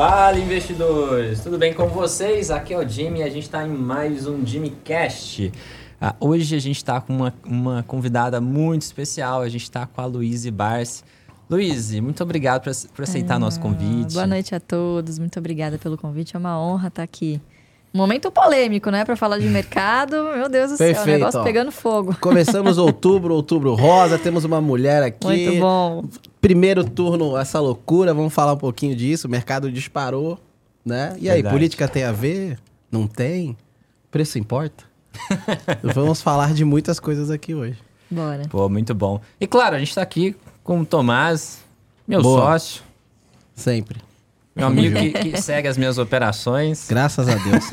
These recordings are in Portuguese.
Fala investidores, tudo bem com vocês? Aqui é o Jimmy e a gente está em mais um Jimmy Cast. Ah, hoje a gente está com uma, uma convidada muito especial, a gente está com a Luíse Barsi. Luíse, muito obrigado por, por aceitar ah, nosso convite. Boa noite a todos, muito obrigada pelo convite, é uma honra estar aqui. Momento polêmico, né? Para falar de mercado, meu Deus do Perfeito, céu, o negócio ó. pegando fogo. Começamos outubro, outubro rosa, temos uma mulher aqui. Muito bom. Primeiro turno, essa loucura, vamos falar um pouquinho disso. O mercado disparou, né? E aí, Verdade. política tem a ver? Não tem? Preço importa? vamos falar de muitas coisas aqui hoje. Bora. Pô, muito bom. E claro, a gente está aqui com o Tomás, meu Boa. sócio, Sempre. Meu amigo que, que segue as minhas operações. Graças a Deus.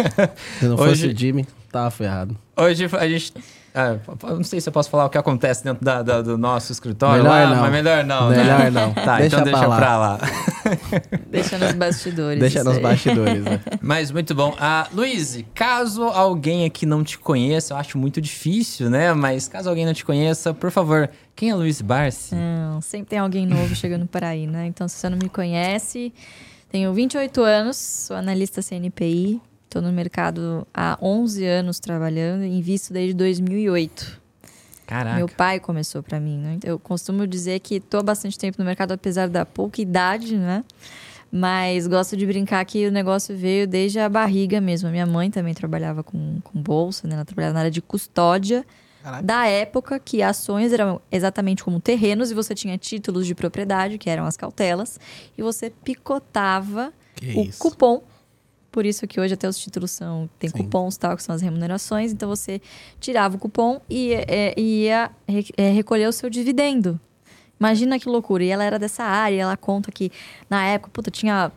Se não Hoje- fosse o Jimmy, tava ferrado. Hoje a gente. ah, eu não sei se eu posso falar o que acontece dentro da- da- do nosso escritório. Melhor lá, não. Mas melhor não. Melhor né? não. Tá, Deixa então deixa pra lá. pra lá. Deixa nos bastidores. Deixa nos aí. bastidores, né? Mas muito bom. Ah, Luiz, caso alguém aqui não te conheça, eu acho muito difícil, né? Mas caso alguém não te conheça, por favor, quem é Luiz Barsi? Não, sempre tem alguém novo chegando por aí, né? Então, se você não me conhece, tenho 28 anos, sou analista CNPI, estou no mercado há 11 anos trabalhando, invisto desde 2008. Caraca. Meu pai começou para mim, né? Eu costumo dizer que estou há bastante tempo no mercado, apesar da pouca idade, né? Mas gosto de brincar que o negócio veio desde a barriga mesmo. A minha mãe também trabalhava com, com bolsa, né? Ela trabalhava na área de custódia. Caraca. Da época que ações eram exatamente como terrenos e você tinha títulos de propriedade, que eram as cautelas, e você picotava Que o isso. cupom. Por isso que hoje até os títulos são tem Sim. cupons tal que são as remunerações. Então você tirava o cupom e é, e ia é, recolher o seu dividendo. Imagina que loucura. E ela era dessa área. Ela conta que na época, puta, tinha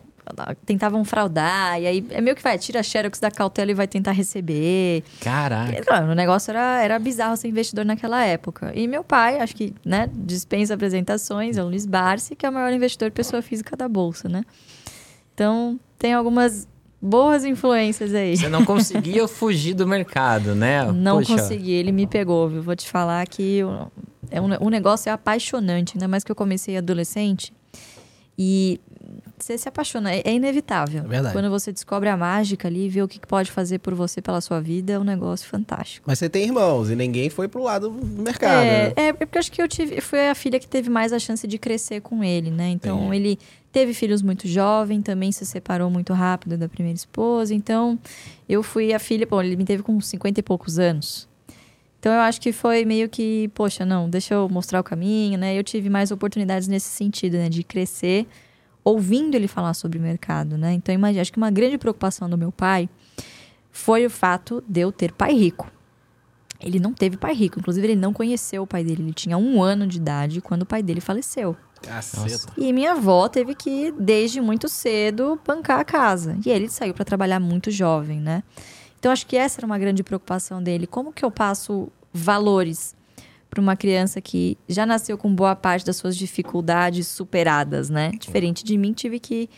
tentavam fraudar e aí é meio que vai tira a xerox da cautela e vai tentar receber. Caraca. Claro, o negócio era, era bizarro ser investidor naquela época. E meu pai, acho que, né, dispensa apresentações, é o Luiz Barsi, que é o maior investidor pessoa física da Bolsa, né? Então, tem algumas boas influências aí. Você não conseguia fugir do mercado, né? Não Poxa, consegui, ele me pegou, viu? Vou te falar que é um, o negócio é apaixonante, ainda mais que eu comecei adolescente. E você se apaixona, é, é inevitável. É verdade. Quando você descobre a mágica ali, vê o que pode fazer por você, pela sua vida, é um negócio fantástico. Mas você tem irmãos e ninguém foi pro lado do mercado. É, né? é porque eu acho que eu tive, fui a filha que teve mais a chance de crescer com ele, né? Então Entendi. ele teve filhos muito jovem, também se separou muito rápido da primeira esposa. Então eu fui a filha, bom, ele me teve com 50 e poucos anos. Então eu acho que foi meio que, poxa, não, deixa eu mostrar o caminho, né? Eu tive mais oportunidades nesse sentido, né? De crescer ouvindo ele falar sobre o mercado, né? Então imagina, acho que uma grande preocupação do meu pai foi o fato de eu ter pai rico. Ele não teve pai rico, inclusive ele não conheceu o pai dele. Ele tinha um ano de idade quando o pai dele faleceu. Caceta. E minha avó teve que, desde muito cedo, bancar a casa. E ele saiu para trabalhar muito jovem, né? Então acho que essa era uma grande preocupação dele. Como que eu passo valores para uma criança que já nasceu com boa parte das suas dificuldades superadas, né? Diferente de mim, tive que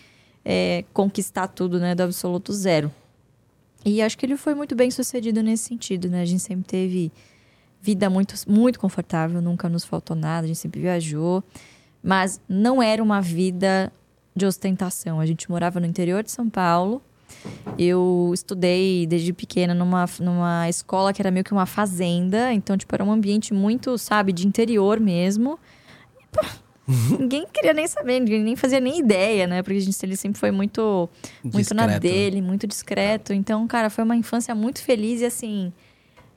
é, conquistar tudo, né? Do absoluto zero. E acho que ele foi muito bem sucedido nesse sentido, né? A gente sempre teve vida muito, muito confortável, nunca nos faltou nada, a gente sempre viajou. Mas não era uma vida de ostentação. A gente morava no interior de São Paulo. Eu estudei desde pequena numa, numa escola que era meio que uma fazenda. Então, tipo, era um ambiente muito, sabe, de interior mesmo. E, pô, ninguém queria nem saber, ninguém nem fazia nem ideia, né? Porque a gente ele sempre foi muito, muito na Discreto. dele, muito discreto. Então, cara, foi uma infância muito feliz e assim,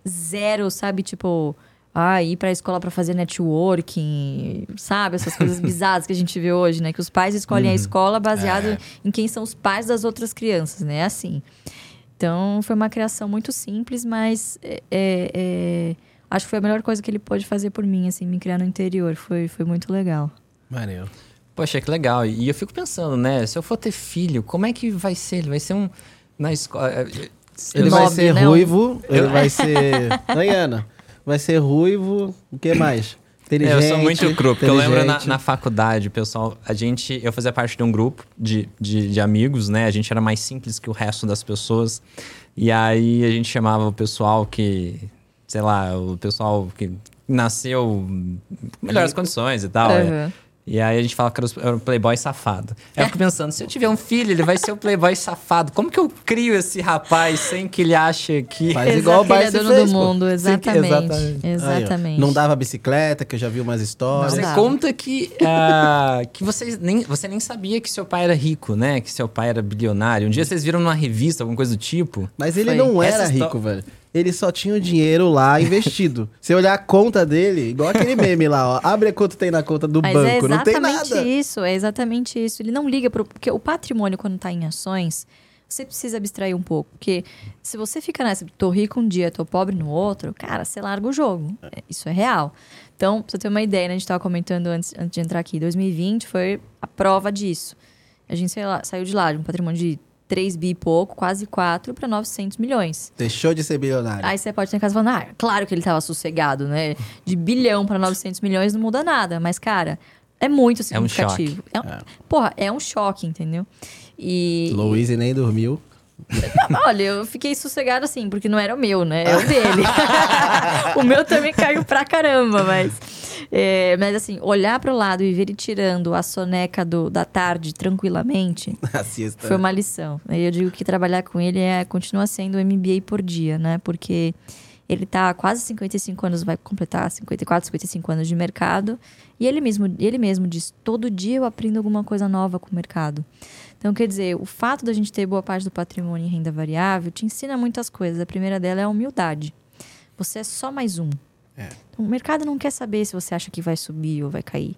zero, sabe? Tipo, ah, ir pra escola pra fazer networking, sabe? Essas coisas bizarras que a gente vê hoje, né? Que os pais escolhem a escola baseado É. em quem são os pais das outras crianças, né? É assim. Então, foi uma criação muito simples, mas é, é, é, acho que foi a melhor coisa que ele pôde fazer por mim, assim, me criar no interior. Foi, foi muito legal. Maneiro. Poxa, que legal. E eu fico pensando, né? Se eu for ter filho, como é que vai ser? Ele vai ser um. Na escola. Ele Mob, vai ser né? ruivo, ele vai ser. Ana, vai ser ruivo, o que mais? É, eu Inteligente. sou muito cru, porque eu lembro na, inteligente. na faculdade, pessoal, a gente, eu fazia parte de um grupo de, de, de amigos, né? A gente era mais simples que o resto das pessoas. E aí a gente chamava o pessoal que, sei lá, o pessoal que nasceu em melhores condições e tal. é. E aí a gente fala que era o playboy safado. Aí eu fico pensando, se eu tiver um filho, ele vai ser o playboy safado. Como que eu crio esse rapaz sem que ele ache que... Faz Exato, igual o que ele é dono fez, do mundo, Sim, exatamente. exatamente. Aí. Exatamente. Não dava bicicleta, que eu já vi umas histórias. Não Você conta que, ah, que vocês nem, você nem sabia que seu pai era rico, né? Que seu pai era bilionário. Um dia vocês viram numa revista, alguma coisa do tipo. Mas ele Foi. não era rico, velho. Ele só tinha o dinheiro lá investido. Se olhar a conta dele, igual aquele meme lá, ó. Abre quanto tem na conta do Mas banco, é não tem exatamente nada. isso, é exatamente isso. Ele não liga pro. Porque o patrimônio, quando tá em ações, você precisa abstrair um pouco. Porque se você fica nessa, tô rico um dia, tô pobre no outro, cara, você larga o jogo. É, Isso é real. Então, pra você ter uma ideia, né, a gente tava comentando antes, antes de entrar aqui, 2020 foi a prova disso. A gente lá, saiu de lá, de um patrimônio de 3 bi e pouco, quase 4, para 900 milhões. Deixou de ser bilionário. Aí você pode ter em casa falando, ah, claro que ele tava sossegado, né? De bilhão para 900 milhões não muda nada. Mas, cara, é muito É um significativo. É um Porra, é um choque, entendeu? E. Louise nem dormiu. Olha, eu fiquei sossegado assim, porque não era o meu, né? É o dele. o meu também caiu pra caramba, mas. é, mas assim, olhar pro lado e ver ele tirando a soneca do, da tarde tranquilamente. Foi uma lição. Eu digo que trabalhar com ele é continua sendo MBA por dia, né? Porque ele tá há quase 55 anos, vai completar 54, 55 anos de mercado. E ele mesmo, ele mesmo diz: todo dia eu aprendo alguma coisa nova com o mercado. Então, quer dizer, o fato da gente ter boa parte do patrimônio em renda variável te ensina muitas coisas. A primeira dela é a humildade. Você é só mais um. É. Então, o mercado não quer saber se você acha que vai subir ou vai cair.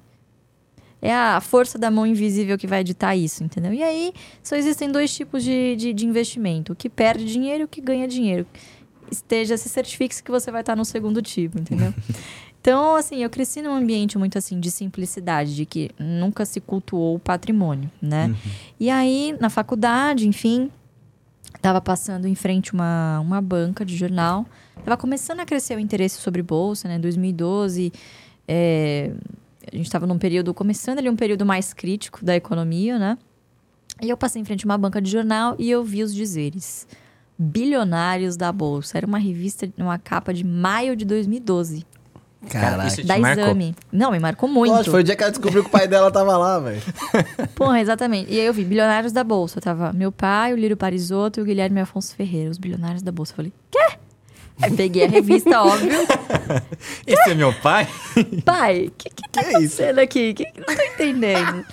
É a força da mão invisível que vai editar isso, entendeu? E aí, só existem dois tipos de, de, de investimento: o que perde dinheiro e o que ganha dinheiro. Esteja, se certifique que você vai estar no segundo tipo, entendeu? então, assim, eu cresci num ambiente muito assim de simplicidade, de que nunca se cultuou o patrimônio, né? E aí, na faculdade, enfim, tava passando em frente uma, uma banca de jornal. Tava começando a crescer o interesse sobre bolsa, né? 2012, é, a gente estava num período, começando ali um período mais crítico da economia, né? E eu passei em frente a uma banca de jornal e eu vi os dizeres. Bilionários da Bolsa. Era uma revista, uma capa de maio de 2012. Caraca. isso- Te da marcou? Exame. Não, me marcou muito. Lógico, foi o dia que ela descobriu que o pai dela tava lá, velho. Porra, exatamente. E aí eu vi Bilionários da Bolsa. Tava meu pai, o Lírio Parisotto e o Guilherme Afonso Ferreira, os Bilionários da Bolsa. Eu falei, quê? Aí peguei a revista, óbvio. Esse é meu pai? Pai, o que, que tá Que isso? acontecendo aqui? Que, que não tô entendendo.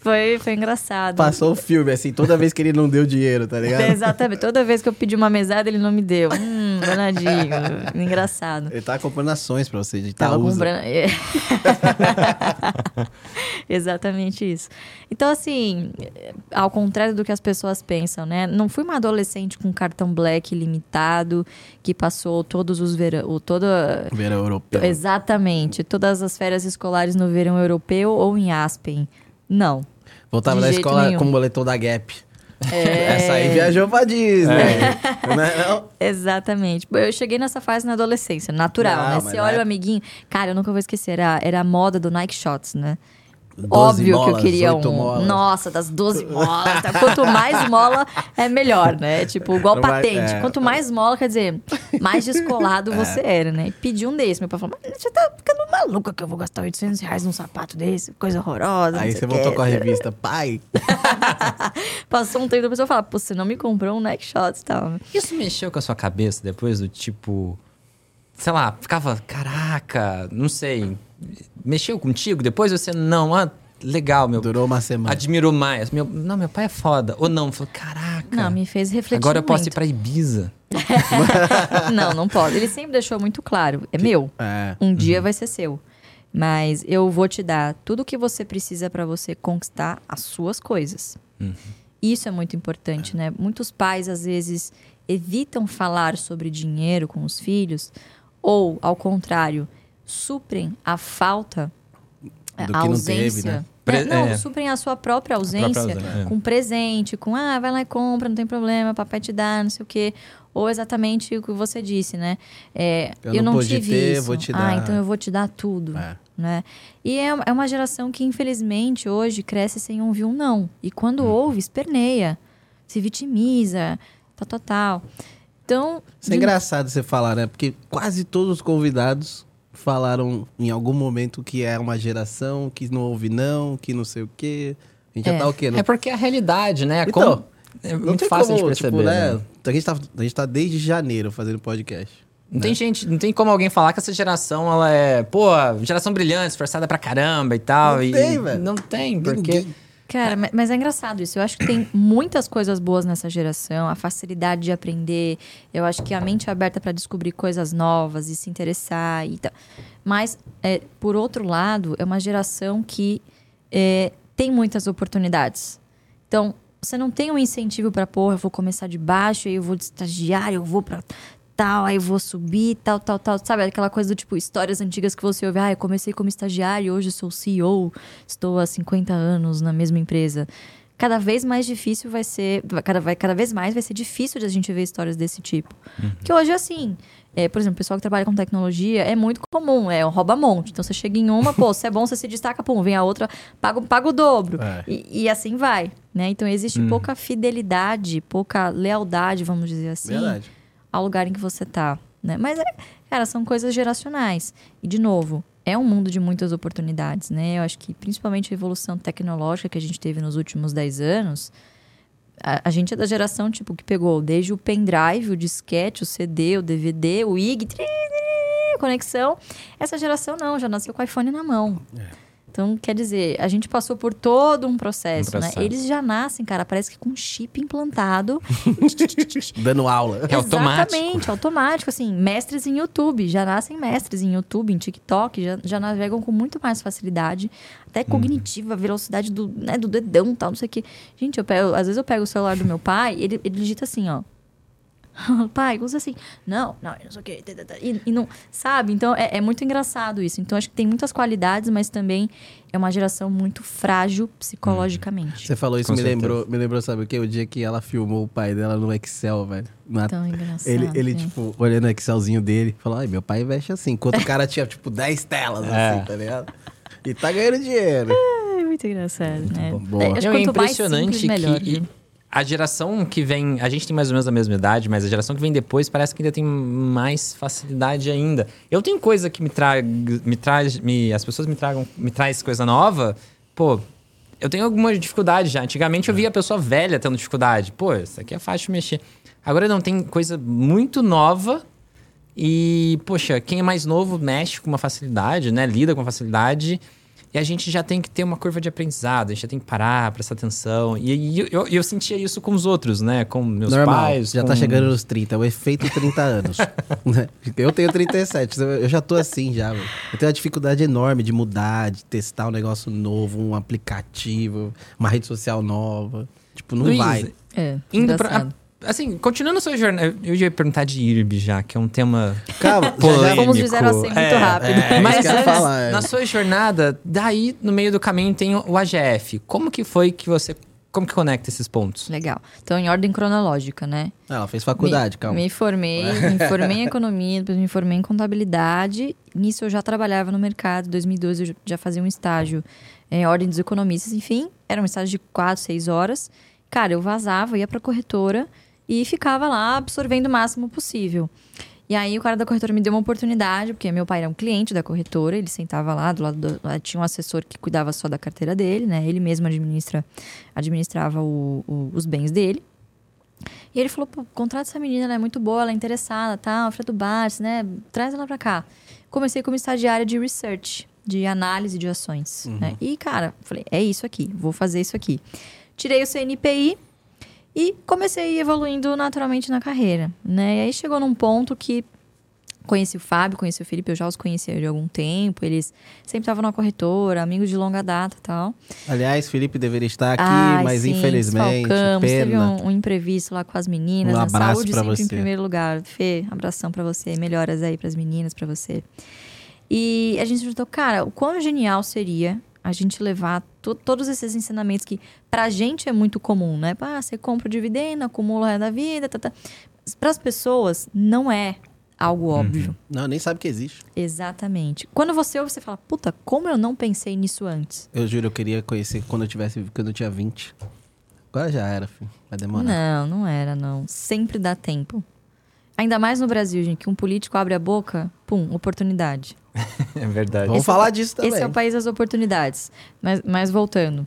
Foi, foi engraçado. Passou o filme, assim, toda vez que ele não deu dinheiro, tá ligado? Exatamente. Toda vez que eu pedi uma mesada, ele não me deu. Hum, danadinho. Engraçado. Ele tava comprando ações pra você, de Tava Itaúsa. comprando. É. Exatamente isso. Então, assim, ao contrário do que as pessoas pensam, né? Não fui uma adolescente com cartão black limitado que passou todos os verão, toda Verão europeu. exatamente todas as férias escolares no verão europeu ou em Aspen. Não. Voltava de da jeito escola nenhum. com o boletom da Gap. É. Essa aí viajou pra Disney. Não é, não? Exatamente. Eu cheguei nessa fase na adolescência, natural, Não, né? mas Você olha o amiguinho. Cara, eu nunca vou esquecer, era, era a moda do Nike Shots, né? 12 Óbvio que eu molas, queria um. molas. Nossa, das 12 molas. tá? Quanto mais mola, é melhor, né? Tipo, igual patente. é. Quanto mais mola, quer dizer, mais descolado você era, né? E pedi um desse. Meu pai falou, mas você tá ficando maluca que eu vou gastar 800 reais num sapato desse? Coisa horrorosa. Aí você voltou quê." com a revista. Pai, Passou um tempo, a pessoa fala, pô, você não me comprou um Nike Shots e tal. Isso mexeu com a sua cabeça depois do tipo. Sei lá, ficava, caraca, não sei. Mexeu contigo? Depois você, não, ah, legal, meu. durou uma semana. Admirou mais. Meu, não, meu pai é foda. Ou não, falou, caraca. Não, me fez refletir Agora eu posso ir muito. pra Ibiza. não, não pode. Ele sempre deixou muito claro. É meu. É. Um dia vai ser seu. Mas eu vou te dar tudo o que você precisa para você conquistar as suas coisas. Isso é muito importante, né? Muitos pais, às vezes, evitam falar sobre dinheiro com os filhos, ou, ao contrário, suprem a falta, a Do que não ausência. teve, né? É, não, é. suprem a sua própria ausência ausência, é. com presente, com ah, vai lá e compra, não tem problema, papai te dá, não sei o quê. Ou exatamente o que você disse, né? É, Eu eu, não não, tive ter, isso. vou te Ah, dar. então eu vou te dar tudo. É. Né? E é, é uma geração que, infelizmente, hoje cresce sem ouvir um não. E quando Hum. ouve, esperneia, se vitimiza, tal, tal, tal. Então. Isso é de- engraçado você falar, né? Porque quase todos os convidados falaram em algum momento que é uma geração que não ouve não, que não sei o quê. A gente já É. tá o quê? É porque é a realidade, né? Então, Como- é não muito fácil como, de perceber. tipo, né? né? A, gente tá, a gente tá desde janeiro fazendo podcast. Não tem gente, não tem como alguém falar que essa geração ela é, pô, geração brilhante, esforçada pra caramba e tal. Não e tem, velho. Não tem, porque Ninguém- Cara, ma- mas é engraçado isso. Eu acho que tem muitas coisas boas nessa geração, a facilidade de aprender. Eu acho que a mente é aberta para descobrir coisas novas e se interessar e tal. Mas, é, por outro lado, é uma geração que é, tem muitas oportunidades. Então, você não tem um incentivo para, porra, eu vou começar de baixo, eu vou de estagiário, eu vou para tal, aí vou subir, tal, tal, tal. Sabe aquela coisa do tipo, histórias antigas que você ouve, ah, eu comecei como estagiário, hoje eu sou CEO, estou há 50 anos na mesma empresa. Cada vez mais difícil vai ser, cada, vai, cada vez mais vai ser difícil de a gente ver histórias desse tipo. Que hoje, assim, é, por exemplo, o pessoal que trabalha com tecnologia é muito comum, é um rouba-monte. Então você chega em uma, pô, se é bom, você se destaca, pum, vem a outra, paga, paga o dobro. É. E, e assim vai, né? Então existe pouca fidelidade, pouca lealdade, vamos dizer assim, Verdade. Ao lugar em que você tá, né? Mas, é, cara, são coisas geracionais. E, de novo, é um mundo de muitas oportunidades, né? Eu acho que, principalmente a evolução tecnológica que a gente teve nos últimos 10 anos, a, a gente é da geração, tipo, que pegou desde o pendrive, o disquete, o CD, o DVD, o IG, tri, tri, conexão. Essa geração não, já nasceu com o iPhone na mão. Então, quer dizer, a gente passou por todo um processo, Um processo. né? Eles já nascem, cara, parece que com um chip implantado. Dando aula. É automático. Exatamente, automático. Assim, mestres em YouTube, já nascem mestres em YouTube, em TikTok, já, já navegam com muito mais facilidade. Até cognitiva, velocidade do, né, do dedão tal, não sei o quê. Gente, eu pego, às vezes eu pego o celular do meu pai, ele, ele digita assim, ó. pai, usa assim. Não, não, não sei o quê. E, e não, sabe? Então, é, é muito engraçado isso. Então, acho que tem muitas qualidades, mas também é uma geração muito frágil psicologicamente. Você falou isso, Com me certeza. lembrou, me lembrou, sabe o quê? O dia que ela filmou o pai dela no Excel, velho. Na- Tão engraçado. ele, ele é. tipo, olhando o Excelzinho dele, falou: ai, meu pai veste assim. Enquanto o cara tinha, tipo, 10 telas, É. assim, tá ligado? E tá ganhando dinheiro. É muito engraçado, né? bom. É, acho Não, que é mais impressionante simples, melhor, que né? A geração que vem. A gente tem mais ou menos a mesma idade, mas a geração que vem depois parece que ainda tem mais facilidade ainda. Eu tenho coisa que me traz. Me traz me, as pessoas me tragam. Me traz coisa nova. Pô, eu tenho alguma dificuldade já. Antigamente eu via a pessoa velha tendo dificuldade. Pô, isso aqui é fácil de mexer. Agora não, tem coisa muito nova. E, poxa, quem é mais novo mexe com uma facilidade, né? Lida com facilidade. E a gente já tem que ter uma curva de aprendizado, a gente já tem que parar, prestar atenção. E, e eu, eu sentia isso com os outros, né? Com meus Normal, pais. já com... tá chegando nos 30, é o efeito 30 anos. né? eu tenho 37, eu já tô assim já. Eu tenho uma dificuldade enorme de mudar, de testar um negócio novo, um aplicativo, uma rede social nova. Tipo, não Luiz, vai. É, Indo pra. Assim, continuando a sua jornada, eu ia perguntar de IRB já, que é um tema Calma, polêmico. Fomos de zero a cem muito É, rápido. é. Mas antes, falar, é. na sua jornada, daí no meio do caminho tem o AGF. Como que foi que você. Como que conecta esses pontos? Legal. Então, em ordem cronológica, né? Ah, Ela fez faculdade, me, calma. Me formei, me formei em economia, depois me formei em contabilidade. Nisso eu já trabalhava no mercado. Em 2012 eu já fazia um estágio em ordem dos economistas, enfim. Era um estágio de 4, 6 horas. Cara, eu vazava, ia pra corretora e ficava lá absorvendo o máximo possível. E aí o cara da corretora me deu uma oportunidade, porque meu pai era um cliente da corretora, ele sentava lá do lado do, tinha um assessor que cuidava só da carteira dele, né? Ele mesmo administra, administrava o- o- os bens dele. E ele falou, pô, contrata essa menina, ela é muito boa, ela é interessada, tal, tá, Fredo Bartes, né? Traz ela pra cá. Comecei como estagiária de research, de análise de ações, né? E, cara, falei, é isso aqui, vou fazer isso aqui. Tirei o CNPI e comecei evoluindo naturalmente na carreira, né? E aí chegou num ponto que conheci o Fábio, conheci o Felipe, eu já os conhecia de algum tempo, eles sempre estavam na corretora, amigos de longa data e tal. Aliás, Felipe deveria estar aqui, Ai, mas sim, infelizmente, desfalcamos, Teve pena. um, um imprevisto lá com as meninas. Um né? abraço Saúde sempre você. em primeiro lugar. Fê, abração pra você. Melhoras aí pras meninas, pra você. E a gente juntou, cara, o quão genial seria a gente levar to- todos esses ensinamentos que pra gente é muito comum, né? Ah, você compra o dividendo, acumula o resto da vida, tá, tá. Para as pessoas, não é algo óbvio. Não, nem sabe que existe. Exatamente. Quando você ouve, você fala, puta, como eu não pensei nisso antes? Eu juro, eu queria conhecer quando eu tivesse, quando eu tinha 20. Agora já era, filho. Vai demorar. Não, não era, não. Sempre dá tempo. Ainda mais no Brasil, gente, que um político abre a boca, pum, oportunidade. É verdade. Vamos Esse- falar disso também. Esse é o país das oportunidades. Mas, mas voltando.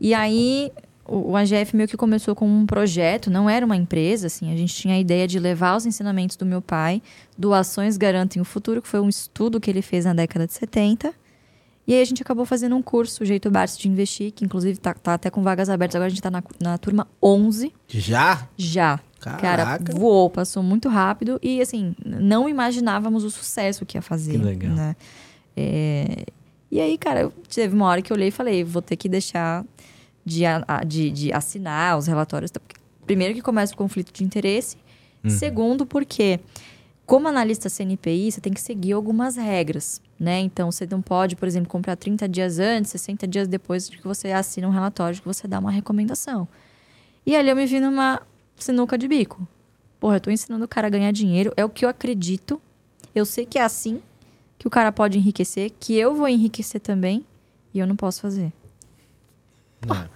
E aí, o, o AGF meio que começou com um projeto, não era uma empresa, assim. A gente tinha a ideia de levar os ensinamentos do meu pai, Doações Garantem o Futuro, que foi um estudo que ele fez na década de 70. E aí a gente acabou fazendo um curso, o Jeito Barça de Investir, que inclusive tá, tá até com vagas abertas. Agora a gente tá na, na turma 11 Já? já. Cara, Caraca. voou, passou muito rápido e assim, não imaginávamos o sucesso que ia fazer. Que legal. Né? É, E aí, cara, teve uma hora que eu olhei e falei, vou ter que deixar de, de, de assinar os relatórios. tá? Primeiro que começa o conflito de interesse. Segundo, porque como analista CNPI, você tem que seguir algumas regras, né? Então, você não pode, por exemplo, comprar 30 dias antes, 60 dias depois de que você assina um relatório, de que você dá uma recomendação. E ali eu me vi numa sinuca de bico. Porra, eu tô ensinando o cara a ganhar dinheiro, é o que eu acredito. Eu sei que é assim que o cara pode enriquecer, que eu vou enriquecer também, e eu não posso fazer.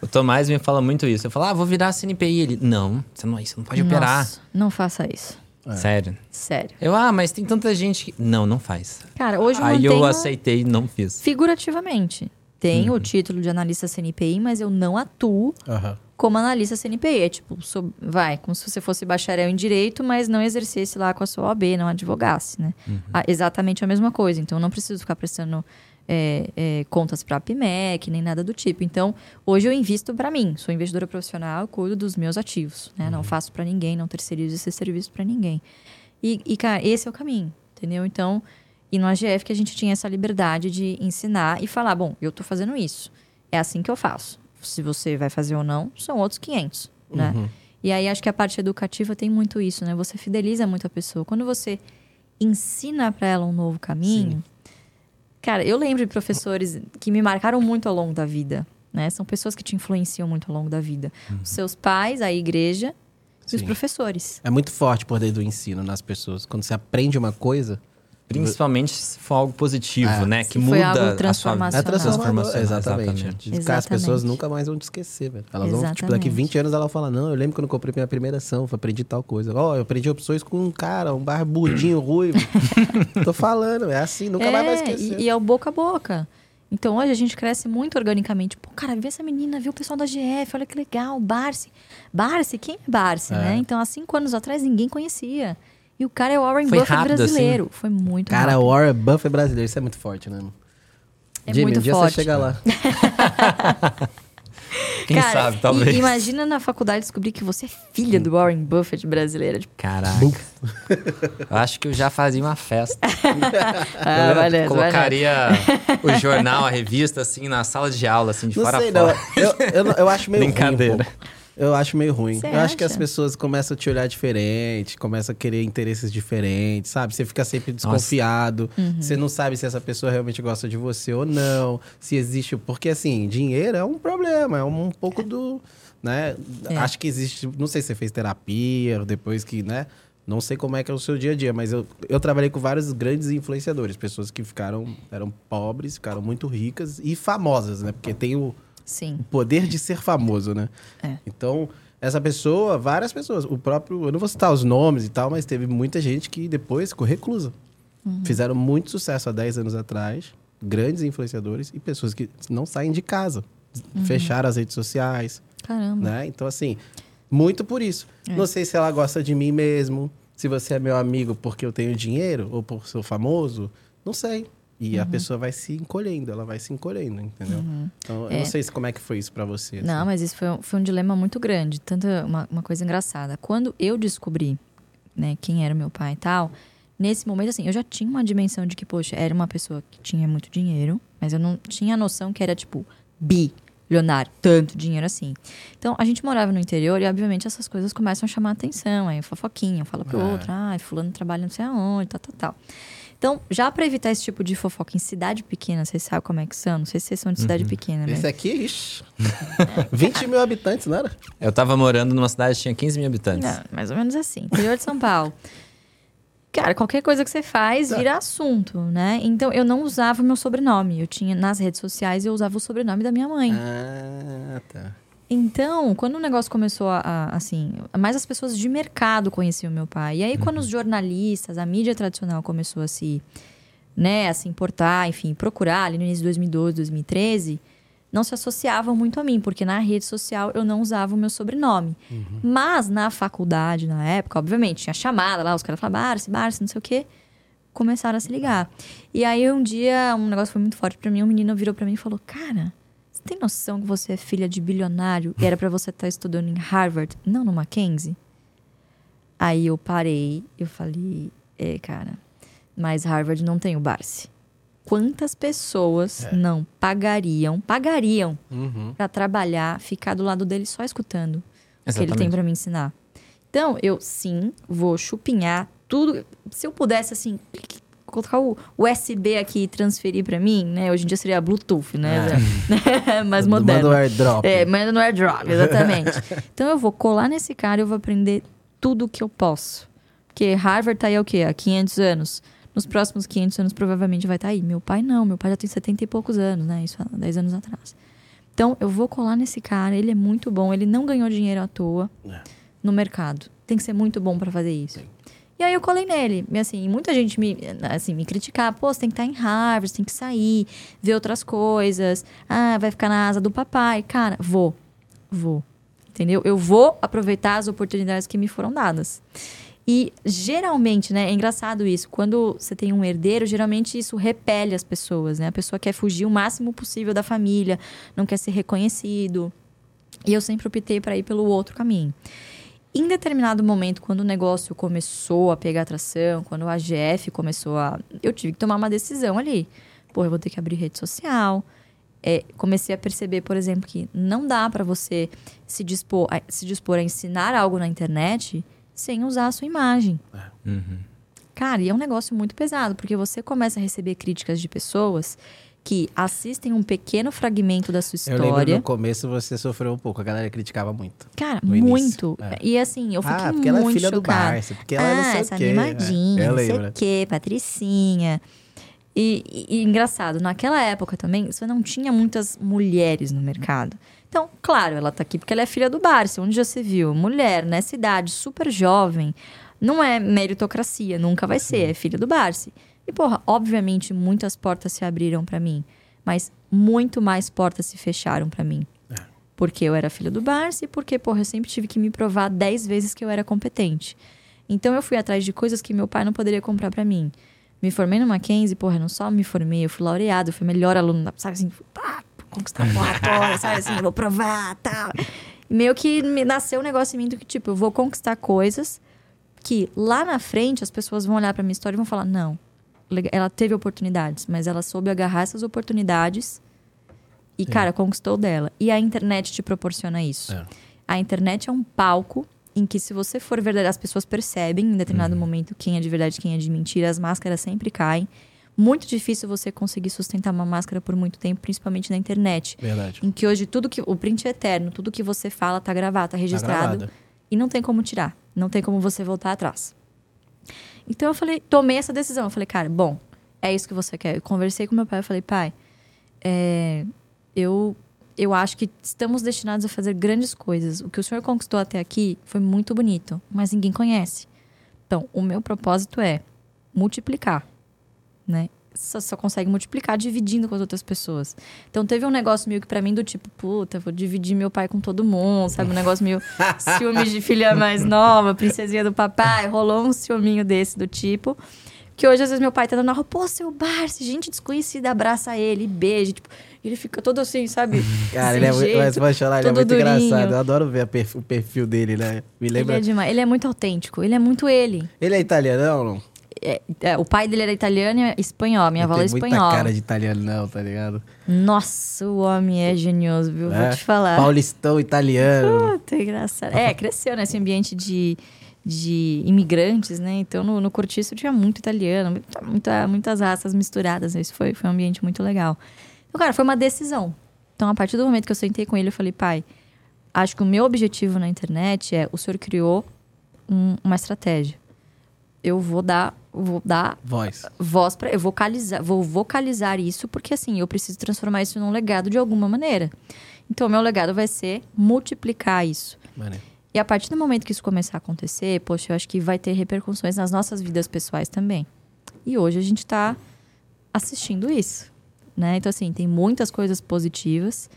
O Tomás me fala muito isso. Eu falo, ah, vou virar CNPI. Ele, não, você não, você não pode operar. Nossa, não faça isso. Sério. Sério. Eu, ah, mas tem tanta gente que. Não, não faz. Cara, hoje eu Aí eu aceitei e não fiz. figurativamente. Tenho o título de analista CNPI, mas eu não atuo Aham. como analista CNPI. É tipo, sou- vai, como se você fosse bacharel em direito, mas não exercesse lá com a sua OAB, não advogasse, né? Ah, exatamente a mesma coisa. Então, eu não preciso ficar prestando é, é, contas para a PMEC, nem nada do tipo. Então, hoje eu invisto para mim. Sou investidora profissional, cuido dos meus ativos. Né? Não faço para ninguém, não terceirizo esse serviço para ninguém. E, e, cara, esse é o caminho, entendeu? Então, e no AGF que a gente tinha essa liberdade de ensinar e falar, bom, eu tô fazendo isso. É assim que eu faço. Se você vai fazer ou não, são outros 500, né? E aí acho que a parte educativa tem muito isso, né? Você fideliza muito a pessoa. Quando você ensina para ela um novo caminho, cara, eu lembro de professores que me marcaram muito ao longo da vida, né? São pessoas que te influenciam muito ao longo da vida. Os seus pais, a igreja e os Sim. professores. É muito forte o poder do ensino nas pessoas. Quando você aprende uma coisa, Principalmente se for algo positivo, É. né? Se Que muda algo a sua é transformador. transformacional, Exatamente. De ficar, as pessoas Exatamente. nunca mais vão te esquecer, velho. Elas vão, tipo, Exatamente. daqui 20 anos ela vai falar, não, eu lembro quando eu comprei minha primeira ação, eu aprendi tal coisa. Ó, eu aprendi opções com um cara, um barbudinho ruivo. Tô falando, é assim, nunca mais vai esquecer. E, e é o boca a boca. Então hoje a gente cresce muito organicamente. Pô, cara, vê essa menina, viu o pessoal da GF, olha que legal, Barsi. Barsi, quem é Barsi, né? Então há cinco anos atrás ninguém conhecia. E o cara é o Warren Foi Buffett rápido, brasileiro. Foi muito Cara, rápido. o Warren Buffett brasileiro, isso é muito forte, né? É Jimmy, muito um dia forte. você chega lá. Quem Cara, sabe, talvez. imagina na faculdade descobrir que você é filha do Warren Buffett brasileiro. Tipo, Caraca. Eu acho que eu já fazia uma festa. ah, eu vai colocaria o jornal, a revista, assim, na sala de aula, assim, de Não fora sei, a não. fora. Eu, eu, não- eu acho meio Brincadeira. ruim. Eu acho meio ruim. Você eu acho que as acha? pessoas começam a te olhar diferente, começam a querer interesses diferentes, sabe? Você fica sempre desconfiado. Uhum. Você não sabe se essa pessoa realmente gosta de você ou não. Se existe. Porque, assim, dinheiro é um problema, é um, pouco do. Né? É. Acho que existe. Não sei se você fez terapia, depois que, né? Não sei como é que é o seu dia a dia, mas eu, eu trabalhei com vários grandes influenciadores, pessoas que ficaram, eram pobres, ficaram muito ricas e famosas, né? Porque tem o, Sim. o poder de ser famoso, né? É. Então, essa pessoa, várias pessoas, o próprio, eu não vou citar os nomes e tal, mas teve muita gente que depois ficou reclusa. Fizeram muito sucesso há 10 anos atrás, grandes influenciadores e pessoas que não saem de casa. Fecharam as redes sociais, Caramba. né? Então, assim, muito por isso. Não sei se ela gosta de mim mesmo, se você é meu amigo porque eu tenho dinheiro ou por ser famoso, não sei. E a pessoa vai se encolhendo, ela vai se encolhendo, entendeu? Então, eu É. não sei se como é que foi isso pra você. Não, assim. mas isso foi, um- foi um dilema muito grande. Tanto uma, uma coisa engraçada. Quando eu descobri né, quem era meu pai e tal, nesse momento, assim, eu já tinha uma dimensão de que, poxa, era uma pessoa que tinha muito dinheiro, mas eu não tinha noção que era, tipo, bilionário, tanto dinheiro assim. Então, a gente morava no interior e, obviamente, essas coisas começam a chamar a atenção. Aí, fofoquinha, fala pro É. outro, ah, fulano trabalha não sei aonde, tal, tal, tal. Então, já pra evitar esse tipo de fofoca em cidade pequena, vocês sabem como é que são? Não sei se vocês são de cidade pequena, né? Esse aqui, ixi. 20 mil habitantes, não era? Eu tava morando numa cidade que tinha 15 mil habitantes. Não, mais ou menos assim. Interior de São Paulo. Cara, qualquer coisa que você faz vira assunto, né? Então eu não usava o meu sobrenome. Eu tinha nas redes sociais eu usava o sobrenome da minha mãe. Ah, tá. Então, quando o negócio começou a, a, assim, mais as pessoas de mercado conheciam meu pai. E aí, quando os jornalistas, a mídia tradicional começou a se, né, a se importar, enfim, procurar ali no início de 2012, 2013, não se associavam muito a mim, porque na rede social eu não usava o meu sobrenome. Mas na faculdade, na época, obviamente, tinha chamada lá, os caras falavam, Barce, Barce, não sei o quê. Começaram a se ligar. E aí, um dia, um negócio foi muito forte pra mim, um menino virou pra mim e falou, cara, tem noção que você é filha de bilionário e era pra você estar estudando em Harvard, não no Mackenzie? Aí eu parei, eu falei, é, cara, mas Harvard não tem o Barce. Quantas pessoas não pagariam, pagariam Uhum. pra trabalhar, ficar do lado dele só escutando o que ele tem Exatamente. pra me ensinar? Então, eu sim vou chupinhar tudo. Se eu pudesse, assim, colocar o USB aqui e transferir pra mim, né? Hoje em dia seria Bluetooth, né? Mais moderno. Manda o airdrop. É, manda no airdrop, exatamente. então eu vou colar nesse cara e eu vou aprender tudo o que eu posso. Porque Harvard tá aí o quê? Há 500 anos. Nos próximos 500 anos provavelmente vai estar aí. Meu pai não, meu pai já tem 70 e poucos anos, né? Isso há 10 anos atrás. Então eu vou colar nesse cara, ele é muito bom, ele não ganhou dinheiro à toa É. no mercado. Tem que ser muito bom pra fazer isso. E aí eu colei nele. E assim, muita gente me, assim, me criticar. Pô, você tem que estar em Harvard, tem que sair, ver outras coisas. Ah, vai ficar na asa do papai. Cara, vou. Vou. Entendeu? Eu vou aproveitar as oportunidades que me foram dadas. E geralmente, né, é engraçado isso. Quando você tem um herdeiro, geralmente isso repele as pessoas, né? A pessoa quer fugir o máximo possível da família, não quer ser reconhecido. E eu sempre optei para ir pelo outro caminho. Em determinado momento, quando o negócio começou a pegar atração, quando a AGF começou a. Eu tive que tomar uma decisão ali. Pô, eu vou ter que abrir rede social. É, comecei a perceber, por exemplo, que não dá para você se dispor, a, se dispor a ensinar algo na internet sem usar a sua imagem. Uhum. Cara, e é um negócio muito pesado, porque você começa a receber críticas de pessoas que assistem um pequeno fragmento da sua Eu lembro história. no começo você sofreu um pouco, a galera criticava muito. Cara, muito. é. E assim, eu fiquei ah, porque ela é muito filha do chocada. Barça, porque ela ah, não sei essa o quê. animadinha, É, eu não sei o quê, Patricinha. E, e- e engraçado, naquela época também, você não tinha muitas mulheres no mercado. Então, claro, ela tá aqui porque ela é filha do Barça, onde já se viu. Mulher, nessa idade, super jovem, não é meritocracia, nunca vai ser, é filha do Barça. E, porra, obviamente, muitas portas se abriram pra mim, mas muito mais portas se fecharam pra mim. Porque eu era filha do Barça e porque, porra, eu sempre tive que me provar 10 vezes que eu era competente. Então eu fui atrás de coisas que meu pai não poderia comprar pra mim. Me formei no Mackenzie, porra, não só me formei, eu fui laureado, eu fui melhor aluno, da- sabe assim, pá, conquistar a porra toda, sabe assim, vou provar, tal. E meio que me nasceu um negócio em mim do que, tipo, eu vou conquistar coisas que lá na frente as pessoas vão olhar pra minha história e vão falar, não, ela teve oportunidades, mas ela soube agarrar essas oportunidades e, cara, conquistou dela. E a internet te proporciona isso. É. A internet é um palco em que, se você for verdadeiro, as pessoas percebem em determinado momento quem é de verdade quem é de mentira. As máscaras sempre caem. Muito difícil você conseguir sustentar uma máscara por muito tempo, principalmente na internet. Verdade. Em que hoje tudo que. O print é eterno, tudo que você fala tá gravado, tá registrado. gravado. e não tem como tirar. Não tem como você voltar atrás. Então eu falei, tomei essa decisão. Eu falei, cara, bom, é isso que você quer. Eu conversei com meu pai, eu falei, pai, é, eu, eu acho que estamos destinados a fazer grandes coisas. O que o senhor conquistou até aqui foi muito bonito, mas ninguém conhece. Então, o meu propósito é multiplicar, né? Só, só consegue multiplicar dividindo com as outras pessoas. Então teve um negócio meio que pra mim do tipo, puta, vou dividir meu pai com todo mundo, sabe? Um negócio meio ciúmes de filha mais nova, princesinha do papai. Rolou um ciúminho desse do tipo. Que hoje, às vezes, meu pai tá dando na rua, pô, seu Barça, gente desconhecida, abraça ele, beija. Tipo, ele fica todo assim, sabe? Cara, ele é muito, jeito, mas chorar, ele é muito durinho. engraçado. Eu adoro ver a perf- o perfil dele, né? Me Ele lembra. é demais. Ele é muito autêntico, ele é muito ele. Ele é italiano, não? É, é, o pai dele era italiano e espanhol, minha avó é tem muita espanhola. cara de italiano, não, tá ligado? Nossa, o homem é genioso, viu? É. Vou te falar. Paulistão italiano. Puta, engraçado. É, cresceu nesse ambiente de, de imigrantes, né? Então, no, no cortiço tinha muito italiano, muita, muita- muitas raças misturadas. Isso foi, foi um ambiente muito legal. Então, cara, foi uma decisão. Então, a partir do momento que eu sentei com ele, eu falei, pai, acho que o meu objetivo na internet é, o senhor criou um- uma estratégia. Eu vou dar, vou dar Voz. voz para eu vocalizar, vou vocalizar isso porque assim, eu preciso transformar isso num legado de alguma maneira. Então, meu legado vai ser multiplicar isso. Maneiro. E a partir do momento que isso começar a acontecer, poxa, eu acho que vai ter repercussões nas nossas vidas pessoais também. E hoje a gente está assistindo isso, né? Então, assim, tem muitas coisas positivas.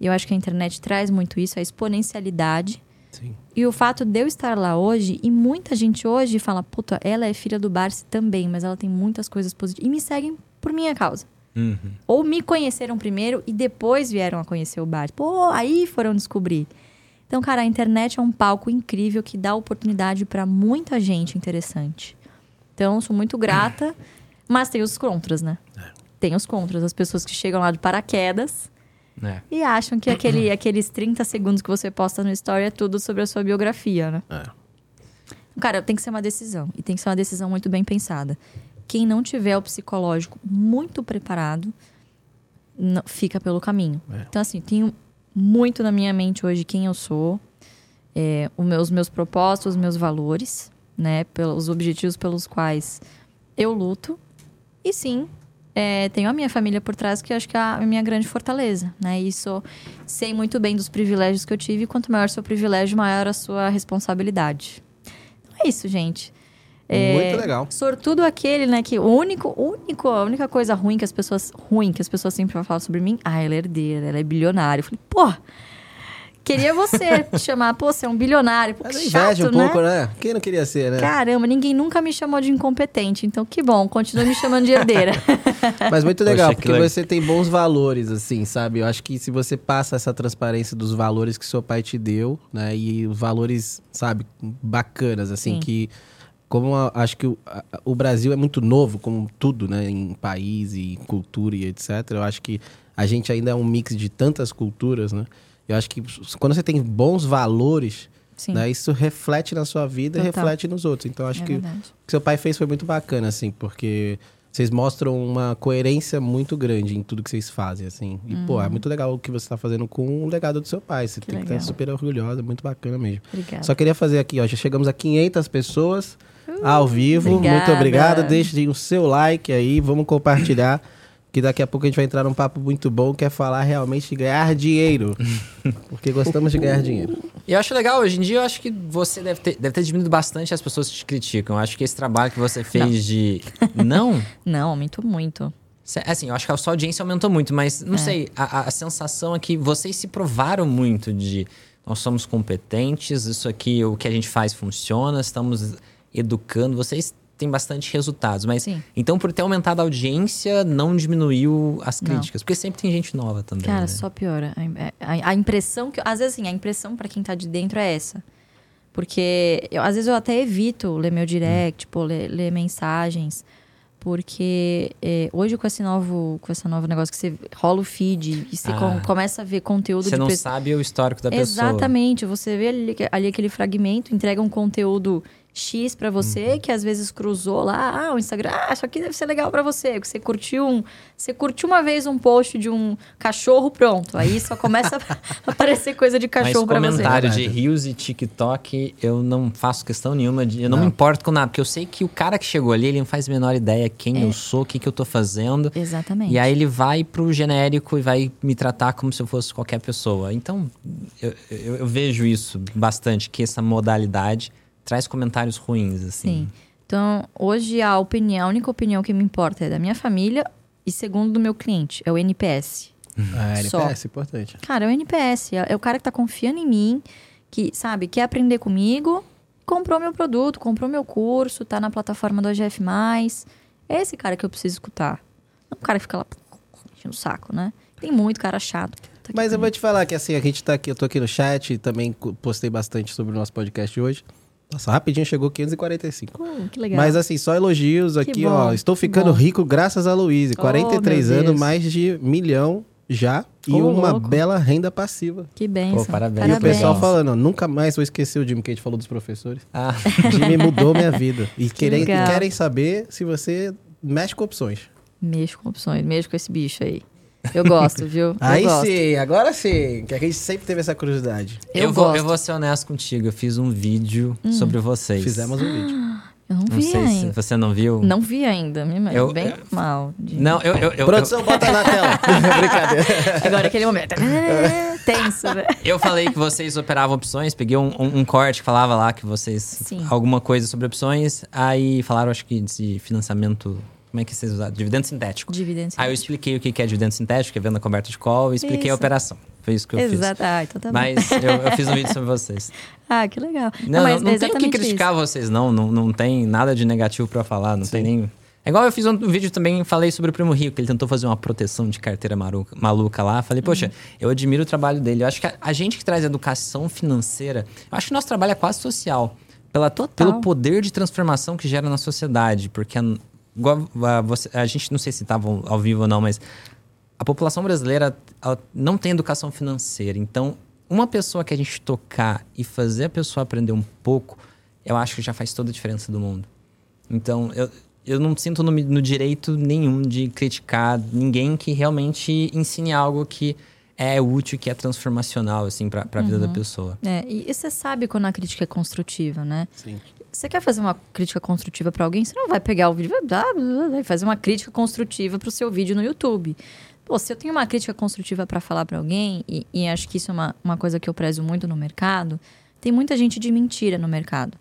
E eu acho que a internet traz muito isso, a exponencialidade. Sim. E o fato de eu estar lá hoje, e muita gente hoje fala, puta, ela é filha do Barsi também, mas ela tem muitas coisas positivas. E me seguem por minha causa. Uhum. Ou me conheceram primeiro e depois vieram a conhecer o Barsi. Pô, aí foram descobrir. Então, cara, a internet é um palco incrível que dá oportunidade para muita gente interessante. Então, sou muito grata, mas tem os contras, né? Tem os contras, as pessoas que chegam lá de paraquedas É. e acham que aquele, aqueles 30 segundos que você posta no story é tudo sobre a sua biografia, né? É. Cara, tem que ser uma decisão. E tem que ser uma decisão muito bem pensada. Quem não tiver o psicológico muito preparado, não- fica pelo caminho. É. Então, assim, tenho muito na minha mente hoje quem eu sou, é, os meus, meus propósitos, os meus valores, né? Pelos objetivos pelos quais eu luto. E sim, é, tenho a minha família por trás, que eu acho que é a minha grande fortaleza, né? Sou, sei muito bem dos privilégios que eu tive. E quanto maior o seu privilégio, maior a sua responsabilidade. Então é isso, gente. É, Muito legal. Sortudo aquele, né, que o único, único, a única coisa ruim que as pessoas, ruim que as pessoas sempre falam sobre mim, ah, ela é herdeira, ela é bilionária. Eu falei, pô, queria você te chamar, pô, você é um bilionário, pô, Mas que inveja chato, um né? pouco, né? Quem não queria ser, né? Caramba, ninguém nunca me chamou de incompetente, então que bom, continua me chamando de herdeira. Mas muito legal, Poxa, que porque legal. você tem bons valores, assim, sabe? Eu acho que se você passa essa transparência dos valores que seu pai te deu, né? E os valores, sabe, bacanas, assim, Sim. que. Como a- acho que o, a- o Brasil é muito novo, como tudo, né? Em país e cultura e etc. Eu acho que a gente ainda é um mix de tantas culturas, né? Eu acho que quando você tem bons valores, né? Isso reflete na sua vida e Total. reflete nos outros. Então, acho é que verdade. o que seu pai fez foi muito bacana, assim, porque vocês mostram uma coerência muito grande em tudo que vocês fazem, assim. E, pô, é muito legal o que você tá fazendo com o legado do seu pai. Você Uhum. Que tem que legal. estar super orgulhosa, muito bacana mesmo. Obrigada. Só queria fazer aqui, ó, já chegamos a 500 pessoas ao vivo. Muito Uh, obrigada. obrigado. Deixe o seu like aí, vamos compartilhar. Que daqui a pouco a gente vai entrar num papo muito bom, que é falar realmente de ganhar dinheiro. Porque gostamos de ganhar dinheiro. E eu acho legal, hoje em dia eu acho que você deve ter, deve ter diminuído bastante as pessoas que te criticam. Eu acho que esse trabalho que você fez de. Não? Não, aumentou muito. Cê- Assim, eu acho que a sua audiência aumentou muito, mas não sei, a, a- a sensação é que vocês se provaram muito de nós somos competentes, isso aqui, o que a gente faz funciona, estamos educando, vocês têm bastante resultados, mas Sim. então por ter aumentado a audiência, não diminuiu as Não. críticas, porque sempre tem gente nova também. Cara, né? só piora. A, a- a impressão que. Às vezes, assim, a impressão pra quem tá de dentro é essa. Porque eu- às vezes eu até evito ler meu direct, pô, ler, ler mensagens. Porque é, hoje com esse novo, com esse novo negócio que você rola o feed e você Ah. com- começa a ver conteúdo Você não pessoas. sabe o histórico da pessoa. Exatamente. Você vê ali, ali aquele fragmento, entrega um conteúdo X pra Uhum. você, que às vezes cruzou lá, ah, o Instagram, ah, isso aqui deve ser legal pra você. Que você curtiu um. Você curtiu uma vez um post de um cachorro, pronto. Aí só começa a aparecer coisa de cachorro pra você. comentário de. Reels e TikTok, eu não faço questão nenhuma. De, eu não, Não. me importo com nada, porque eu sei que o cara que chegou ali, ele não faz a menor ideia quem É. eu sou, o que, que eu tô fazendo. Exatamente. E aí ele vai pro genérico e vai me tratar como se eu fosse qualquer pessoa. Então, eu, eu- eu vejo isso bastante, que essa modalidade traz comentários ruins, assim. Sim. Então, hoje a opinião, a única opinião que me importa é da minha família e segundo do meu cliente, é o NPS. Ah, Só. NPS, importante. Cara, é o NPS. É é o cara que tá confiando em mim, que, sabe, quer aprender comigo, comprou meu produto, comprou meu curso, tá na plataforma do AGF. É esse cara que eu preciso escutar. Não o cara que fica lá enchendo o saco, né? Tem muito cara chato. Que Mas eu vou te falar que assim, a gente tá aqui, eu tô aqui no chat, também postei bastante sobre o nosso podcast hoje. Nossa, rapidinho chegou 545. Pô, que legal. Mas assim, só elogios Que aqui, bom, ó. Estou que ficando bom. rico graças a Luíse. Oh, 43 meu anos, Deus. mais de milhão já. E Ô, uma louco. bela renda passiva. que. Pô, parabéns. E o pessoal falando, ó, nunca mais vou esquecer o Jimmy que a gente falou dos professores. Ah, O Jimmy mudou minha vida. E querem, legal. querem saber se você mexe com opções. Mexo com opções, mexo com esse bicho aí. Eu gosto, viu? Eu Aí gosto. sim, agora sim. Que a gente sempre teve essa curiosidade. Eu, eu, vou, gosto. Hum. eu vou ser honesto contigo. Eu fiz um vídeo sobre vocês. Fizemos um vídeo. Eu não, Não vi sei se ainda. você não viu. Não vi ainda, me mas Eu- bem eu- mal. de- Não, eu. eu, eu Produção, bota na tela. Brincadeira. Agora aquele momento. tenso, né? Eu falei que vocês operavam opções, peguei um, um- um corte que falava lá que vocês. Sim. Alguma coisa sobre opções. Aí falaram, acho que de financiamento. Como é que vocês usaram? Dividendo sintético. Dividendo Aí eu expliquei o que é dividendo sintético, que é venda coberta de call, e expliquei a Isso. operação. Foi isso que eu Exato. Ah, então tá fiz. Mas eu, eu fiz um vídeo sobre vocês. Ah, que legal. Não, mas não, não é tem o que criticar vocês, não. não. Não tem nada de negativo pra falar, não tem nem. É igual eu fiz um vídeo também, falei sobre o Primo Rico, que ele tentou fazer uma proteção de carteira maluca, maluca lá. Falei, poxa, Uhum. eu admiro o trabalho dele. Eu acho que a, a gente que traz educação financeira, eu acho que nosso trabalho é quase social. Pela, Pelo poder de transformação que gera na sociedade. Porque a, igual a, você- a gente, não sei se estava ao vivo ou não, mas a população brasileira não tem educação financeira. Então, uma pessoa que a gente tocar e fazer a pessoa aprender um pouco, eu acho que já faz toda a diferença do mundo. Então, eu, eu não sinto no, no direito nenhum de criticar ninguém que realmente ensine algo que é útil, que é transformacional, assim, pra, pra vida da pessoa. É, e você sabe quando a crítica é construtiva, né? Sim. Você quer fazer uma crítica construtiva pra alguém, você não vai pegar o vídeo vai fazer uma crítica construtiva pro seu vídeo no YouTube. Pô, se eu tenho uma crítica construtiva pra falar pra alguém, e, e acho que isso é uma, uma coisa que eu prezo muito no mercado, tem muita gente de mentira no mercado.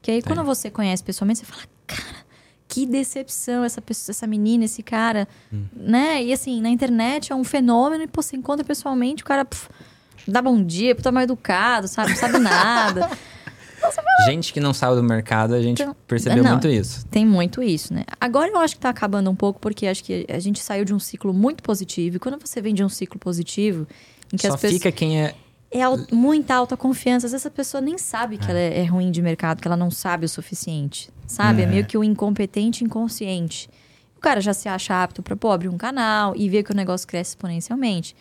Que aí quando você conhece pessoalmente, você fala, cara, que decepção essa pessoa, essa menina, esse cara, né? E assim, na internet é um fenômeno e pô, você encontra pessoalmente, o cara dá bom dia, tá mal educado, sabe? Não sabe nada. Gente que não saiu do mercado, a gente Então, percebeu não. muito isso. Tem muito isso, né? Agora eu acho que tá acabando um pouco, porque acho que a gente saiu de um ciclo muito positivo. E quando você vem de um ciclo positivo, em que Só as pessoas. fica quem é É muita autoconfiança. Às vezes a pessoa nem sabe que ela é, é ruim de mercado, que ela não sabe o suficiente. Sabe? É, meio que o incompetente inconsciente. O cara já se acha apto pra pô, abrir um canal e ver que o negócio cresce exponencialmente.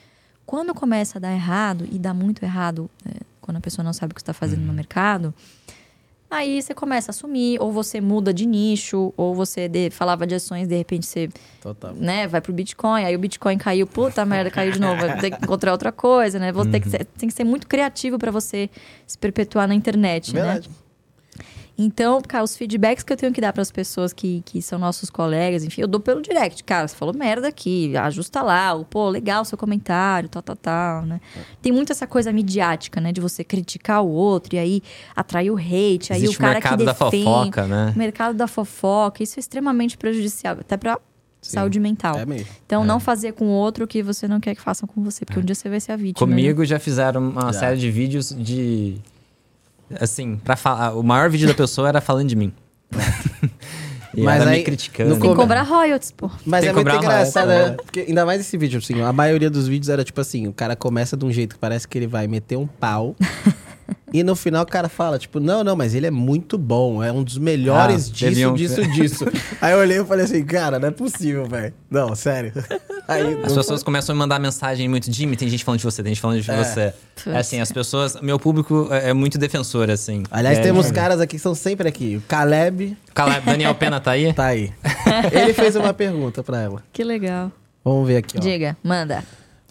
Quando começa a dar errado, e dá muito errado é, quando a pessoa não sabe o que está fazendo no mercado, aí você começa a assumir, ou você muda de nicho, ou você de- falava de ações, de repente você Total. né, vai pro Bitcoin, aí o Bitcoin caiu, puta merda, caiu de novo, vai ter que encontrar outra coisa, né? Vou ter que ser, tem que ser muito criativo para você se perpetuar na internet, Verdade. né? Então, cara, os feedbacks que eu tenho que dar para as pessoas que, que são nossos colegas, enfim, eu dou pelo direct. Cara, você falou merda aqui, ajusta lá, o, pô, legal o seu comentário, tal, tal, tal, né? Tem muito essa coisa midiática, né? De você criticar o outro e aí atrair o hate, aí Existe o cara mercado que da defende, fofoca, né? o mercado da fofoca, isso é extremamente prejudicial, até para saúde mental. É mesmo. Então, não fazer com o outro o que você não quer que façam com você, porque um dia você vai ser a vítima. né? Comigo já fizeram uma Já. série de vídeos de. Assim, para falar. O maior vídeo da pessoa era falando de mim. e Mas aí, me criticando. Tem que cobrar royalties, pô. Mas Tem é que muito engraçado, reta, né? né? Porque ainda mais esse vídeo, assim, a maioria dos vídeos era tipo assim, o cara começa de um jeito que parece que ele vai meter um pau. e no final o cara fala, tipo, não, não, mas ele é muito bom, é um dos melhores Ah, disso, um- disso, disso. Aí eu olhei e falei assim, cara, não é possível, velho. Não, sério. Aí, As não pessoas começam a me mandar mensagem muito, Jimmy, tem gente falando de você, tem gente falando de É. você. É assim, as pessoas. Meu público é é muito defensor, assim. Aliás, É, temos é. caras aqui que são sempre aqui. O Caleb Caleb, Daniel Pena tá aí? tá aí. ele fez uma pergunta pra ela. Que legal. Vamos ver aqui, ó. Diga, manda.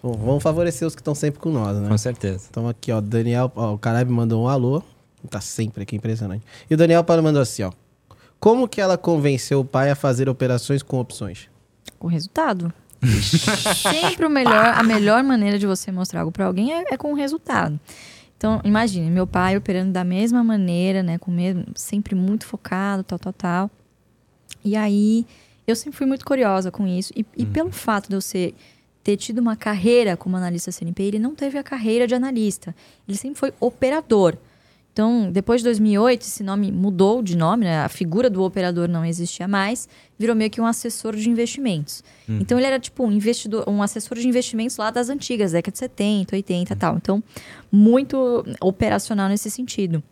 Bom, Vamos favorecer os que estão sempre com nós, né? Com certeza. Então aqui, ó, Daniel, ó, o Caleb mandou um alô. Tá sempre aqui, impressionante. E o Daniel Paulo mandou assim, ó. Como que ela convenceu o pai a fazer operações com opções? Com resultado. Sempre o melhor, a melhor maneira de você mostrar algo pra alguém é, é com o resultado. Então, imagine, meu pai operando da mesma maneira, né? Com mesmo, sempre muito focado, tal, tal, tal. E aí, eu sempre fui muito curiosa com isso. E, e pelo fato de eu ser, ter tido uma carreira como analista CNP, ele não teve a carreira de analista. Ele sempre foi operador. Então, depois de 2008, esse nome mudou de nome, né? A figura do operador não existia mais, virou meio que um assessor de investimentos. Então, ele era tipo um investidor, um assessor de investimentos lá das antigas, década de 70, 80 e tal. Então, muito operacional nesse sentido.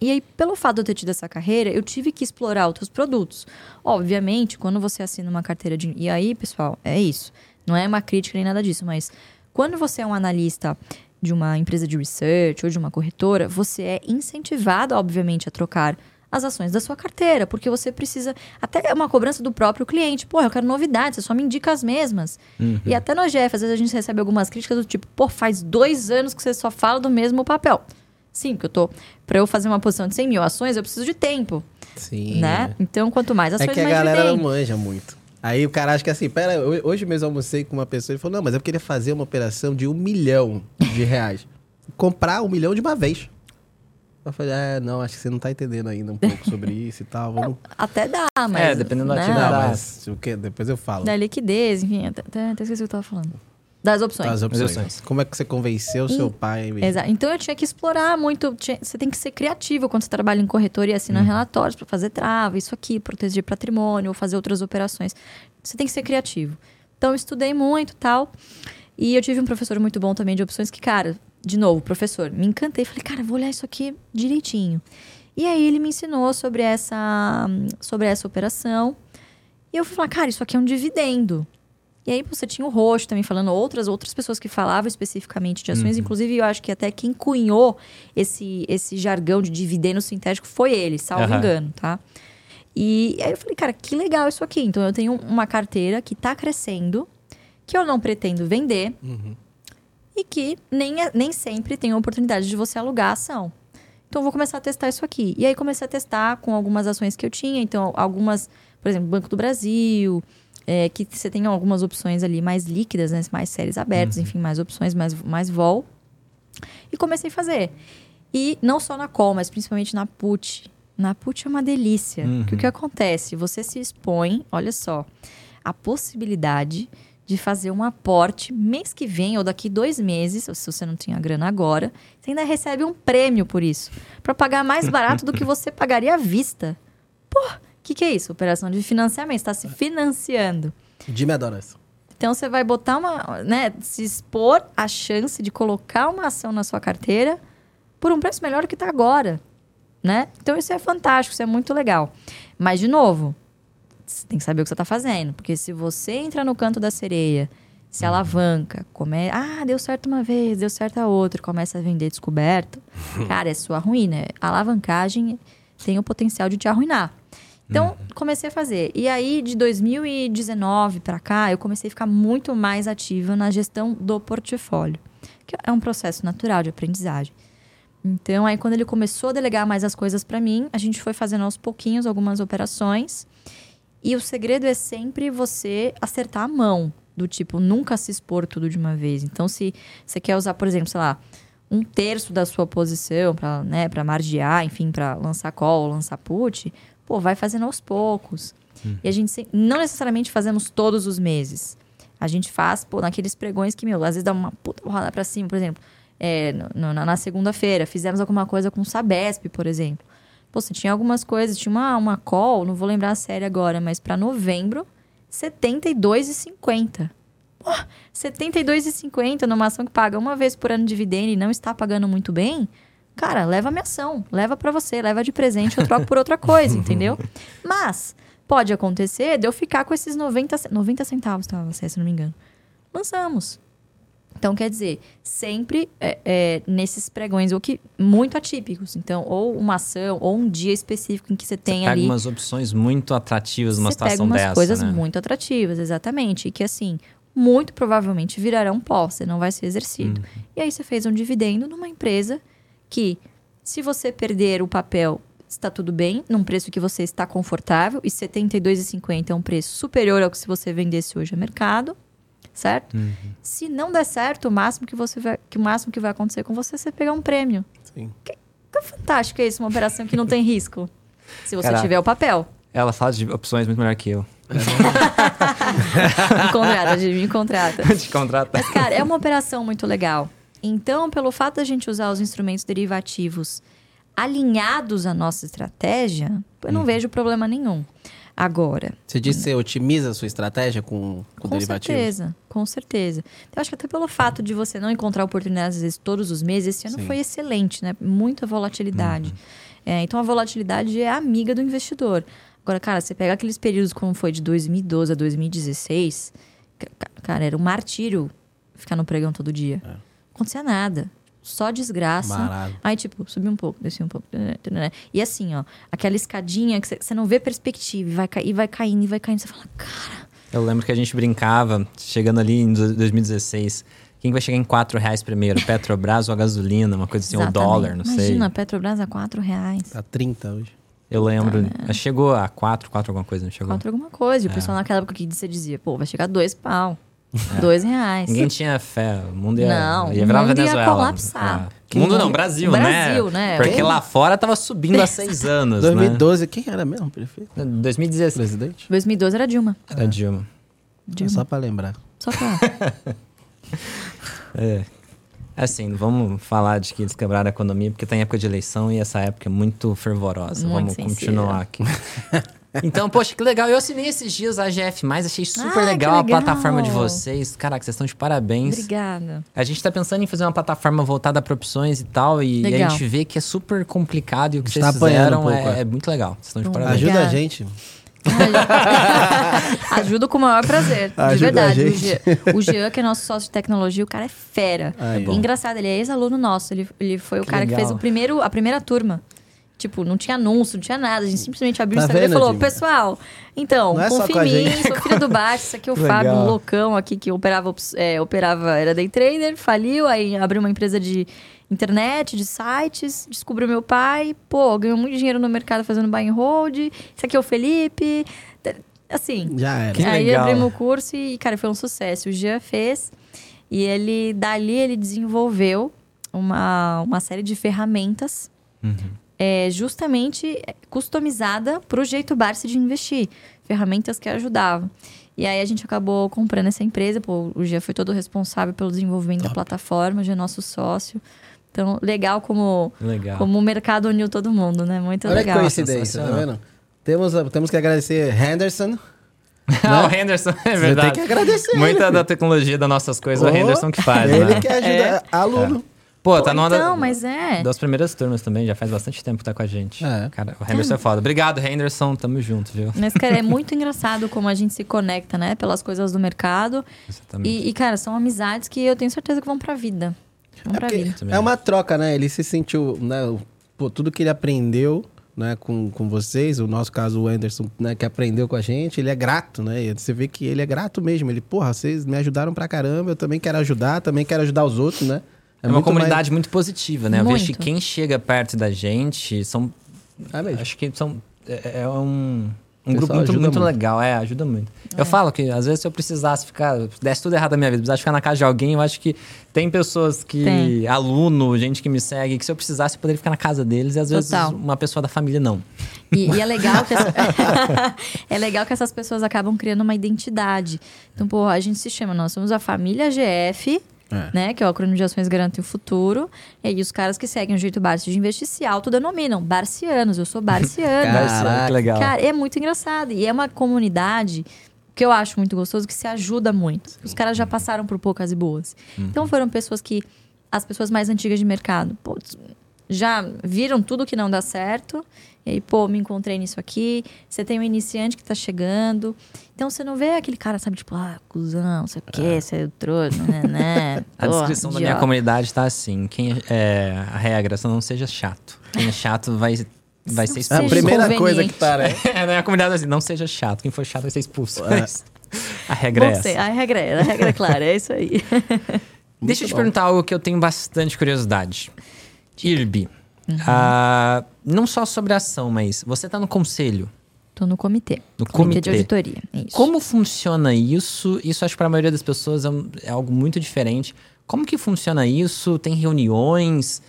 E aí, pelo fato de eu ter tido essa carreira, eu tive que explorar outros produtos. Obviamente, quando você assina uma carteira de. E aí, pessoal, é isso. Não é uma crítica nem nada disso, mas quando você é um analista de uma empresa de research ou de uma corretora, você é incentivado, obviamente, a trocar as ações da sua carteira, porque você precisa. Até é uma cobrança do próprio cliente. Pô, eu quero novidades, você só me indica as mesmas. E até no GF, às vezes a gente recebe algumas críticas do tipo, pô, faz dois anos que você só fala do mesmo papel. Sim, porque eu tô. Pra eu fazer uma posição de 100 mil ações, eu preciso de tempo, Sim. né? Então, quanto mais É ações, que a mais galera não manja muito. Aí o cara acha que assim, pera, ho- hoje mesmo eu almocei com uma pessoa e falou, não, mas eu queria fazer uma operação de um milhão de reais. Comprar um milhão de uma vez. Eu falei, é, não, acho que você não tá entendendo ainda um pouco sobre isso e tal. Vamos... Até dá, mas. É, dependendo da né? atividade. Não, dá. mas o que? depois eu falo. Da liquidez, enfim, até, até, até esqueci o que eu tava falando. Das opções. As opções. opções. Como é que você convenceu seu pai? Exato. Então eu tinha que explorar muito. tinha- você tem que ser criativo quando você trabalha em corretora e assina relatórios para fazer trava, isso aqui, proteger patrimônio ou fazer outras operações. Você tem que ser criativo. Então eu estudei muito tal. E eu tive um professor muito bom também de opções que, cara, de novo, professor, me encantei. Falei, cara, vou olhar isso aqui direitinho. E aí ele me ensinou sobre essa, sobre essa operação. E eu fui falar, cara, isso aqui é um dividendo. E aí você tinha o Roxo também falando, outras outras pessoas que falavam especificamente de ações. Inclusive, eu acho que até quem cunhou esse, esse jargão de dividendo sintético foi ele, salvo Aham. engano, tá? E aí eu falei, cara, que legal isso aqui. Então eu tenho uma carteira que tá crescendo, que eu não pretendo vender e que nem, é- nem sempre tem a oportunidade de você alugar a ação. Então eu vou começar a testar isso aqui. E aí comecei a testar com algumas ações que eu tinha. Então, algumas, por exemplo, Banco do Brasil, é, que você tem algumas opções ali mais líquidas, né? Mais séries abertas, enfim, mais opções, mais, mais vol. E comecei a fazer. E não só na call, mas principalmente na put. Na put é uma delícia. Porque o que acontece? Você se expõe, olha só, a possibilidade de fazer um aporte mês que vem ou daqui dois meses, ou se você não tinha grana agora, você ainda recebe um prêmio por isso. Para pagar mais barato do que você pagaria à vista. Pô, que, que é isso? Operação de financiamento. Você está se financiando. Jimmy adora isso. Então você vai botar uma, né, se expor a chance de colocar uma ação na sua carteira por um preço melhor do que está agora, né? Então isso é fantástico, isso é muito legal. Mas de novo, você tem que saber o que você está fazendo, porque se você entra no canto da sereia, se alavanca, come... ah, deu certo uma vez, deu certo a outra, começa a vender descoberto, cara, é sua ruína. A alavancagem tem o potencial de te arruinar. Então, comecei a fazer. E aí, de 2019 para cá, eu comecei a ficar muito mais ativa na gestão do portfólio, que é um processo natural de aprendizagem. Então, aí quando ele começou a delegar mais as coisas para mim, a gente foi fazendo aos pouquinhos algumas operações. E o segredo é sempre você acertar a mão, do tipo, nunca se expor tudo de uma vez. Então, se você quer usar, por exemplo, sei lá, um terço da sua posição para né, pra margear, enfim, para lançar call, lançar put, pô, vai fazendo aos poucos. E a gente não necessariamente fazemos todos os meses. A gente faz, pô, naqueles pregões que, meu, às vezes dá uma puta porrada pra cima, por exemplo. É, no- na, na segunda-feira, fizemos alguma coisa com o Sabesp, por exemplo. Pô, você tinha algumas coisas, tinha uma, uma call, não vou lembrar a série agora, mas pra novembro, R$ 72,50. Pô, R$ 72,50 numa ação que paga uma vez por ano de dividendo e não está pagando muito bem, cara, leva a minha ação, leva pra você, leva de presente, eu troco por outra coisa, entendeu? Mas pode acontecer de eu ficar com esses 90, ce- 90 centavos, tá, se não me engano. Lançamos. Então, quer dizer, sempre é, é, nesses pregões, ou que muito atípicos. Então, ou uma ação, ou um dia específico em que você tem Pega ali. umas opções muito atrativas numa Você pega situação umas dessa, coisas né? muito atrativas, exatamente. E que, assim, muito provavelmente virarão pó, você não vai ser exercido. Uhum. E aí você fez um dividendo numa empresa que, se você perder o papel, está tudo bem, num preço que você está confortável, e R$ 72,50 é um preço superior ao que se você vendesse hoje a mercado, certo? Uhum. Se não der certo, o máximo que você vai, que o máximo que vai acontecer com você é você pegar um prêmio. Sim. Que fantástico é isso, uma operação que não tem risco. Se você Caraca. tiver o papel. Ela fala de opções muito melhor que eu. Me contrata, me contrata. Te contrata. Mas, cara, é uma operação muito legal. Então, pelo fato da gente usar os instrumentos derivativos alinhados à nossa estratégia, eu não vejo problema nenhum. Agora, Você disse que você otimiza a sua estratégia com, com, com derivativos? certeza, com certeza. Eu acho que até pelo fato de você não encontrar oportunidades, às vezes, todos os meses, esse ano Sim. foi excelente, né? Muita volatilidade. É, então, a volatilidade é amiga do investidor. Agora, cara, você pega aqueles períodos como foi de 2012 a 2016, ca- ca- cara, era um martírio ficar no pregão todo dia. Não acontecia nada. Só desgraça. Barato. Aí, tipo, subi um pouco, desci um pouco. E assim, ó, aquela escadinha que você- não vê perspectiva, e vai, e vai caindo, e vai caindo. Você fala, cara, Eu lembro que a gente brincava, chegando ali em 2016. Quem vai chegar em 4 reais primeiro? Petrobras ou a gasolina? Uma coisa assim, ou Exatamente. dólar, não sei. Imagina, a Petrobras a 4 reais. Tá 30 hoje. Eu lembro. Chegou a 4, 4 alguma coisa, não chegou? Quatro alguma coisa. E É. o pessoal naquela época que você dizia, pô, vai chegar dois pau. Dois reais. Ninguém tinha fé. O mundo ia, Não, ia o virar mundo ia Venezuela. colapsar. É. Mundo não, Brasil, Brasil, né? Porque Quem? lá fora tava subindo há seis anos, 2012, quem era mesmo o prefeito? né? 2016. Presidente? 2012 era Dilma. Era Dilma. Dilma. Só pra lembrar. Só pra... É. Assim, vamos falar de que eles quebraram a economia, porque tá em época de eleição e essa época é muito fervorosa. Muito vamos sensível. continuar aqui. Então, poxa, que legal. Eu assinei esses dias a GF, achei super Ah, legal, que a legal. plataforma de vocês. Caraca, vocês estão de parabéns. Obrigada. A gente tá pensando em fazer uma plataforma voltada para opções e tal, e, e a Legal. gente vê que é super complicado e o que gente vocês tá fizeram um pouco, é, é. é muito legal. Vocês estão de Bom, parabéns. Ajuda Obrigada. a gente. Ajudo com o maior prazer. Ajuda de verdade. O. Jean, o Jean, que é nosso sócio de tecnologia, o cara é fera. E ó. engraçado, ele é ex-aluno nosso. Ele, ele foi o Que cara que legal. fez o primeiro, a primeira turma. Tipo, não tinha anúncio, não tinha nada. A gente simplesmente abriu Tá o Instagram vendo, e falou: Jimmy? Pessoal, então, Não é confia em mim, sou filho do baixo. Isso aqui é o. Fábio, um loucão aqui que operava, é, operava, era day trader, faliu, aí abriu uma empresa de internet, de sites, descobriu meu pai, pô, ganhou muito dinheiro no mercado fazendo buy and hold. Isso aqui é o Felipe. Assim, Já era. Que aí legal. abrimos o curso e, cara, foi um sucesso. O Jean fez e ele, dali, ele desenvolveu uma, uma série de ferramentas Uhum. É, justamente customizada para o jeito Barsi de investir. Ferramentas que ajudavam. E aí a gente acabou comprando essa empresa. Pô, o Jean foi todo responsável pelo desenvolvimento da plataforma, o Jean é nosso sócio. Então, legal como, Legal. como o mercado uniu todo mundo, né? Muito Olha que legal. coincidência, tá vendo? Temos, temos que agradecer Henderson. Ah, o Henderson, é Você tem verdade. que agradecer Muita ele. da tecnologia das nossas coisas, é o Oh, Henderson que faz, Ele né? que ajuda aluno. Pô, Pô, tá numa da- então, mas é. das primeiras turmas também, já faz bastante tempo que tá com a gente. É. Cara, o Henderson é foda. Obrigado, Henderson. Tamo junto, viu? Mas, cara, é muito engraçado como a gente se conecta, né? Pelas coisas do mercado. Exatamente. E, e, cara, são amizades que eu tenho certeza que vão pra vida. Vão É, pra vida. É uma troca, né? Ele se sentiu, né? o- Pô, tudo que ele aprendeu, né, com, com vocês, o nosso caso, o Anderson, né, que aprendeu com a gente, ele é grato, né? E você vê que ele é grato mesmo. Ele, porra, vocês me ajudaram pra caramba, eu também quero ajudar, também quero ajudar os outros, né? É, uma muito comunidade muito positiva, né? Eu vejo que Muito. quem chega perto da gente são. Mais... É. Acho que são. É, é um. Um O grupo muito, muito muito. legal, é, ajuda muito. Eu falo que às vezes se eu precisasse ficar, desse tudo errado na minha vida, precisasse ficar na casa de alguém, eu acho que tem pessoas que, Tem. aluno, gente que me segue, que se eu precisasse eu poderia ficar na casa deles e às vezes Total. uma pessoa da família não. E, e é legal que essa- é legal que essas pessoas acabam criando uma identidade. Então, pô, a gente se chama, nós somos a família GF, É. né? Que é o acrônimo de ações garantem o futuro. E aí os caras que seguem o jeito Barsi de investir se autodenominam barcianos. Eu sou barciano. Caraca. que legal. Cara, é muito engraçado. E é uma comunidade que eu acho muito gostoso, que se ajuda muito. Os caras já passaram por poucas e boas. Então foram pessoas que. As pessoas mais antigas de mercado. pô, já viram tudo que não dá certo. E aí, pô, me encontrei nisso aqui. Você tem um iniciante que tá chegando. Então você não vê aquele cara, sabe, tipo, ah, cuzão, não sei o quê, você é o trouxa, né, né. A Pô, descrição da minha idiota. comunidade tá assim: quem é, a regra, só não seja chato. Quem é chato vai, vai ser É a expulso. primeira coisa que tá, né? É, na minha comunidade assim, não seja chato. Quem for chato vai ser expulso. É. A regra é Bom, sei, essa. a regra é, a regra é clara, é isso aí. Deixa eu te bom. perguntar algo que eu tenho bastante curiosidade. IRB. Uhum. Ah, não só sobre a ação, mas você tá no conselho. Tô no comitê. No de comitê. auditoria. Isso. Como funciona isso? Isso acho que para a maioria das pessoas é, um- é algo muito diferente. Como que funciona isso? Tem reuniões?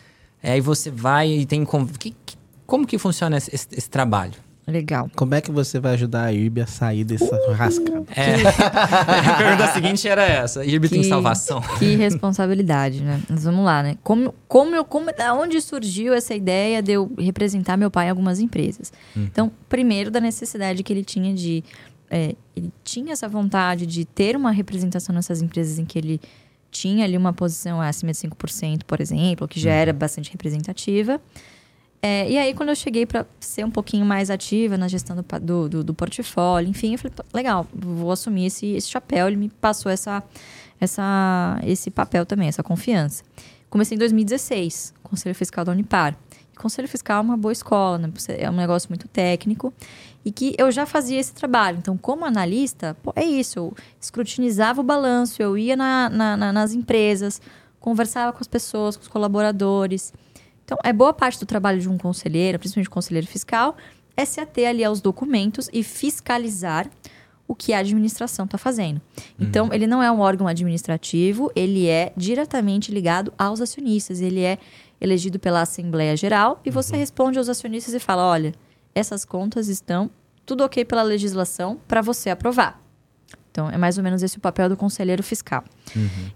É, aí você vai e tem... que- que- como que funciona esse, esse- esse trabalho? Legal. Como é que você vai ajudar a IRB a sair dessa rascada? É, a pergunta seguinte era essa. IRB tem Que- salvação? Que responsabilidade, né? Mas vamos lá, né? Como, como eu, como, da onde surgiu essa ideia de eu representar meu pai em algumas empresas? Então, primeiro, da necessidade que ele tinha de. é, ele tinha essa vontade de ter uma representação nessas empresas em que ele tinha ali uma posição acima de 5%, por exemplo, que já era bastante representativa. É, e aí, quando eu cheguei para ser um pouquinho mais ativa na gestão do, do, do, do portfólio, enfim, eu falei, "Pô, legal, vou assumir esse, esse chapéu. Ele me passou essa, essa, esse papel também, essa confiança. Comecei em 2016, Conselho Fiscal da Unipar. Conselho Fiscal é uma boa escola, né? É um negócio muito técnico e que eu já fazia esse trabalho. Então, como analista, pô, é isso, eu escrutinizava o balanço, eu ia na- na- na- nas empresas, conversava com as pessoas, com os colaboradores. Então, é boa parte do trabalho de um conselheiro, principalmente conselheiro fiscal, é se ater ali aos documentos e fiscalizar o que a administração está fazendo. Então, ele não é um órgão administrativo, ele é diretamente ligado aos acionistas. Ele é elegido pela Assembleia Geral e você responde aos acionistas e fala: olha, essas contas estão tudo ok pela legislação para você aprovar. Então, é mais ou menos esse o papel do conselheiro fiscal.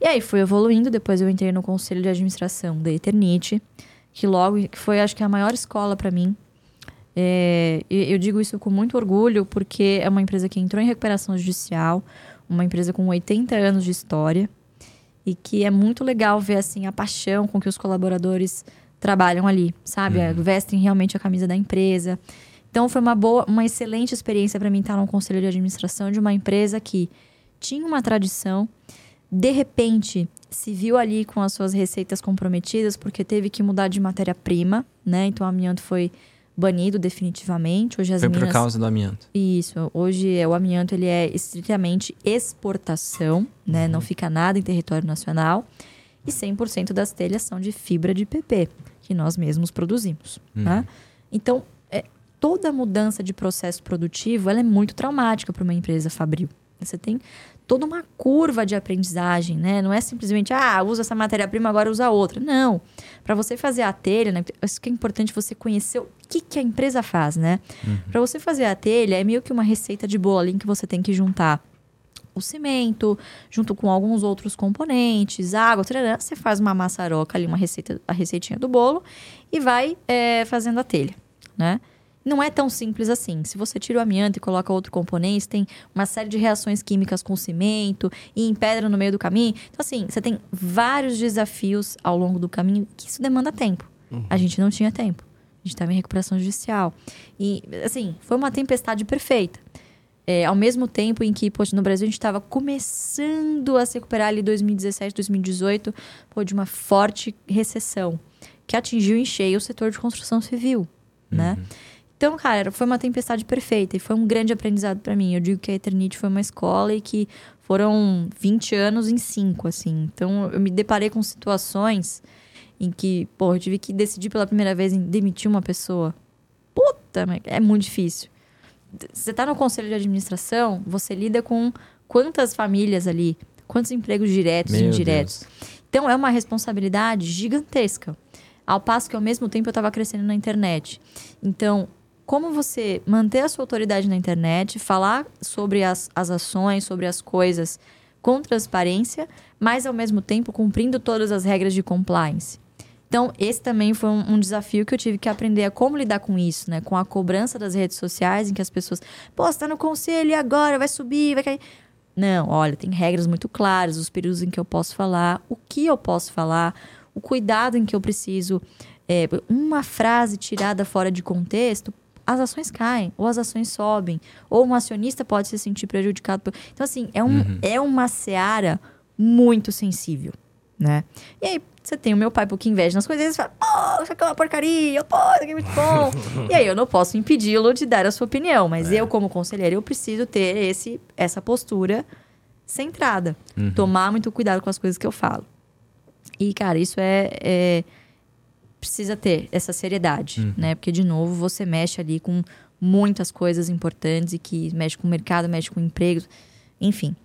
E aí foi evoluindo, depois eu entrei no conselho de administração da Eternite, que logo que foi acho que a maior escola para mim. É, eu digo isso com muito orgulho, porque é uma empresa que entrou em recuperação judicial, uma empresa com 80 anos de história, e que é muito legal ver assim a paixão com que os colaboradores trabalham ali, sabe? Vestem realmente a camisa da empresa. Então foi uma boa, uma excelente experiência para mim estar no conselho de administração de uma empresa que tinha uma tradição, de repente se viu ali com as suas receitas comprometidas porque teve que mudar de matéria-prima, né? Então o amianto foi banido definitivamente. Hoje as Foi por minas causa do amianto. isso. Hoje é, o amianto ele é estritamente exportação, né? Não fica nada em território nacional. E 100% das telhas são de fibra de PP, que nós mesmos produzimos. Né? Então, é, toda mudança de processo produtivo ela é muito traumática para uma empresa fabril. Você tem toda uma curva de aprendizagem, né? Não é simplesmente, ah, usa essa matéria-prima, agora usa outra. Não. Para você fazer a telha, né? Isso que é importante você conhecer o que, que a empresa faz, né? Para você fazer a telha, é meio que uma receita de bolo ali em que você tem que juntar o cimento, junto com alguns outros componentes, água, tarará, você faz uma maçaroca ali, uma receita, a receitinha do bolo e vai é, fazendo a telha, né? Não é tão simples assim. Se você tira o amianto e coloca outro componente, tem uma série de reações químicas com cimento e em pedra no meio do caminho. Então, assim, você tem vários desafios ao longo do caminho que isso demanda tempo. A gente não tinha tempo. A gente estava em recuperação judicial. E, assim, foi uma tempestade perfeita. É, ao mesmo tempo em que, poxa, no Brasil a gente estava começando a se recuperar ali 2017, 2018, pô, de uma forte recessão que atingiu em cheio o setor de construção civil, né? Então, cara, foi uma tempestade perfeita e foi um grande aprendizado para mim. Eu digo que a Eternite foi uma escola e que foram 20 anos em 5, assim. Então, eu me deparei com situações em que, pô, eu tive que decidir pela primeira vez em demitir uma pessoa. Puta, é muito difícil. Você tá no conselho de administração, você lida com quantas famílias ali, quantos empregos diretos e indiretos. Então, é uma responsabilidade gigantesca. Ao passo que, ao mesmo tempo, eu estava crescendo na internet. Então, como você manter a sua autoridade na internet, falar sobre as, as ações, sobre as coisas com transparência, mas, ao mesmo tempo, cumprindo todas as regras de compliance. Então, esse também foi um, um desafio que eu tive que aprender a como lidar com isso, né? Com a cobrança das redes sociais, em que as pessoas, pô, você tá no conselho e agora vai subir, vai cair. Não, olha, tem regras muito claras, os períodos em que eu posso falar, o que eu posso falar, o cuidado em que eu preciso. É, uma frase tirada fora de contexto, as ações caem, ou as ações sobem, ou um acionista pode se sentir prejudicado. por- Então, assim, é, um, é uma seara muito sensível, né? E aí, você tem o meu pai um pouquinho inveja nas coisas, e fala, pô, isso aqui é uma porcaria, pô, isso aqui é muito bom. e aí, eu não posso impedi-lo de dar a sua opinião, mas eu, como conselheiro, eu preciso ter esse, essa postura centrada. Tomar muito cuidado com as coisas que eu falo. E, cara, isso é, é- precisa ter essa seriedade, né? Porque, de novo, você mexe ali com muitas coisas importantes e que mexe com o mercado, mexe com empregos, enfim.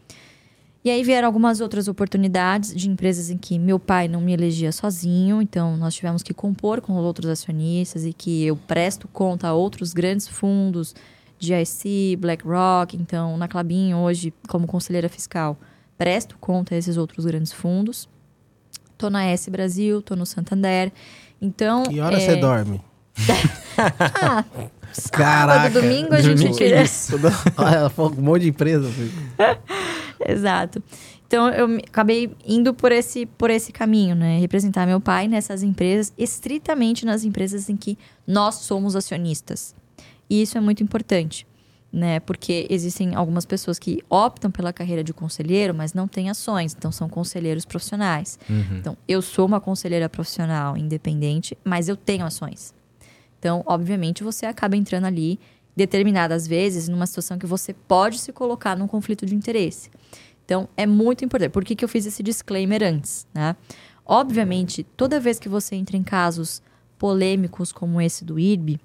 E aí vieram algumas outras oportunidades de empresas em que meu pai não me elegia sozinho, então nós tivemos que compor com os outros acionistas e que eu presto conta a outros grandes fundos, GIC, BlackRock, então na Clabin hoje como conselheira fiscal, presto conta a esses outros grandes fundos. Tô na S Brasil, tô no Santander. Então, Que hora é, você dorme? Ah, Caraca. sábado, domingo a gente tira. Olha, ela falou um monte de empresa. filho. Exato. Então eu me- acabei indo por esse, por esse caminho, né? Representar meu pai nessas empresas, estritamente nas empresas em que nós somos acionistas. E isso é muito importante, né? Porque existem algumas pessoas que optam pela carreira de conselheiro, mas não têm ações, então são conselheiros profissionais. Então, eu sou uma conselheira profissional independente, mas eu tenho ações. Então, obviamente, você acaba entrando ali determinadas vezes numa situação que você pode se colocar num conflito de interesse. Então, é muito importante. Por que, que eu fiz esse disclaimer antes, né? Obviamente, toda vez que você entra em casos polêmicos como esse do IRB,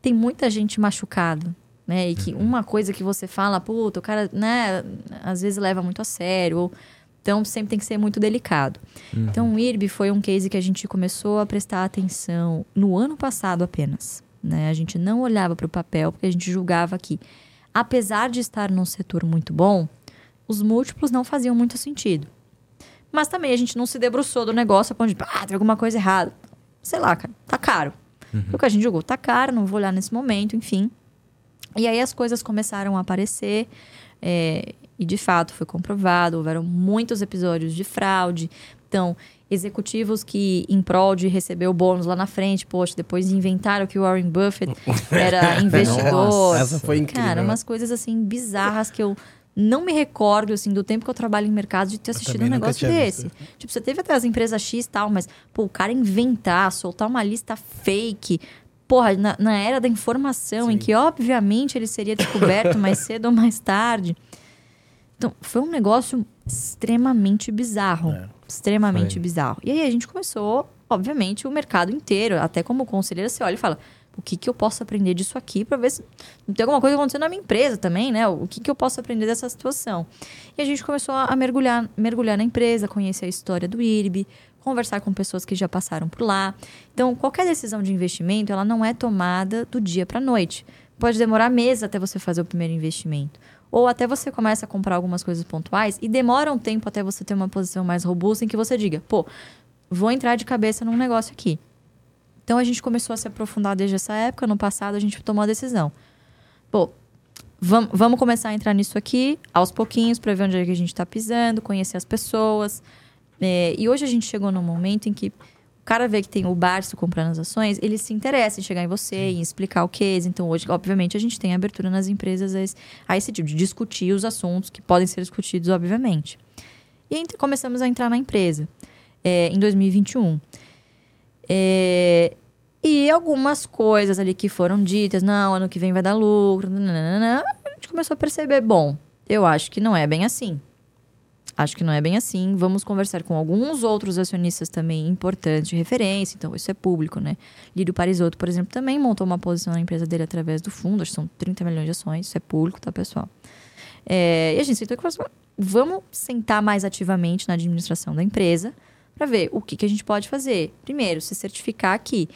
tem muita gente machucada, né? E que uma coisa que você fala, puta, o cara, né, às vezes leva muito a sério, ou então sempre tem que ser muito delicado. Então o IRB foi um case que a gente começou a prestar atenção no ano passado apenas. Né? A gente não olhava para o papel porque a gente julgava que, apesar de estar num setor muito bom, os múltiplos não faziam muito sentido. Mas também a gente não se debruçou do negócio a ponto de, ah, tem alguma coisa errada. Sei lá, cara, tá caro. O que a gente julgou, tá caro, não vou olhar nesse momento, enfim. E aí as coisas começaram a aparecer. é, e de fato foi comprovado, houveram muitos episódios de fraude. Então, executivos que, em prol de receber o bônus lá na frente, poxa, depois inventaram que o Warren Buffett era investidor. Nossa, Essa foi incrível. Cara, umas coisas assim bizarras que eu não me recordo assim do tempo que eu trabalho em mercado de ter assistido um negócio desse. visto. Tipo, você teve até as empresas X e tal, mas pô, o cara inventar, soltar uma lista fake, porra, na, na era da informação em Sim. que obviamente ele seria descoberto mais cedo ou mais tarde. Então, foi um negócio extremamente bizarro. É. Extremamente Foi. bizarro. E aí a gente começou, obviamente, o mercado inteiro. Até como conselheira, você olha e fala: o que, que eu posso aprender disso aqui para ver se não tem alguma coisa acontecendo na minha empresa também, né? O que, que eu posso aprender dessa situação? E a gente começou a mergulhar, mergulhar na empresa, conhecer a história do IRB, conversar com pessoas que já passaram por lá. Então, qualquer decisão de investimento, ela não é tomada do dia para noite. Pode demorar meses até você fazer o primeiro investimento. Ou até você começa a comprar algumas coisas pontuais e demora um tempo até você ter uma posição mais robusta em que você diga, pô, vou entrar de cabeça num negócio aqui. Então a gente começou a se aprofundar desde essa época. No passado a gente tomou a decisão. Pô, vam- vamos começar a entrar nisso aqui aos pouquinhos para ver onde é que a gente está pisando, conhecer as pessoas. É, e hoje a gente chegou num momento em que o cara vê que tem o Barço comprando as ações, ele se interessa em chegar em você, em explicar o case. Então, hoje, obviamente, a gente tem abertura nas empresas a esse, a esse tipo de discutir os assuntos que podem ser discutidos, obviamente. E aí começamos a entrar na empresa é, em 2021. É, e algumas coisas ali que foram ditas, não, ano que vem vai dar lucro, nananana, a gente começou a perceber, bom, eu acho que não é bem assim. Acho que não é bem assim. Vamos conversar com alguns outros acionistas também importantes de referência. Então, isso é público, né? Lírio Parisotto, por exemplo, também montou uma posição na empresa dele através do fundo. Acho que são 30 milhões de ações. Isso é público, tá, pessoal? É, e a gente sentou que assim, vamos sentar mais ativamente na administração da empresa para ver o que, que a gente pode fazer. Primeiro, se certificar que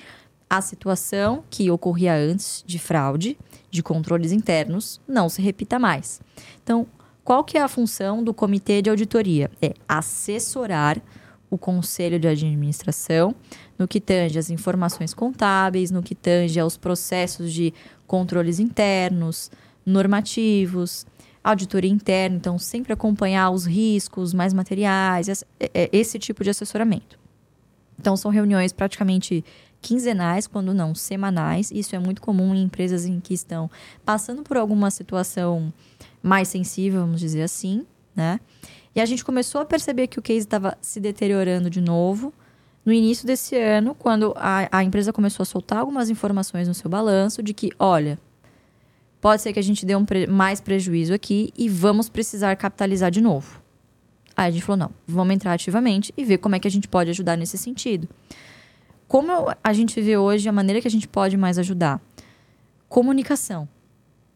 a situação que ocorria antes de fraude, de controles internos, não se repita mais. Então, qual que é a função do comitê de auditoria? É assessorar o conselho de administração no que tange às informações contábeis, no que tange aos processos de controles internos, normativos, auditoria interna, então sempre acompanhar os riscos mais materiais, esse- é- esse tipo de assessoramento. Então são reuniões praticamente quinzenais, quando não semanais. Isso é muito comum em empresas em que estão passando por alguma situação mais sensível, vamos dizer assim, né? E a gente começou a perceber que o case estava se deteriorando de novo no início desse ano, quando a, a empresa começou a soltar algumas informações no seu balanço de que, olha, pode ser que a gente dê um pre- mais prejuízo aqui e vamos precisar capitalizar de novo. Aí a gente falou, não, vamos entrar ativamente e ver como é que a gente pode ajudar nesse sentido. Como a gente vê hoje, a maneira que a gente pode mais ajudar? Comunicação.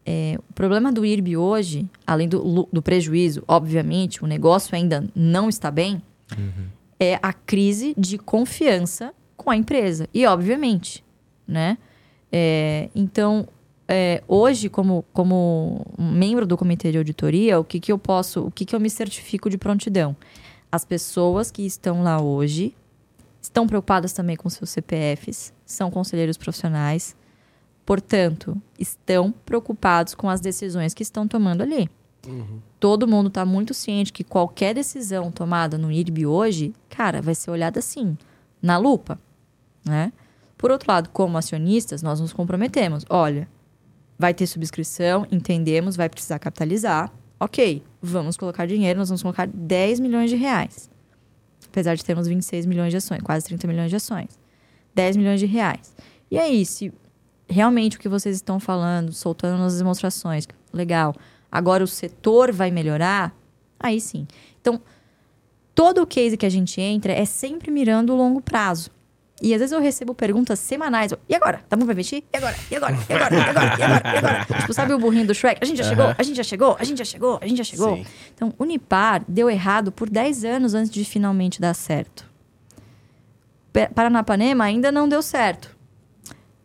É, o problema do IRB hoje, além do, do prejuízo, obviamente, o negócio ainda não está bem, é a crise de confiança com a empresa. E, obviamente, né? É, então, é, hoje, como, como membro do comitê de auditoria, o que, que eu posso, o que, que eu me certifico de prontidão? As pessoas que estão lá hoje estão preocupadas também com seus CPFs, são conselheiros profissionais, portanto, estão preocupados com as decisões que estão tomando ali. Todo mundo está muito ciente que qualquer decisão tomada no IRB hoje, cara, vai ser olhada assim, na lupa, né? Por outro lado, como acionistas, nós nos comprometemos. Olha, vai ter subscrição, entendemos, vai precisar capitalizar. Ok, vamos colocar dinheiro, nós vamos colocar 10 milhões de reais. Apesar de termos 26 milhões de ações, quase 30 milhões de ações. 10 milhões de reais. E aí, se realmente o que vocês estão falando, soltando nas demonstrações, legal, agora o setor vai melhorar, aí sim. Então, todo o case que a gente entra é sempre mirando o longo prazo. E às vezes eu recebo perguntas semanais. E agora? Tá bom pra investir? E agora? E agora? E agora? E agora? E agora? E agora? tipo, sabe o burrinho do Shrek? A gente já chegou? A gente já chegou? A gente já chegou? A gente já chegou? Sim. Então, Unipar deu errado por 10 anos antes de finalmente dar certo. Paranapanema ainda não deu certo.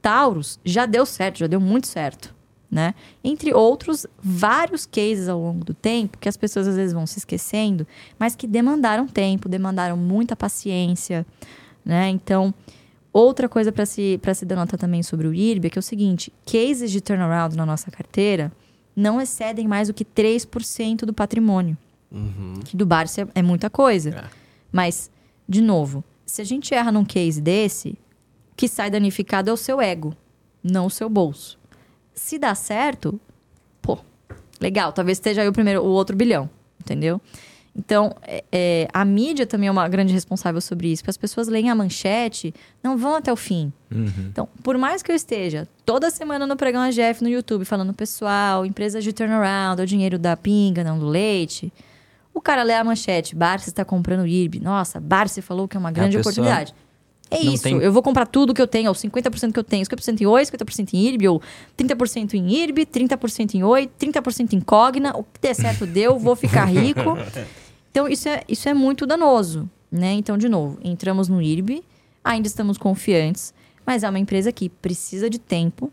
Taurus já deu certo, já deu muito certo. Né? Entre outros, vários cases ao longo do tempo que as pessoas às vezes vão se esquecendo, mas que demandaram tempo, demandaram muita paciência. Né? Então, outra coisa para se, pra se denotar também sobre o IRB é que é o seguinte: cases de turnaround na nossa carteira não excedem mais do que 3% do patrimônio. Que do Barça é muita coisa. É. Mas, de novo, se a gente erra num case desse, que sai danificado é o seu ego, não o seu bolso. Se dá certo, pô, legal, talvez esteja aí o primeiro, o outro bilhão, entendeu? Então, é- é, a mídia também é uma grande responsável sobre isso, porque as pessoas leem a manchete, não vão até o fim. Então, por mais que eu esteja toda semana no Pregão AGF no YouTube falando, pessoal, empresas de turnaround, é o dinheiro da pinga, não do leite. O cara lê a manchete, Barça está comprando IRB. Nossa, Barça falou que é uma grande pessoa oportunidade. É não isso, tem- eu vou comprar tudo que eu tenho, ou 50% que eu tenho, 50% em Oi, 50% em IRB, ou 30% em IRB, 30% em Oi, 30% em Cogna, o que der certo deu, vou ficar rico. Então, isso é, isso é muito danoso, né? Então, de novo, entramos no IRB, ainda estamos confiantes, mas é uma empresa que precisa de tempo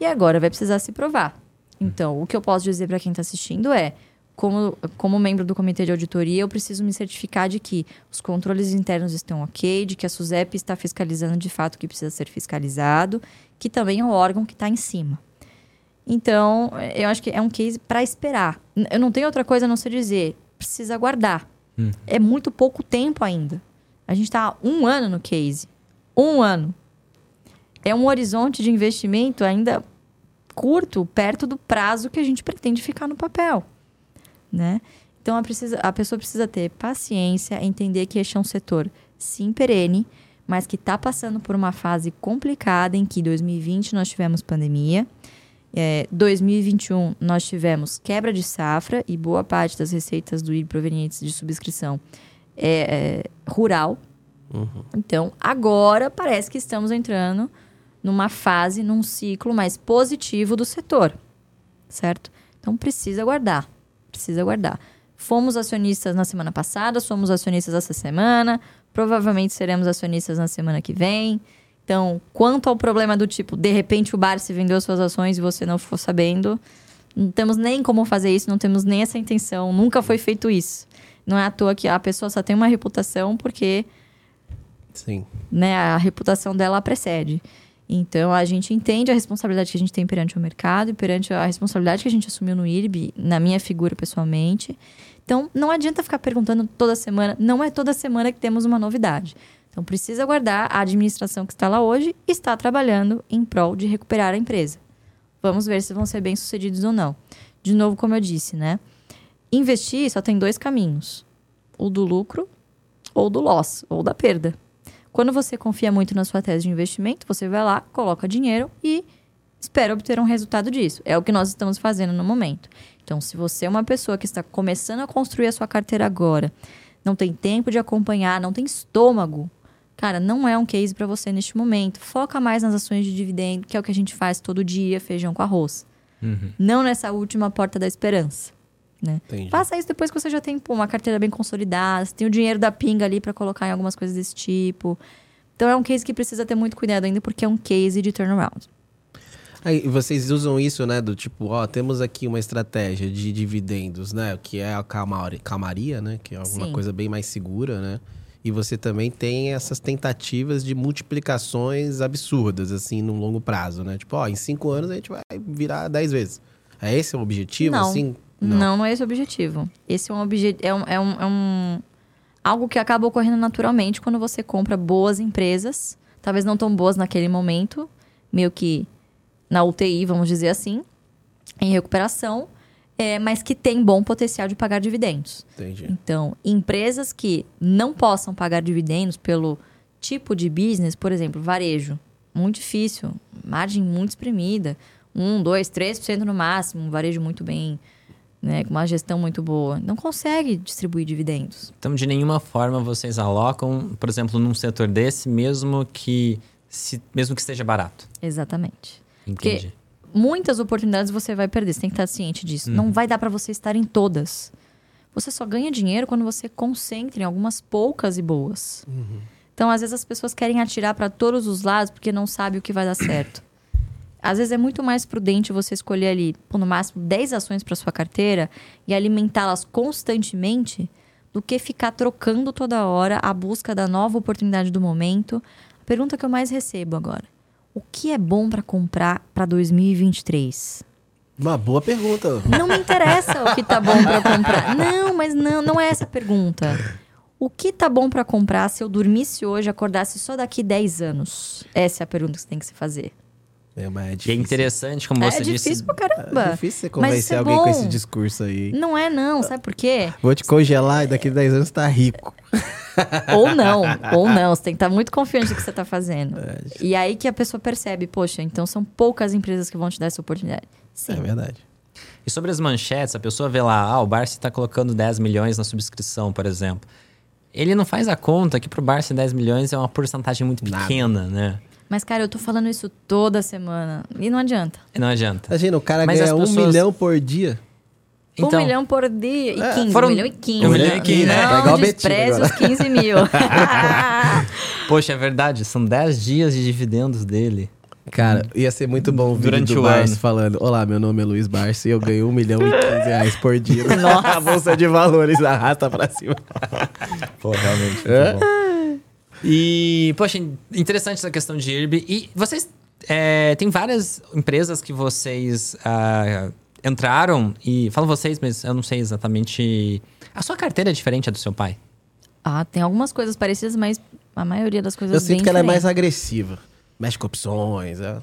e agora vai precisar se provar. Então, o que eu posso dizer para quem está assistindo é, como, como membro do comitê de auditoria, eu preciso me certificar de que os controles internos estão ok, de que a SUSEP está fiscalizando de fato o que precisa ser fiscalizado, que também é o órgão que está em cima. Então, eu acho que é um case para esperar. Eu não tenho outra coisa a não ser dizer, precisa aguardar. É muito pouco tempo ainda. A gente está um ano no case. Um ano. É um horizonte de investimento ainda curto, perto do prazo que a gente pretende ficar no papel. Né? Então, a, precisa, a pessoa precisa ter paciência, entender que este é um setor, sim, perene, mas que está passando por uma fase complicada em que 2020 nós tivemos pandemia, é, 2021 nós tivemos quebra de safra e boa parte das receitas do IRB provenientes de subscrição é, é rural. Então, agora parece que estamos entrando numa fase, num ciclo mais positivo do setor, certo? Então, precisa aguardar, precisa aguardar. Fomos acionistas na semana passada, somos acionistas essa semana, provavelmente seremos acionistas na semana que vem. Então, quanto ao problema do tipo, de repente o bar se vendeu suas ações e você não ficou sabendo, não temos nem como fazer isso, não temos nem essa intenção, nunca foi feito isso. Não é à toa que a pessoa só tem uma reputação porque Sim. né, a reputação dela precede. Então, a gente entende a responsabilidade que a gente tem perante o mercado e perante a responsabilidade que a gente assumiu no IRB, na minha figura pessoalmente. Então, não adianta ficar perguntando toda semana. Não é toda semana que temos uma novidade. Então, precisa aguardar. A administração que está lá hoje está trabalhando em prol de recuperar a empresa. Vamos ver se vão ser bem-sucedidos ou não. De novo, como eu disse, né? Investir só tem dois caminhos: o do lucro ou do loss, ou da perda. Quando você confia muito na sua tese de investimento, você vai lá, coloca dinheiro e espera obter um resultado disso. É o que nós estamos fazendo no momento. Então, se você é uma pessoa que está começando a construir a sua carteira agora, não tem tempo de acompanhar, não tem estômago, cara, não é um case para você neste momento. Foca mais nas ações de dividendo, que é o que a gente faz todo dia, feijão com arroz. Não nessa última porta da esperança. Né? Faça isso depois que você já tem pô, uma carteira bem consolidada, você tem o dinheiro da pinga ali para colocar em algumas coisas desse tipo. Então é um case que precisa ter muito cuidado ainda, porque é um case de turnaround. Aí vocês usam isso, né? Do tipo, ó, temos aqui uma estratégia de dividendos, né? Que é a calmari- calmaria, né? Que é alguma Sim. coisa bem mais segura, né? E você também tem essas tentativas de multiplicações absurdas, assim, no longo prazo, né? Tipo, ó, em cinco anos a gente vai virar dez vezes. É esse o objetivo, Não. assim? Não. não, é esse o objetivo. Esse é um objetivo. É um, é um, é um- algo que acaba ocorrendo naturalmente quando você compra boas empresas, talvez não tão boas naquele momento, meio que na UTI, vamos dizer assim, em recuperação, é, mas que tem bom potencial de pagar dividendos. Entendi. Então, empresas que não possam pagar dividendos pelo tipo de business, por exemplo, varejo, muito difícil, margem muito espremida, 1, 2, 3% no máximo, um varejo muito bem né, com uma gestão muito boa, não consegue distribuir dividendos. Então, de nenhuma forma vocês alocam, por exemplo, num setor desse, mesmo que, se, mesmo que esteja barato. Exatamente. Entendi. Muitas oportunidades você vai perder, você tem que estar ciente disso. Não vai dar para você estar em todas. Você só ganha dinheiro quando você concentra em algumas poucas e boas. Então, às vezes as pessoas querem atirar para todos os lados porque não sabe o que vai dar certo. Às vezes é muito mais prudente você escolher ali, no máximo 10 ações para sua carteira e alimentá-las constantemente do que ficar trocando toda hora a busca da nova oportunidade do momento. A pergunta que eu mais recebo agora: o que é bom para comprar para 2023? Uma boa pergunta. Não me interessa o que tá bom para comprar. Não, mas não, não é essa a pergunta. O que tá bom para comprar se eu dormisse hoje acordasse só daqui 10 anos? Essa é a pergunta que você tem que se fazer. É, mas é E é difícil. interessante, como é você difícil disse. pra caramba. É difícil você convencer é alguém com bom. esse discurso aí. Não é não, sabe por quê? Vou te congelar e daqui a 10 anos tá rico. Ou não, ou não. Você tem que estar muito confiante do que você tá fazendo. E aí que a pessoa percebe, poxa, então são poucas empresas que vão te dar essa oportunidade. Sim. É verdade. E sobre as manchetes, a pessoa vê lá, ah, o Barça está colocando 10 milhões na subscrição, por exemplo. Ele não faz a conta que pro Barça 10 milhões é uma porcentagem muito Nada. pequena, né? Mas, cara, eu tô falando isso toda semana. E não adianta. Não adianta. Imagina, o cara Mas ganha as um pessoas- milhão por dia. um milhão por dia e É, 15. foram- um milhão e 15. um milhão e 15, né? Não Tá igual despreze os 15 mil. Poxa, é verdade, são 10 dias de dividendos dele. Cara, ia ser muito bom o vídeo Durante do o Barça ano. falando Olá, meu nome é Luiz Barça e eu ganho um milhão e 15 reais por dia. Nossa. A bolsa de valores arrasta pra cima. Pô, realmente. É? E, poxa, interessante essa questão de IRB. E vocês. É, tem várias empresas que vocês ah, entraram e. Falo vocês, mas eu não sei exatamente. A sua carteira é diferente da do seu pai? ah, tem algumas coisas parecidas, mas a maioria das coisas Eu sinto bem que ela é mais agressiva. Mexe com opções. É.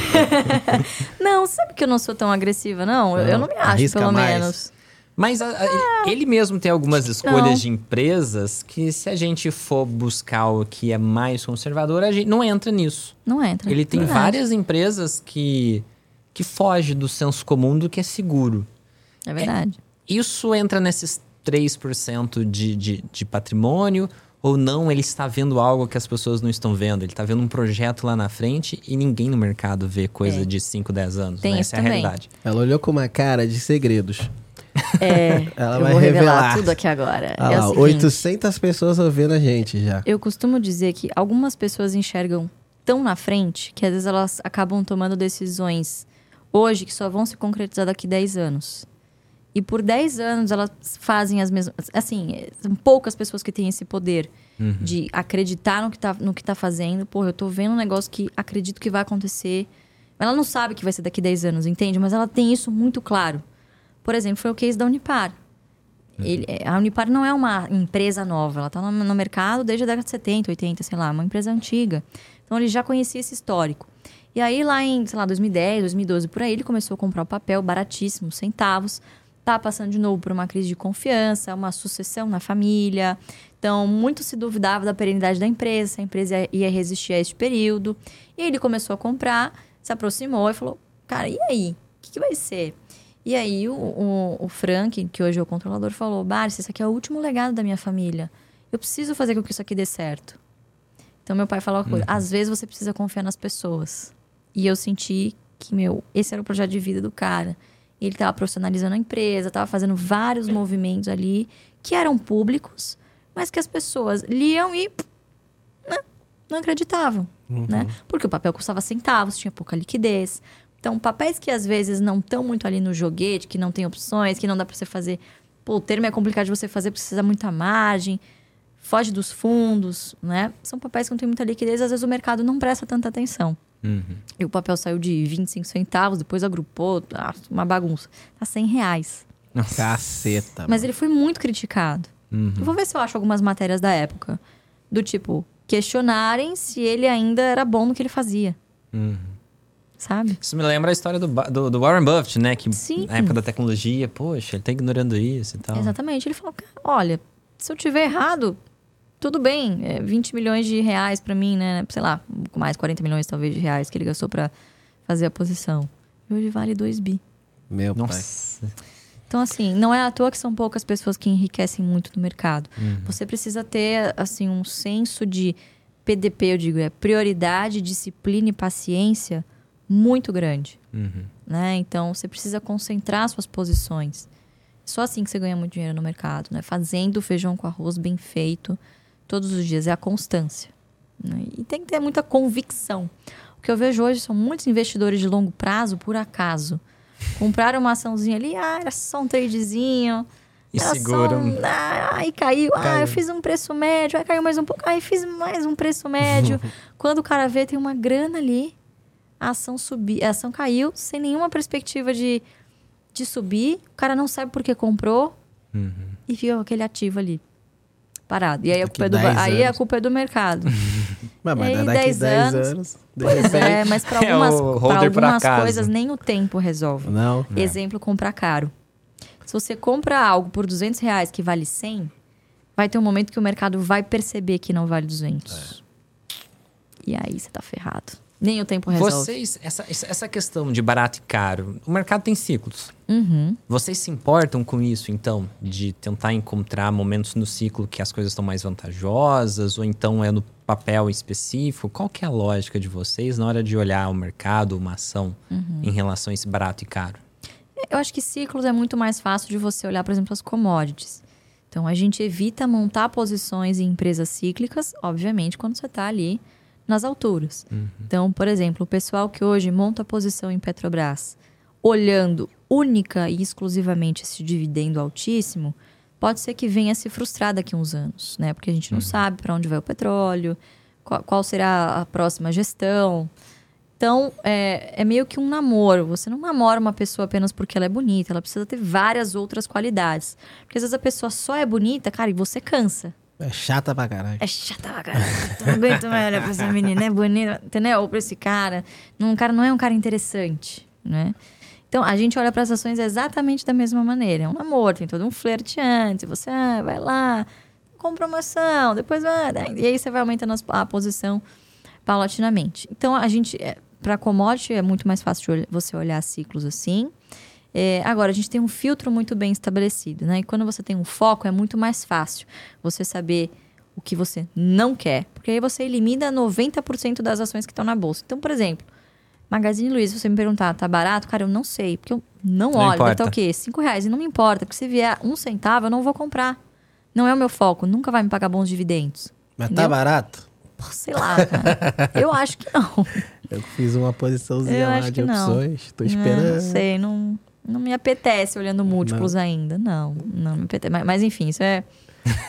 Não, sabe que eu não sou tão agressiva, não? Eu, eu não me acho, Arrisca pelo mais. menos. Mas a- a- ele mesmo tem algumas escolhas não. de empresas que, se a gente for buscar o que é mais conservador, a gente não entra nisso. Não entra. Ele tem Verdade. várias empresas que, que foge do senso comum do que é seguro. É verdade. Isso entra nesses 3% de, de, de patrimônio ou não? Ele está vendo algo que as pessoas não estão vendo. Ele está vendo um projeto lá na frente e ninguém no mercado vê coisa É. de 5, 10 anos. Tem né? isso Essa é a também. realidade. Ela olhou com uma cara de segredos. É, Ela eu vai vou revelar, revelar. tudo aqui agora. Ah é lá, seguinte, 800 pessoas ouvindo a gente já. eu costumo dizer que algumas pessoas enxergam tão na frente que às vezes elas acabam tomando decisões hoje que só vão se concretizar daqui 10 anos. E por 10 anos elas fazem as mesmas. Assim, são poucas pessoas que têm esse poder de acreditar no que, tá, no que tá fazendo. Pô, eu tô vendo um negócio que acredito que vai acontecer. Ela não sabe que vai ser daqui 10 anos, entende? Mas ela tem isso muito claro. Por exemplo, foi o case da Unipar. Ele- é, a Unipar não é uma empresa nova, ela está no, no mercado desde a década de 70, 80, sei lá, uma empresa antiga. Então ele já conhecia esse histórico. E aí lá em, sei lá, 2010, 2012, por aí, ele começou a comprar o papel baratíssimo, centavos. Tá passando de novo por uma crise de confiança, uma sucessão na família. Então, muito se duvidava da perenidade da empresa, se a empresa ia resistir a este período. E ele começou a comprar, se aproximou e falou: Cara, e aí? O que, que vai ser? E aí o, o, o Frank, que hoje é o controlador, falou: Barça, isso aqui é o último legado da minha família. Eu preciso fazer com que isso aqui dê certo. Então meu pai falou uma coisa: às vezes você precisa confiar nas pessoas. E eu senti que, meu, esse era o projeto de vida do cara. Ele estava profissionalizando a empresa, estava fazendo vários movimentos ali que eram públicos, mas que as pessoas liam e né, não acreditavam, né? Porque o papel custava centavos, tinha pouca liquidez. Então, papéis que às vezes não estão muito ali no joguete, que não tem opções, que não dá para você fazer. Pô, o termo é complicado de você fazer, precisa muita margem, foge dos fundos, né? São papéis que não tem muita liquidez, às vezes o mercado não presta tanta atenção. Uhum. E o papel saiu de 25 centavos, depois agrupou, ah, uma bagunça. Tá 100 reais. Caceta. Mas ele foi muito criticado. Uhum. Eu vou ver se eu acho algumas matérias da época. Do tipo, questionarem se ele ainda era bom no que ele fazia. Uhum. Sabe? Isso me lembra a história do, do, do Warren Buffett, né? Que Sim. na época da tecnologia, poxa, ele tá ignorando isso e tal. Exatamente. Ele falou: "Cara, olha, se eu tiver errado, tudo bem. É 20 milhões de reais pra mim, né? Sei lá, um pouco mais, 40 milhões talvez de reais que ele gastou pra fazer a posição. E hoje vale 2 bi. Meu pai. Nossa. Então, assim, não é à toa que são poucas pessoas que enriquecem muito no mercado. Você precisa ter, assim, um senso de PDP, eu digo, é prioridade, disciplina e paciência muito grande. Uhum. Né? Então, você precisa concentrar suas posições. Só assim que você ganha muito dinheiro no mercado, né? Fazendo feijão com arroz bem feito todos os dias. É a constância. né? E tem que ter muita convicção. O que eu vejo hoje são muitos investidores de longo prazo, por acaso. Compraram uma açãozinha ali, ah, era só um tradezinho. E era seguram. um- ah, aí caiu. Ah, Caiu. eu fiz um preço médio. Aí caiu mais um pouco. Aí fiz mais um preço médio. Quando o cara vê, tem uma grana ali. A ação subiu, a ação caiu sem nenhuma perspectiva de, de subir. O cara não sabe por que comprou Uhum. e fica com aquele ativo ali parado. E aí a culpa é do, 10 aí a culpa é do mercado. Mas, mas E aí, daqui 10 10 anos- pois é, mas para É algumas, por algumas coisas nem o tempo resolve. Não. É. Exemplo, comprar caro. Se você compra algo por 200 reais que vale 100, vai ter um momento que o mercado vai perceber que não vale 200. E aí você tá ferrado. Nem o tempo resolve. Vocês, essa, essa questão de barato e caro, o mercado tem ciclos. Uhum. Vocês se importam com isso, então? De tentar encontrar momentos no ciclo que as coisas estão mais vantajosas? Ou então é no papel específico? Qual que é a lógica de vocês na hora de olhar o mercado, uma ação, Uhum. em relação a esse barato e caro? Eu acho que ciclos é muito mais fácil de você olhar, por exemplo, as commodities. Então, a gente evita montar posições em empresas cíclicas, obviamente, quando você está ali nas alturas. Então, por exemplo, o pessoal que hoje monta posição em Petrobras, olhando única e exclusivamente esse dividendo altíssimo, pode ser que venha se frustrar daqui a uns anos, né? Porque a gente não sabe para onde vai o petróleo, qual, qual será a próxima gestão. Então, é, é meio que um namoro. Você não namora uma pessoa apenas porque ela é bonita. Ela precisa ter várias outras qualidades. Porque às vezes a pessoa só é bonita, cara, e você cansa. É chata pra caralho. É chata pra caralho. Não aguento mais olhar pra essa menina. É bonita, entendeu? Ou pra esse cara. Um cara não é um cara interessante, né? Então, a gente olha para as ações exatamente da mesma maneira. É um namoro, tem todo um flerte antes. Você ah, vai lá, compra uma ação, depois vai... E aí você vai aumentando a posição paulatinamente. Então, a gente... Para commodity é muito mais fácil você olhar ciclos assim. É, agora, a gente tem um filtro muito bem estabelecido, né? E quando você tem um foco, é muito mais fácil você saber o que você não quer. Porque aí você elimina 90% das ações que estão na bolsa. Então, por exemplo, Magazine Luiza, se você me perguntar, tá barato? Cara, eu não sei, porque eu não, Não olho. Importa. estar o quê? Cinco reais. E não me importa, porque se vier um centavo, eu não vou comprar. Não é o meu foco. Nunca vai me pagar bons dividendos. Mas tá Entendeu? barato? Pô, sei lá, cara. eu acho que não. Eu fiz uma posiçãozinha Eu lá de que não. opções. Tô Não, esperando. Não sei, não, não me apetece olhando múltiplos ainda. Não, não me apetece. Mas, mas, enfim, isso é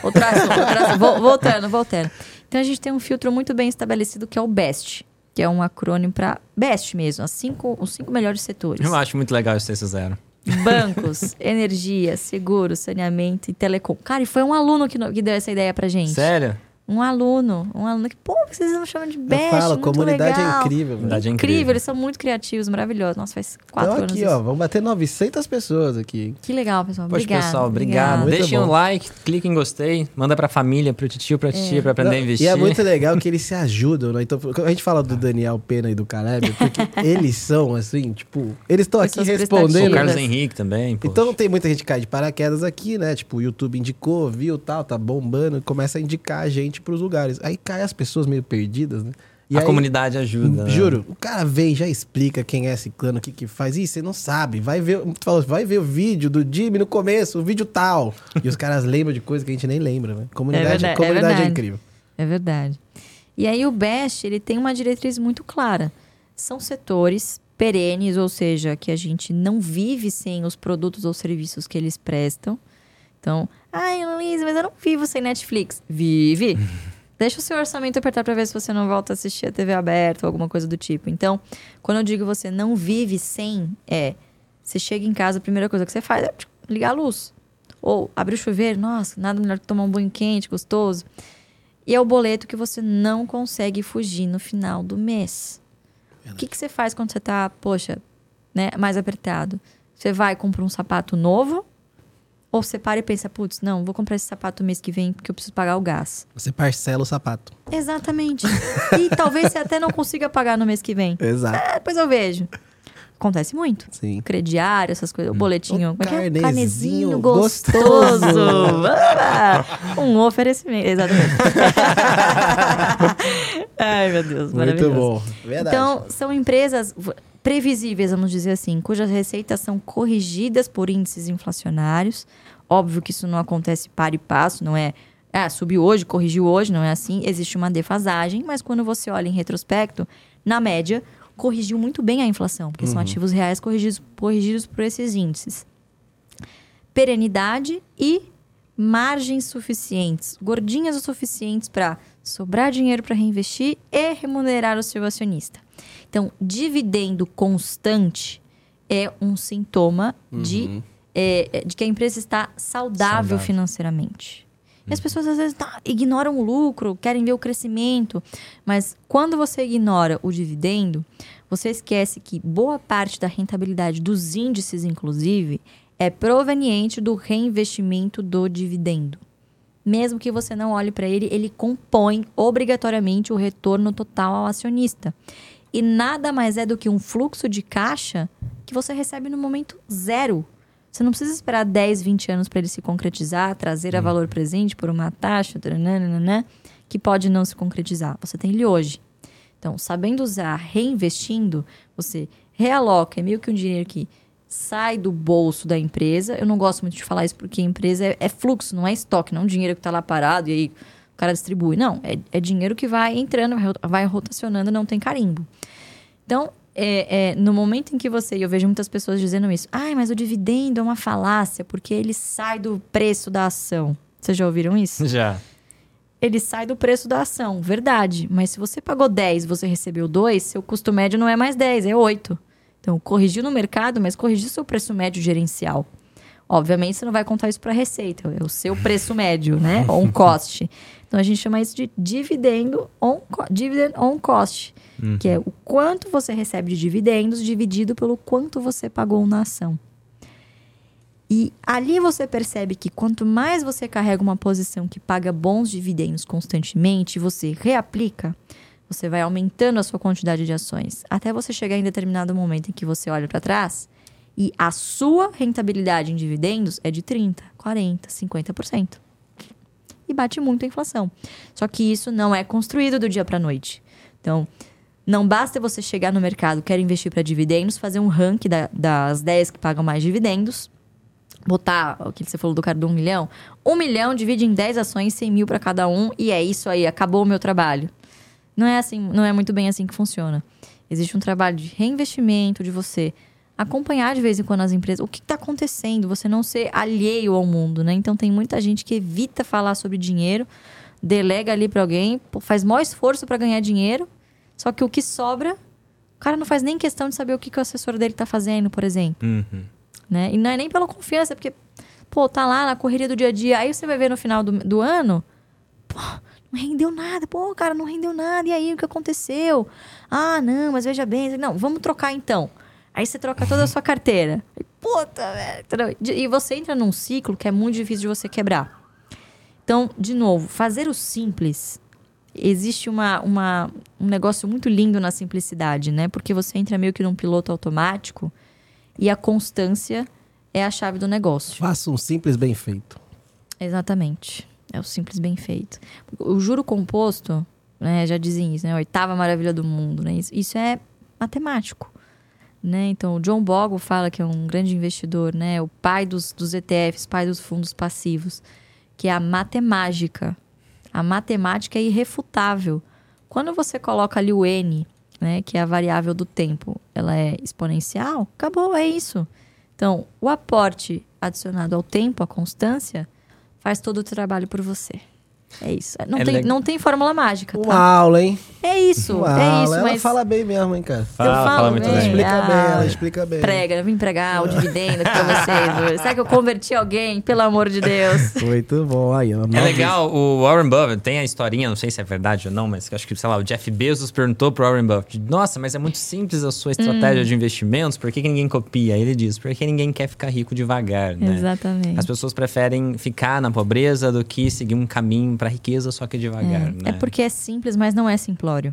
outro assunto. outro assunto. Vol- Voltando, voltando. Então a gente tem um filtro muito bem estabelecido que é o BEST, que é um acrônimo para BEST mesmo, as cinco, os cinco melhores setores. Eu acho muito legal vocês fizeram. Bancos, energia, seguro, saneamento e telecom. Cara, e foi um aluno que, que deu essa ideia pra gente. Sério? Um aluno, um aluno que, pô, vocês não chamam de Eu BEST, falo, muito comunidade legal. é incrível. Comunidade é incrível. incrível. eles são muito criativos, maravilhosos. Nossa, faz quatro Então anos. aqui, isso. ó, vamos bater 900 pessoas aqui. Que legal, pessoal. Poxa, Obrigado. pessoal, obrigado. Deixem um like, clique em gostei, manda pra família, pro tio, pra tia, pra aprender Não, a investir. E é muito legal que eles se ajudam, né? Então, quando a gente fala do Daniel Pena e do Caleb, porque eles são, assim, tipo, eles estão aqui O respondendo. prestativas. Carlos né? Henrique também, pô. Então tem muita gente que cai de paraquedas aqui, né? Tipo, o YouTube indicou, viu, tal, tá bombando, começa a indicar a gente pros lugares. Aí cai as pessoas meio perdidas, né? E a aí, comunidade ajuda. né? Juro, o cara vem, já explica quem é esse clã, o que que faz. Ih, você não sabe. Vai ver, tu falou, vai ver o vídeo do Jimmy no começo, o vídeo tal. E os caras lembram de coisa que a gente nem lembra, né? Comunidade, verdade, é comunidade é, verdade. incrível. É verdade. E aí o BEST, ele tem uma diretriz muito clara. São setores perenes, ou seja, que a gente não vive sem os produtos ou serviços que eles prestam. Então, ai, Luiz, mas eu não vivo sem Netflix. Vive. Deixa o seu orçamento apertar para ver se você não volta a assistir a TV aberta ou alguma coisa do tipo. Então, quando eu digo você não vive sem, é você chega em casa, a primeira coisa que você faz é ligar a luz. Ou abrir o chuveiro, nossa, nada melhor que tomar um banho quente, gostoso. E é o boleto que você não consegue fugir no final do mês. O que, que você faz quando você tá, poxa, né, mais apertado? Você vai e compra um sapato novo? Ou você para e pensa, putz, não, vou comprar esse sapato mês que vem porque eu preciso pagar o gás. Você parcela o sapato. Exatamente. e talvez você até não consiga pagar no mês que vem. Exato. Ah, depois eu vejo. Acontece muito. Sim. Crediário, essas coisas. O boletinho. Como é é? carnezinho Carnezinho gostoso. gostoso. Um oferecimento. Exatamente. Ai, meu Deus. Muito bom. Verdade. Então, são empresas previsíveis, vamos dizer assim, cujas receitas são corrigidas por índices inflacionários. Óbvio que isso não acontece para e passo, não é. Ah, subiu hoje, corrigiu hoje, não é assim. Existe uma defasagem, mas quando você olha em retrospecto, na média, corrigiu muito bem a inflação, porque são ativos reais corrigidos, corrigidos por esses índices. Perenidade e margens suficientes, gordinhas o suficientes para sobrar dinheiro para reinvestir e remunerar o seu acionista. Então, dividendo constante é um sintoma de, é, de que a empresa está saudável, Saudável. financeiramente. E as pessoas às vezes tá, ignoram o lucro, querem ver o crescimento. Mas quando você ignora o dividendo, você esquece que boa parte da rentabilidade dos índices, inclusive, é proveniente do reinvestimento do dividendo. Mesmo que você não olhe para ele, ele compõe obrigatoriamente o retorno total ao acionista. E nada mais é do que um fluxo de caixa que você recebe no momento zero. Você não precisa esperar 10, 20 anos para ele se concretizar, trazer a valor presente por uma taxa, taranana, que pode não se concretizar. Você tem ele hoje. Então, sabendo usar, reinvestindo, você realoca, é meio que um dinheiro que sai do bolso da empresa. Eu não gosto muito de falar isso porque a empresa é, é fluxo, não é estoque, não é um dinheiro que está lá parado e aí o cara distribui. Não, é, é dinheiro que vai entrando, vai, rota- vai rotacionando, não tem carimbo. Então, é, é, no momento em que você, e eu vejo muitas pessoas dizendo isso, ai, mas o dividendo é uma falácia porque ele sai do preço da ação. Vocês já ouviram isso? Já. ele sai do preço da ação, verdade. Mas se você pagou 10 e você recebeu 2, seu custo médio não é mais 10, é 8. Então, corrigiu no mercado, mas corrigiu seu preço médio gerencial. Obviamente, você não vai contar isso para receita, é o seu preço médio, né? On cost. Então, a gente chama isso de dividendo on, dividend on cost, que é o quanto você recebe de dividendos dividido pelo quanto você pagou na ação. E ali você percebe que quanto mais você carrega uma posição que paga bons dividendos constantemente, você reaplica, você vai aumentando a sua quantidade de ações, até você chegar em determinado momento em que você olha para trás e a sua rentabilidade em dividendos é de 30, 40, 50%. E bate muito a inflação. Só que isso não é construído do dia para noite. Então, não basta você chegar no mercado, quer investir para dividendos, fazer um ranking da- das 10 que pagam mais dividendos, botar o que você falou do cara do um milhão. Um milhão divide em 10 ações, 100 mil para cada um, e é isso aí, acabou o meu trabalho. Não é assim, não é muito bem assim que funciona. Existe um trabalho de reinvestimento, de você acompanhar de vez em quando as empresas, o que está acontecendo, você não ser alheio ao mundo, né? Então tem muita gente que evita falar sobre dinheiro, delega ali para alguém, faz maior esforço para ganhar dinheiro, só que o que sobra, o cara não faz nem questão de saber o que, que o assessor dele está fazendo, por exemplo Uhum. né? E não é nem pela confiança, porque, pô, tá lá na correria do dia a dia. Aí você vai ver no final do, do ano, pô, não rendeu nada. Pô, cara, não rendeu nada. E aí, o que aconteceu? Ah, não, mas veja bem. Não, vamos trocar então. Aí você troca toda a sua carteira. Puta, velho. E você entra num ciclo que é muito difícil de você quebrar. Então, de novo, fazer o simples. Existe uma, uma, um negócio muito lindo na simplicidade, né? Porque você entra meio que num piloto automático e a constância é a chave do negócio. Faça um simples bem feito. Exatamente. É o simples bem feito. O juro composto, né, já dizem isso, né? A oitava maravilha do mundo, né? Isso, isso é matemático. Né? Então, o John Bogle fala que é um grande investidor, né? O pai dos, dos ETFs, pai dos fundos passivos, que é a matemática. A matemática é irrefutável. Quando você coloca ali o N, né, que é a variável do tempo, ela é exponencial, acabou, é isso. Então, o aporte adicionado ao tempo, a constância, faz todo o trabalho por você. É isso. Não, É tem, não tem fórmula mágica, Uma tá? aula, hein? É isso, Uma é aula. isso. Ela mas fala bem mesmo, hein, cara? Fala, eu falo fala muito bem. bem. Explica Ah, bem, ela explica bem. prega, eu vim pregar o dividendo aqui pra vocês. Será que eu converti alguém? Pelo amor de Deus. Muito bom. Aí, É legal, o Warren Buffett tem a historinha, não sei se é verdade ou não, mas acho que, sei lá, o Jeff Bezos perguntou pro Warren Buffett: Nossa, mas é muito simples a sua estratégia de investimentos, por que, que ninguém copia? Ele diz: Porque ninguém quer ficar rico devagar, né? Exatamente. As pessoas preferem ficar na pobreza do que seguir um caminho pra riqueza, só que devagar, É, né? é porque é simples, mas não é simplório.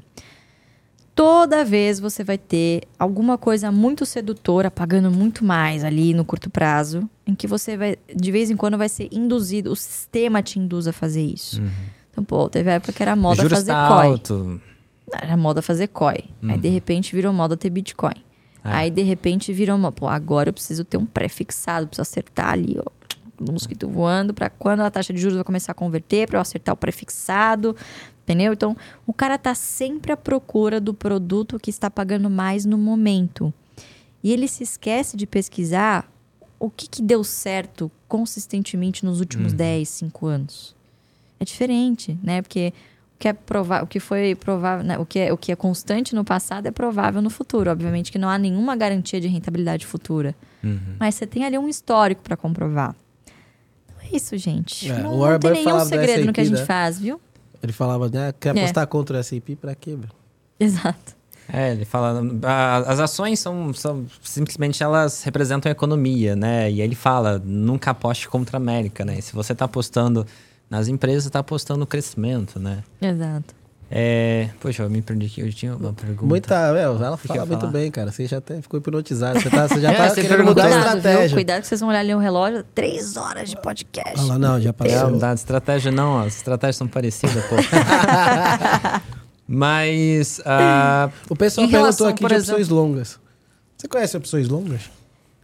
toda vez você vai ter alguma coisa muito sedutora, pagando muito mais ali no curto prazo, em que você vai, de vez em quando, vai ser induzido, o sistema te induz a fazer isso. Então, pô, teve época que era moda Juros fazer tá COI. alto. Era moda fazer COI. Aí, de repente, virou moda ter Bitcoin. É. Aí, de repente, virou moda. Pô, agora eu preciso ter um pré-fixado, preciso acertar ali, ó. Um mosquito voando, para quando a taxa de juros vai começar a converter, para eu acertar o pré-fixado. Entendeu? Então, o cara tá sempre à procura do produto que está pagando mais no momento. E ele se esquece de pesquisar o que, que deu certo consistentemente nos últimos 10, 5 anos. É diferente, né? Porque o que é provável, o que foi provável, né? o, que é, o que é constante no passado é provável no futuro. Obviamente que não há nenhuma garantia de rentabilidade futura. Mas você tem ali um histórico para comprovar. É isso, gente. É, não, o não tem nenhum segredo no que a gente né? faz, viu? Ele falava, né? Quer É. apostar contra o S&P pra quê, bro? Exato. É, ele fala. a- As ações são, são simplesmente elas representam a economia, né? E aí ele fala: nunca aposte contra a América, né? E se você tá apostando nas empresas, você tá apostando no crescimento, né? Exato. É. Poxa, eu me perdi aqui. Eu tinha uma pergunta. Muita, meu, ela que eu fala muito falar? bem, cara. Você já até ficou hipnotizado. Você, tá, você já É, tá você querendo mudar a perguntou. Cuidado, viu? estratégia. Cuidado que vocês vão olhar ali o relógio. Três horas de podcast. Olha lá, não, já É, passou. não dá estratégia não, as estratégias são parecidas, pô. Mas. ah, O pessoal perguntou relação, aqui de exemplo- opções longas. Você conhece opções longas?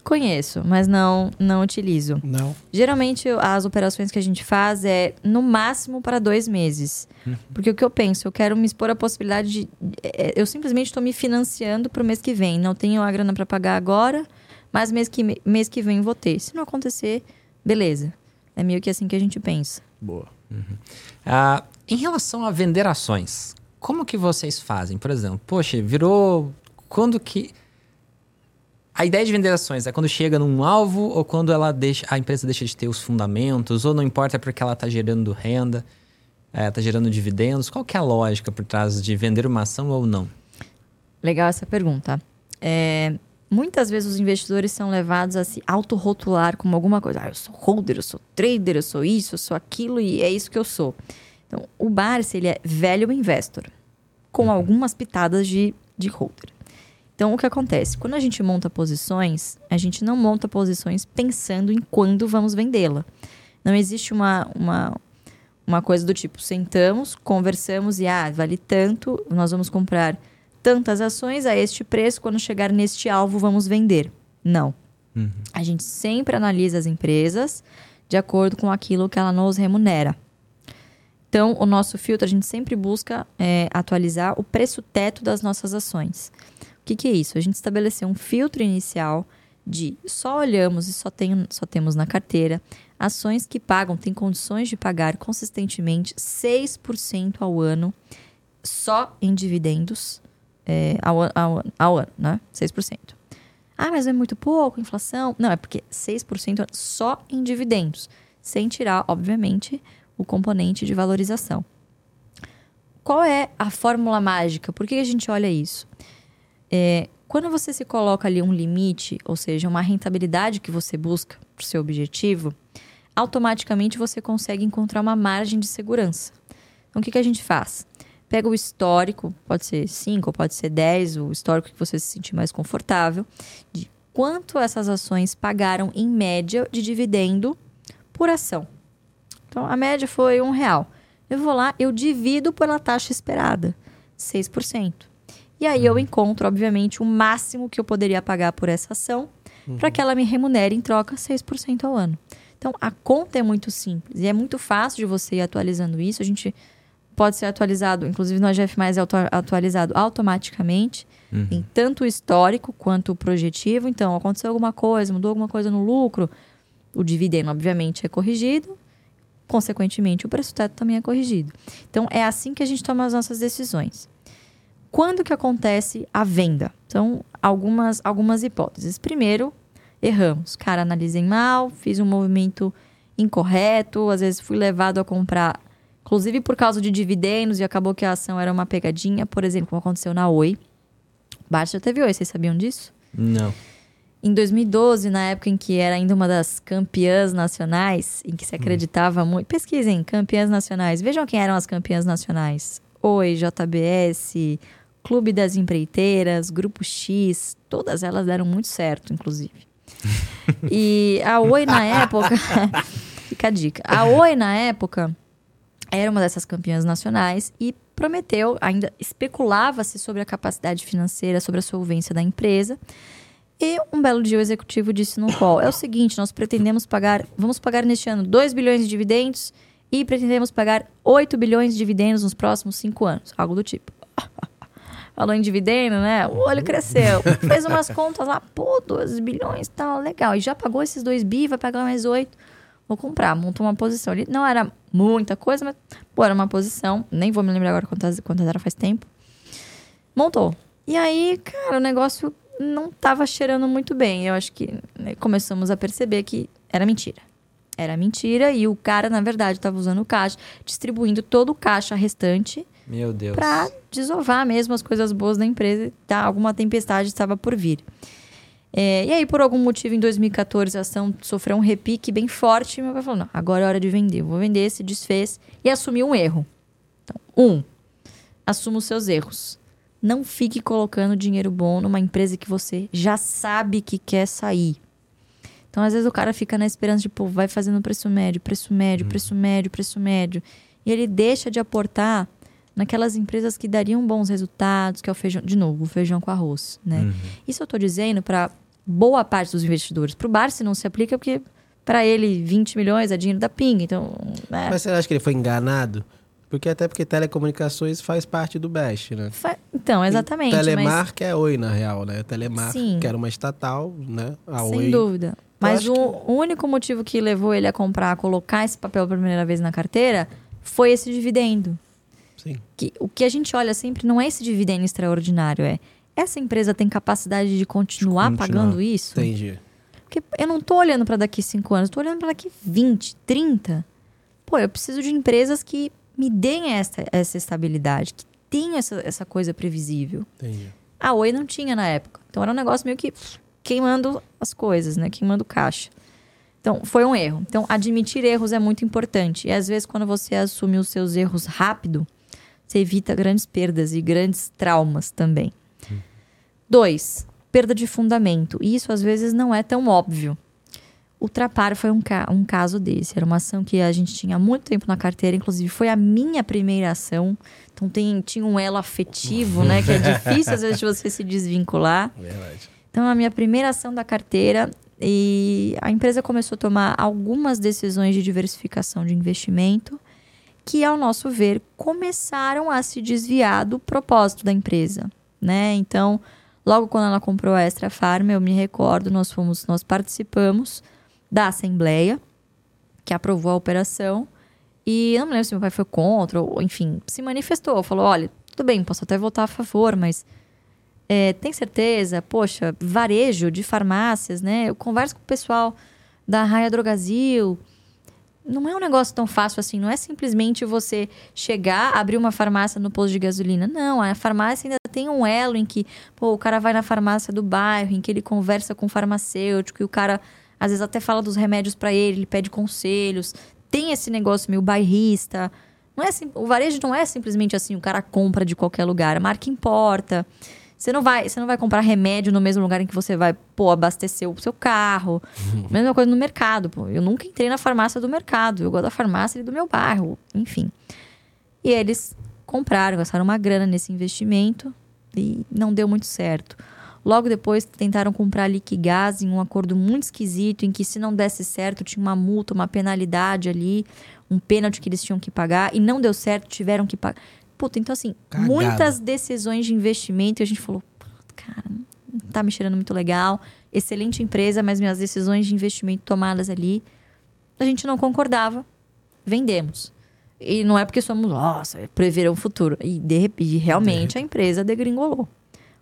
Conheço, mas não, não utilizo. Não. Geralmente, as operações que a gente faz é no máximo para dois meses. Porque o que eu penso, eu quero me expor à possibilidade de. é, Eu simplesmente estou me financiando para o mês que vem. Não tenho a grana para pagar agora, mas mês que, mês que vem vou ter. Se não acontecer, beleza. É meio que assim que a gente pensa. Boa. ah, em relação a vender ações, como que vocês fazem? Por exemplo, poxa, virou. Quando que. A ideia de vender ações é quando chega num alvo ou quando ela deixa, a empresa deixa de ter os fundamentos, ou não importa é porque ela está gerando renda, está gerando dividendos. Qual que é a lógica por trás de vender uma ação ou não? Legal essa pergunta. É, muitas vezes os investidores são levados a se autorrotular como alguma coisa. Ah, eu sou holder, eu sou trader, eu sou isso, eu sou aquilo e é isso que eu sou. Então, o Barça, ele é velho investor, com algumas pitadas de, de holder. Então, o que acontece? Quando a gente monta posições, a gente não monta posições pensando em quando vamos vendê-la. Não existe uma, uma, uma coisa do tipo, sentamos, conversamos e, ah, vale tanto, nós vamos comprar tantas ações a este preço, quando chegar neste alvo, vamos vender. Não. A gente sempre analisa as empresas de acordo com aquilo que ela nos remunera. Então, o nosso filtro, a gente sempre busca é, atualizar o preço teto das nossas ações. O que, que é isso? A gente estabeleceu um filtro inicial de só olhamos e só, tem, só temos na carteira ações que pagam, têm condições de pagar consistentemente 6% ao ano só em dividendos é, ao, ao, ao ano, né? 6%. Ah, mas é muito pouco, inflação. Não, é porque 6% só em dividendos, sem tirar, obviamente, o componente de valorização. Qual é a fórmula mágica? Por que a gente olha isso? É, quando você se coloca ali um limite, ou seja, uma rentabilidade que você busca para o seu objetivo, automaticamente você consegue encontrar uma margem de segurança. Então, o que, que a gente faz? Pega o histórico, pode ser 5 ou pode ser 10, o histórico que você se sentir mais confortável, de quanto essas ações pagaram em média de dividendo por ação. Então, a média foi um real. Eu vou lá, eu divido pela taxa esperada, 6%. E aí eu encontro, obviamente, o máximo que eu poderia pagar por essa ação para que ela me remunere em troca 6% ao ano. Então, a conta é muito simples e é muito fácil de você ir atualizando isso. A gente pode ser atualizado, inclusive no AGF+, é atualizado automaticamente, em tanto o histórico quanto o projetivo. Então, aconteceu alguma coisa, mudou alguma coisa no lucro, o dividendo, obviamente, é corrigido. Consequentemente, o preço teto também é corrigido. Então, é assim que a gente toma as nossas decisões. Quando que acontece a venda? Então, algumas, algumas hipóteses. Primeiro, erramos. Cara, analisei mal, fiz um movimento incorreto, às vezes fui levado a comprar, inclusive por causa de dividendos, e acabou que a ação era uma pegadinha, por exemplo, como aconteceu na Oi. Baixa teve Oi, vocês sabiam disso? Não. Em 2012, na época em que era ainda uma das campeãs nacionais, em que se acreditava muito. Pesquisem, campeãs nacionais. Vejam quem eram as campeãs nacionais: Oi, JBS, Clube das Empreiteiras, Grupo X, todas elas deram muito certo, inclusive. e a Oi na época. fica a dica. A Oi na época era uma dessas campeãs nacionais e prometeu, ainda especulava-se sobre a capacidade financeira, sobre a solvência da empresa. E um belo dia o executivo disse no call: é o seguinte, nós pretendemos pagar, vamos pagar neste ano 2 bilhões de dividendos e pretendemos pagar 8 bilhões de dividendos nos próximos 5 anos. Algo do tipo. Falou em dividendo, né? O olho cresceu. Fez umas contas lá, pô, 2 bilhões, tá legal. E já pagou esses 2 bi, vai pagar mais 8. Vou comprar, montou uma posição ali. Não era muita coisa, mas, pô, era uma posição. Nem vou me lembrar agora quantas, quantas era faz tempo. Montou. E aí, cara, o negócio não estava cheirando muito bem. Eu acho que né, começamos a perceber que era mentira. Era mentira e o cara, na verdade, estava usando o caixa, distribuindo todo o caixa restante Meu Deus. para desovar mesmo as coisas boas da empresa. Tá? Alguma tempestade estava por vir. É, e aí, por algum motivo, em 2014, a ação sofreu um repique bem forte. Meu pai falou: não, agora é hora de vender. Eu vou vender, se desfez e assumiu um erro. Então, um, assuma os seus erros. Não fique colocando dinheiro bom numa empresa que você já sabe que quer sair. Então, às vezes, o cara fica na esperança de, pô, vai fazendo preço médio, preço médio, preço médio, preço médio. E ele deixa de aportar naquelas empresas que dariam bons resultados, que é o feijão, de novo, o feijão com arroz, né? Isso eu tô dizendo para boa parte dos investidores. Para o Barsi não se aplica porque para ele 20 milhões é dinheiro da pinga, então, né? Mas você acha que ele foi enganado? Porque até porque telecomunicações faz parte do Best, né? Fa- Então, exatamente. Telemar mas, é Oi, na real, né? Telemar, Sim. que era uma estatal, né? A sem Oi. dúvida. Mas o, que- o único motivo que levou ele a comprar, a colocar esse papel pela primeira vez na carteira, foi esse dividendo. Sim. Que, o que a gente olha sempre não é esse dividendo extraordinário, é essa empresa tem capacidade de continuar, Continuar. pagando isso? Entendi. Porque eu não tô olhando para daqui 5 anos, tô olhando para daqui 20, 30. Pô, eu preciso de empresas que me deem essa, essa estabilidade, que tenham essa, essa coisa previsível. Entendi. A Oi não tinha na época. Então era um negócio meio que queimando as coisas, né? Queimando caixa. Então, foi um erro. Então, admitir erros é muito importante. E às vezes, quando você assume os seus erros rápido, você evita grandes perdas e grandes traumas também. Dois, perda de fundamento. E isso às vezes não é tão óbvio. O Trapar foi um, ca- um caso desse. Era uma ação que a gente tinha há muito tempo na carteira, inclusive foi a minha primeira ação. Então tem, tinha um elo afetivo, né? Que é difícil às vezes de você se desvincular. Verdade. Então, a minha primeira ação da carteira e a empresa começou a tomar algumas decisões de diversificação de investimento que, ao nosso ver, começaram a se desviar do propósito da empresa, né? Então, logo quando ela comprou a Extra Farm, eu me recordo, nós fomos, nós participamos da assembleia que aprovou a operação e não me lembro se meu pai foi contra ou, enfim, se manifestou, falou, olha, tudo bem, posso até votar a favor, mas é, tem certeza? Poxa, varejo de farmácias, né? Eu converso com o pessoal da Raia Drogazil. Não é um negócio tão fácil assim. Não é simplesmente você chegar, abrir uma farmácia no posto de gasolina. Não, a farmácia ainda tem um elo em que pô, o cara vai na farmácia do bairro, em que ele conversa com o farmacêutico e o cara às vezes até fala dos remédios para ele, ele pede conselhos. Tem esse negócio meio bairrista. Não é o varejo não é simplesmente assim, o cara compra de qualquer lugar. A marca importa. Você não vai, você não vai comprar remédio no mesmo lugar em que você vai, pô, abastecer o seu carro. Mesma coisa no mercado, pô. Eu nunca entrei na farmácia do mercado. Eu gosto da farmácia do meu bairro, enfim. E eles compraram, gastaram uma grana nesse investimento e não deu muito certo. Logo depois tentaram comprar Liquigás em um acordo muito esquisito, em que se não desse certo tinha uma multa, uma penalidade ali, um pênalti que eles tinham que pagar e não deu certo, tiveram que pagar. Puta, então assim, Cagada. muitas decisões de investimento e a gente falou, cara, não tá me cheirando muito legal. Excelente empresa, mas minhas decisões de investimento tomadas ali, a gente não concordava. Vendemos. E não é porque somos, nossa, prever o futuro. E de repente, realmente, a empresa degringolou.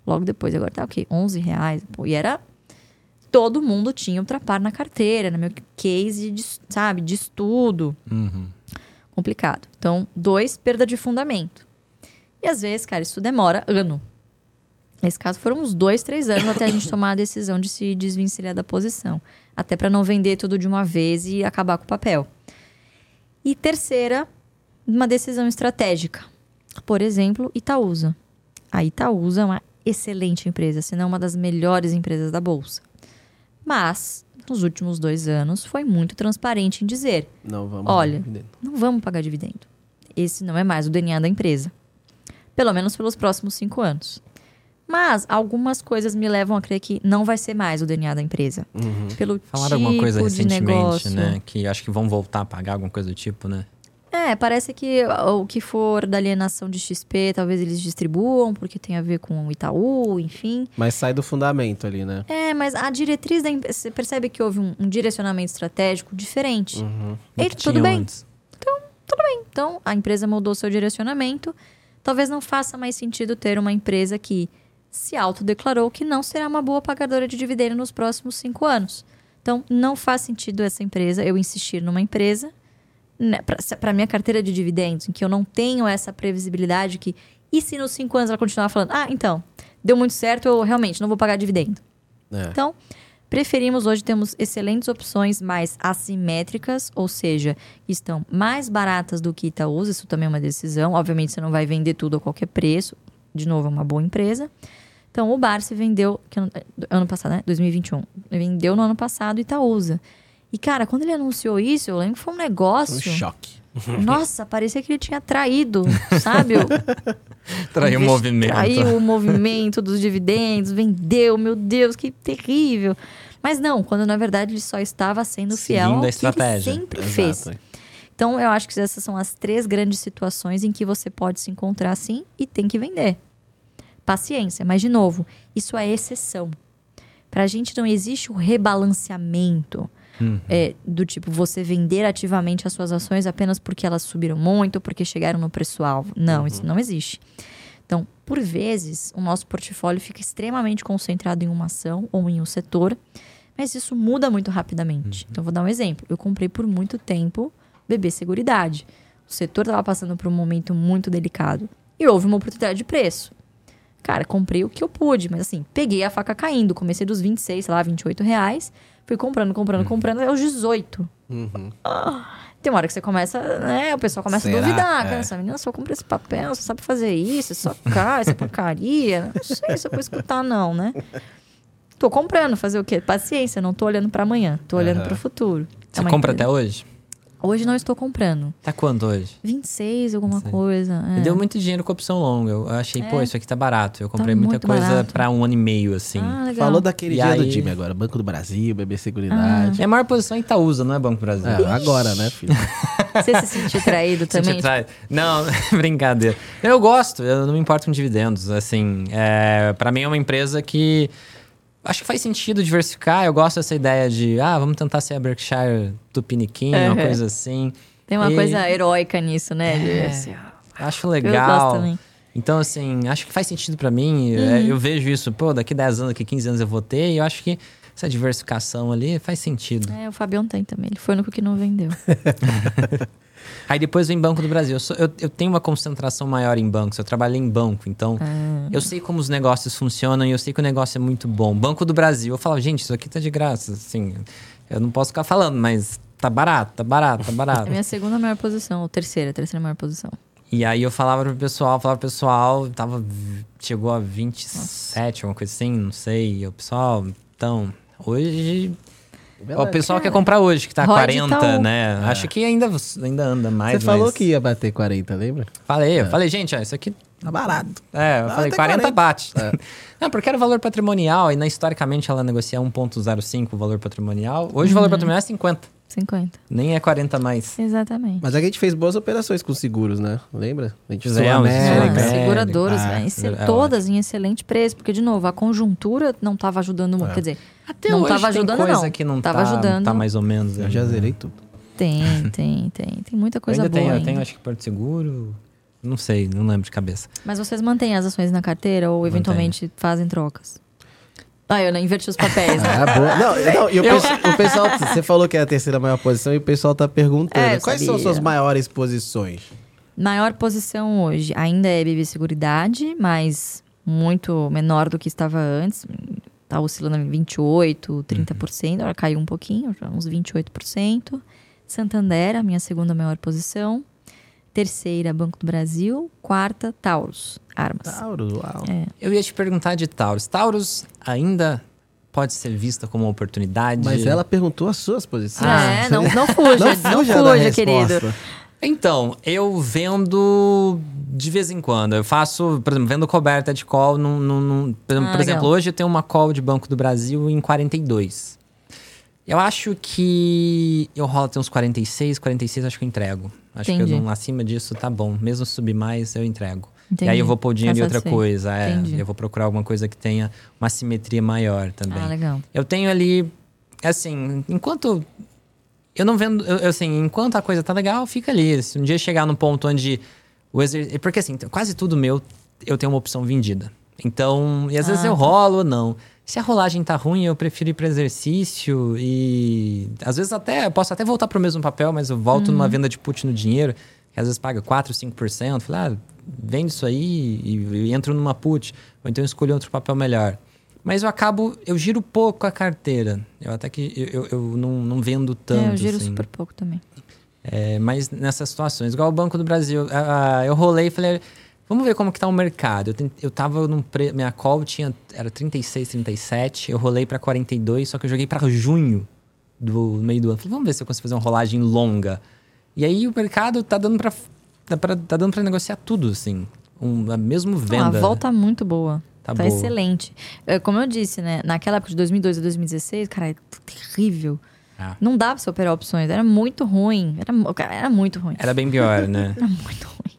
Logo depois, agora tá o quê? 11 reais. Pô, e era... Todo mundo tinha o Trapar na carteira, no meu case, de, sabe, de estudo Uhum. Complicado. Então, dois, perda de fundamento. E às vezes, cara, isso demora ano. Nesse caso, foram uns dois, três anos até a gente tomar a decisão de se desvencilhar da posição. Até para não vender tudo de uma vez e acabar com o papel. E terceira, uma decisão estratégica. Por exemplo, Itaúsa. a Itaúsa é uma excelente empresa, se não uma das melhores empresas da Bolsa. Mas, nos últimos dois anos, foi muito transparente em dizer: Não vamos. Olha. dividendo. não vamos pagar dividendo. Esse não é mais o DNA da empresa. Pelo menos pelos próximos cinco anos. Mas algumas coisas me levam a crer que não vai ser mais o DNA da empresa. Uhum. Pelo Falaram tipo alguma coisa de recentemente, negócio. né? Que acho que vão voltar a pagar alguma coisa do tipo, né? É, parece que o que for da alienação de XP, talvez eles distribuam, porque tem a ver com o Itaú, enfim. Mas sai do fundamento ali, né? É, mas a diretriz da empresa. Você percebe que houve um, um direcionamento estratégico diferente. Uhum. E tudo bem. antes. Então, a empresa mudou seu direcionamento. Talvez não faça mais sentido ter uma empresa que se autodeclarou que não será uma boa pagadora de dividendo nos próximos cinco anos. Então, não faz sentido essa empresa, eu insistir numa empresa, para minha carteira de dividendos, em que eu não tenho essa previsibilidade que, e se nos cinco anos ela continuar falando, ah, então, deu muito certo, eu realmente não vou pagar dividendo. É. Então, preferimos hoje temos excelentes opções mais assimétricas, ou seja, estão mais baratas do que Itaúsa, isso também é uma decisão. Obviamente você não vai vender tudo a qualquer preço. De novo, é uma boa empresa. Então, o Barsi vendeu que ano, ano passado, né? 2021. Ele vendeu no ano passado Itaúsa. E cara, quando ele anunciou isso, eu lembro que foi um Um negócio. choque. Nossa, parecia que ele tinha traído, sabe? Traiu o movimento. Traiu o movimento dos dividendos, vendeu, meu Deus, que terrível. Mas não, quando na verdade ele só estava sendo fiel Seguindo ao a que estratégia. ele sempre fez. Exato. Então eu acho que essas são as três grandes situações em que você pode se encontrar assim e tem que vender. Paciência, mas de novo, isso é exceção. Pra gente não existe o rebalanceamento Uhum. é, do tipo você vender ativamente as suas ações apenas porque elas subiram muito, porque chegaram no preço-alvo. Não, isso não existe. Então, por vezes, o nosso portfólio fica extremamente concentrado em uma ação ou em um setor, mas isso muda muito rapidamente. Então, vou dar um exemplo. Eu comprei por muito tempo BB Seguridade. O setor estava passando por um momento muito delicado e houve uma oportunidade de preço. Cara, comprei o que eu pude, mas assim, peguei a faca caindo. Comecei dos 26, sei lá, 28 reais. Fui comprando, comprando, comprando até os 18. Uhum. Tem uma hora que você começa, né? O pessoal começa Será? a duvidar. É. Cara, essa menina só compra esse papel, só sabe fazer isso, só cai, essa porcaria. Não sei se eu vou escutar, não, né? Tô comprando, fazer o quê? Paciência, não tô olhando pra amanhã, tô olhando Aham. pro futuro. É Você uma compra até hoje? Hoje não estou comprando. Tá quanto hoje? 26, alguma 26. coisa. é. Me deu muito dinheiro com opção longa. Eu achei, pô, É. isso aqui tá barato. Eu comprei Tá muita coisa pra um ano e meio, assim. Ah, legal. Falou daquele E dia do aí- time agora. Banco do Brasil, BB Seguridade. É a maior posição em Itaúsa, não é Banco Brasil. É, agora, né, filho? Você se sentiu traído Senti também? trai- Não, brincadeira. Eu gosto, eu não me importo com dividendos. Assim, é, para mim é uma empresa que acho que faz sentido diversificar. Eu gosto dessa ideia de, ah, vamos tentar ser a Berkshire Tupiniquim, uma Uhum. coisa assim. Tem uma E- coisa heróica nisso, né? É. assim, Acho eu legal. Então, assim, acho que faz sentido pra mim. É, Uhum. Eu vejo isso, pô, daqui 10 anos, daqui 15 anos eu vou ter. E eu acho que essa diversificação ali faz sentido. É, o Fabião tem também. Ele foi o único que não vendeu. Aí depois vem Banco do Brasil. Eu, sou- eu- eu tenho uma concentração maior em bancos. Eu trabalhei em banco, então Ah. eu sei como os negócios funcionam e eu sei que o negócio é muito bom. Banco do Brasil, eu falo, gente, isso aqui tá de graça. Assim, eu não posso ficar falando, mas tá barato, tá barato, tá É barato. a minha segunda maior posição, ou terceira, terceira maior posição. e aí eu falava pro pessoal, falava pro pessoal, tava, chegou a 27, alguma coisa assim, não sei. E o pessoal, então, hoje. Ó, o pessoal quer comprar hoje, que tá Rod 40, Itaú. né? Acho que ainda, ainda anda mais. Você falou mas- que ia bater 40, lembra? Falei, eu falei, gente, ó, isso aqui Tá barato. É, eu Ah, falei, até 40, 40. bate. Não, porque era valor patrimonial e na, historicamente ela negocia 1,05 o valor patrimonial. Hoje o valor patrimonial é 50, 50. nem é 40 mais. Exatamente. Mas a gente fez boas operações com seguros, né? Lembra? A gente. Ah, América. América. seguradoras, Ah, né? é ótimo. todas em excelente preço, porque, de novo, a conjuntura não estava ajudando muito. É. Quer dizer, Até Não hoje tava tem ajudando, coisa não. que não Tava tá, ajudando. tá mais ou menos. Eu já zerei tudo. tem, tem, tem. Tem muita Eu coisa ainda boa. eu ainda. tenho acho que Porto Seguro, não sei, não lembro de cabeça. Mas vocês mantêm as ações na carteira ou eventualmente fazem trocas? Ah, eu não inverti os papéis. né? Ah, boa. Não, não, e o, pe- o pessoal, você falou que é a terceira maior posição e o pessoal tá perguntando. É, eu quais sabia. são suas maiores posições? Maior posição hoje ainda é BB Seguridade, mas muito menor do que estava antes. Tá oscilando em 28, 30%, agora caiu um pouquinho, uns 28%. Santander, a minha segunda maior posição. Terceira, Banco do Brasil. Quarta, Taurus. Armas. Tauro, uau. É. Eu ia te perguntar de Taurus. Taurus ainda pode ser vista como uma oportunidade? Mas ela perguntou as suas posições. é, não, não fuja, não fuja da fuja, querido. Então, eu vendo de vez em quando. Eu faço, por exemplo, vendo coberta de call. Num, num- num- por, Ah, por exemplo, hoje eu tenho uma call de Banco do Brasil em 42. Eu acho que eu rolo até uns 46, 46 acho que eu entrego. Acho que Entendi. eu não, acima disso tá bom. Mesmo se subir mais, eu entrego. Entendi. E aí eu vou pôr o dinheiro em outra coisa. É, eu vou procurar alguma coisa que tenha uma simetria maior também. Ah, legal. Eu tenho ali, assim, enquanto. Eu não vendo. eu- assim, enquanto a coisa tá legal, fica ali. Se um dia chegar num ponto onde o exercício. Porque assim, quase tudo meu eu tenho uma opção vendida. Então, e às vezes Ah, eu tá. rolo ou não. Se a rolagem tá ruim, eu prefiro ir para exercício e às vezes até eu posso até voltar pro mesmo papel, mas eu volto Uhum. numa venda de put no dinheiro, que às vezes paga 4, 5%, falei, ah, vende isso aí e, e entro numa put, ou então eu escolho outro papel melhor. Mas eu acabo, eu giro pouco a carteira. Eu até que eu, eu, eu não, não vendo tanto. é, eu giro assim. super pouco também. É, mas nessas situações, igual o Banco do Brasil, ah, eu rolei e falei, vamos ver como que tá o mercado. Eu, eu tava num pre... minha call tinha era 36, 37, eu rolei para 42, só que eu joguei para junho do meio do ano. Falei, vamos ver se eu consigo fazer uma rolagem longa. E aí o mercado tá dando para tá dando para negociar tudo assim. Um, a mesmo venda. a volta muito boa. Tá Tá, boa. excelente. É, Como eu disse, né? Naquela época de 2002 a 2016, cara, é terrível. Ah. Não dá pra você operar opções. Era muito ruim. Era, cara, era muito ruim. Era bem pior, né? Era muito ruim.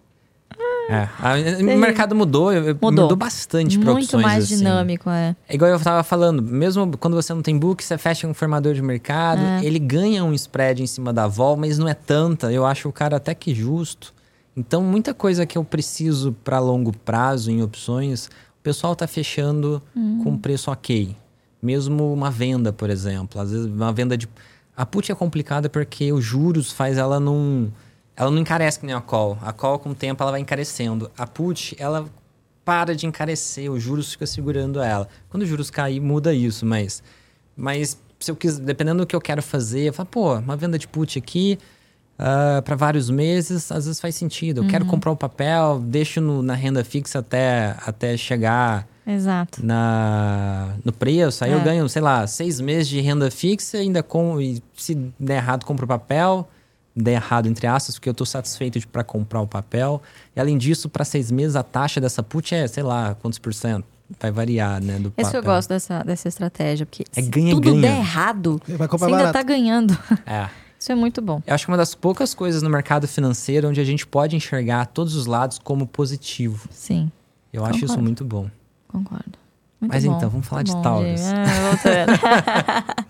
É. Ah, o mercado mudou, Mudou. mudou bastante para Muito opções mais assim. dinâmico, é. É igual eu tava falando, mesmo quando você não tem book, você fecha um formador de mercado, É. ele ganha um spread em cima da vol, mas não é tanta. Eu acho o cara até que justo. Então, muita coisa que eu preciso para longo prazo em opções, o pessoal tá fechando com preço ok. Mesmo uma venda, por exemplo. Às vezes, uma venda de. A put é complicada porque os juros faz ela não. Ela não encarece que nem a call. A call, com o tempo, ela vai encarecendo. A put, ela para de encarecer, os juros fica segurando ela. Quando os juros cair, muda isso, mas. Mas se eu quiser, dependendo do que eu quero fazer, eu falo, pô, uma venda de put aqui para vários meses, às vezes faz sentido. Eu quero comprar o papel, deixo no- na renda fixa até, até chegar Exato. na, no preço. Aí eu É. ganho, sei lá, seis meses de renda fixa, ainda com. E se der errado, compro o papel. Der errado, entre aspas, porque eu estou satisfeito para comprar o papel. E além disso, para seis meses, a taxa dessa put é, sei lá, quantos por cento? Vai variar, né? Do Esse eu papel. gosto dessa, dessa estratégia, porque É se ganha, tudo ganha. der errado, Vai você ainda barato. tá ganhando. É. Isso é muito bom. Eu acho que uma das poucas coisas no mercado financeiro onde a gente pode enxergar todos os lados como positivo. Sim, Eu acho isso Concordo. muito bom. concordo. Muito Mas bom. então, vamos falar Muito de bom, Taurus. Ah.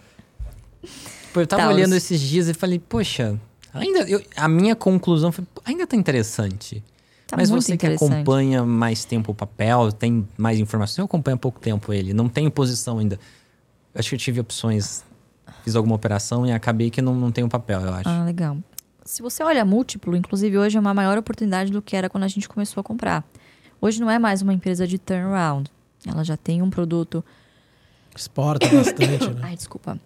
Pô, eu tava Taurus. olhando esses dias e falei, poxa, ainda. eu- a minha conclusão foi, "Pô, ainda tá interessante. Tá Mas você que acompanha mais tempo o papel, tem mais informação. Eu acompanho há pouco tempo ele, não tenho posição ainda. Acho que eu tive opções, fiz alguma operação e acabei que não, não tenho papel, eu acho. Ah, legal. Se você olha múltiplo, inclusive hoje é uma maior oportunidade do que era quando a gente começou a comprar. Hoje não é mais uma empresa de turnaround. Ela já tem um produto. Exporta bastante, né? Ai, desculpa.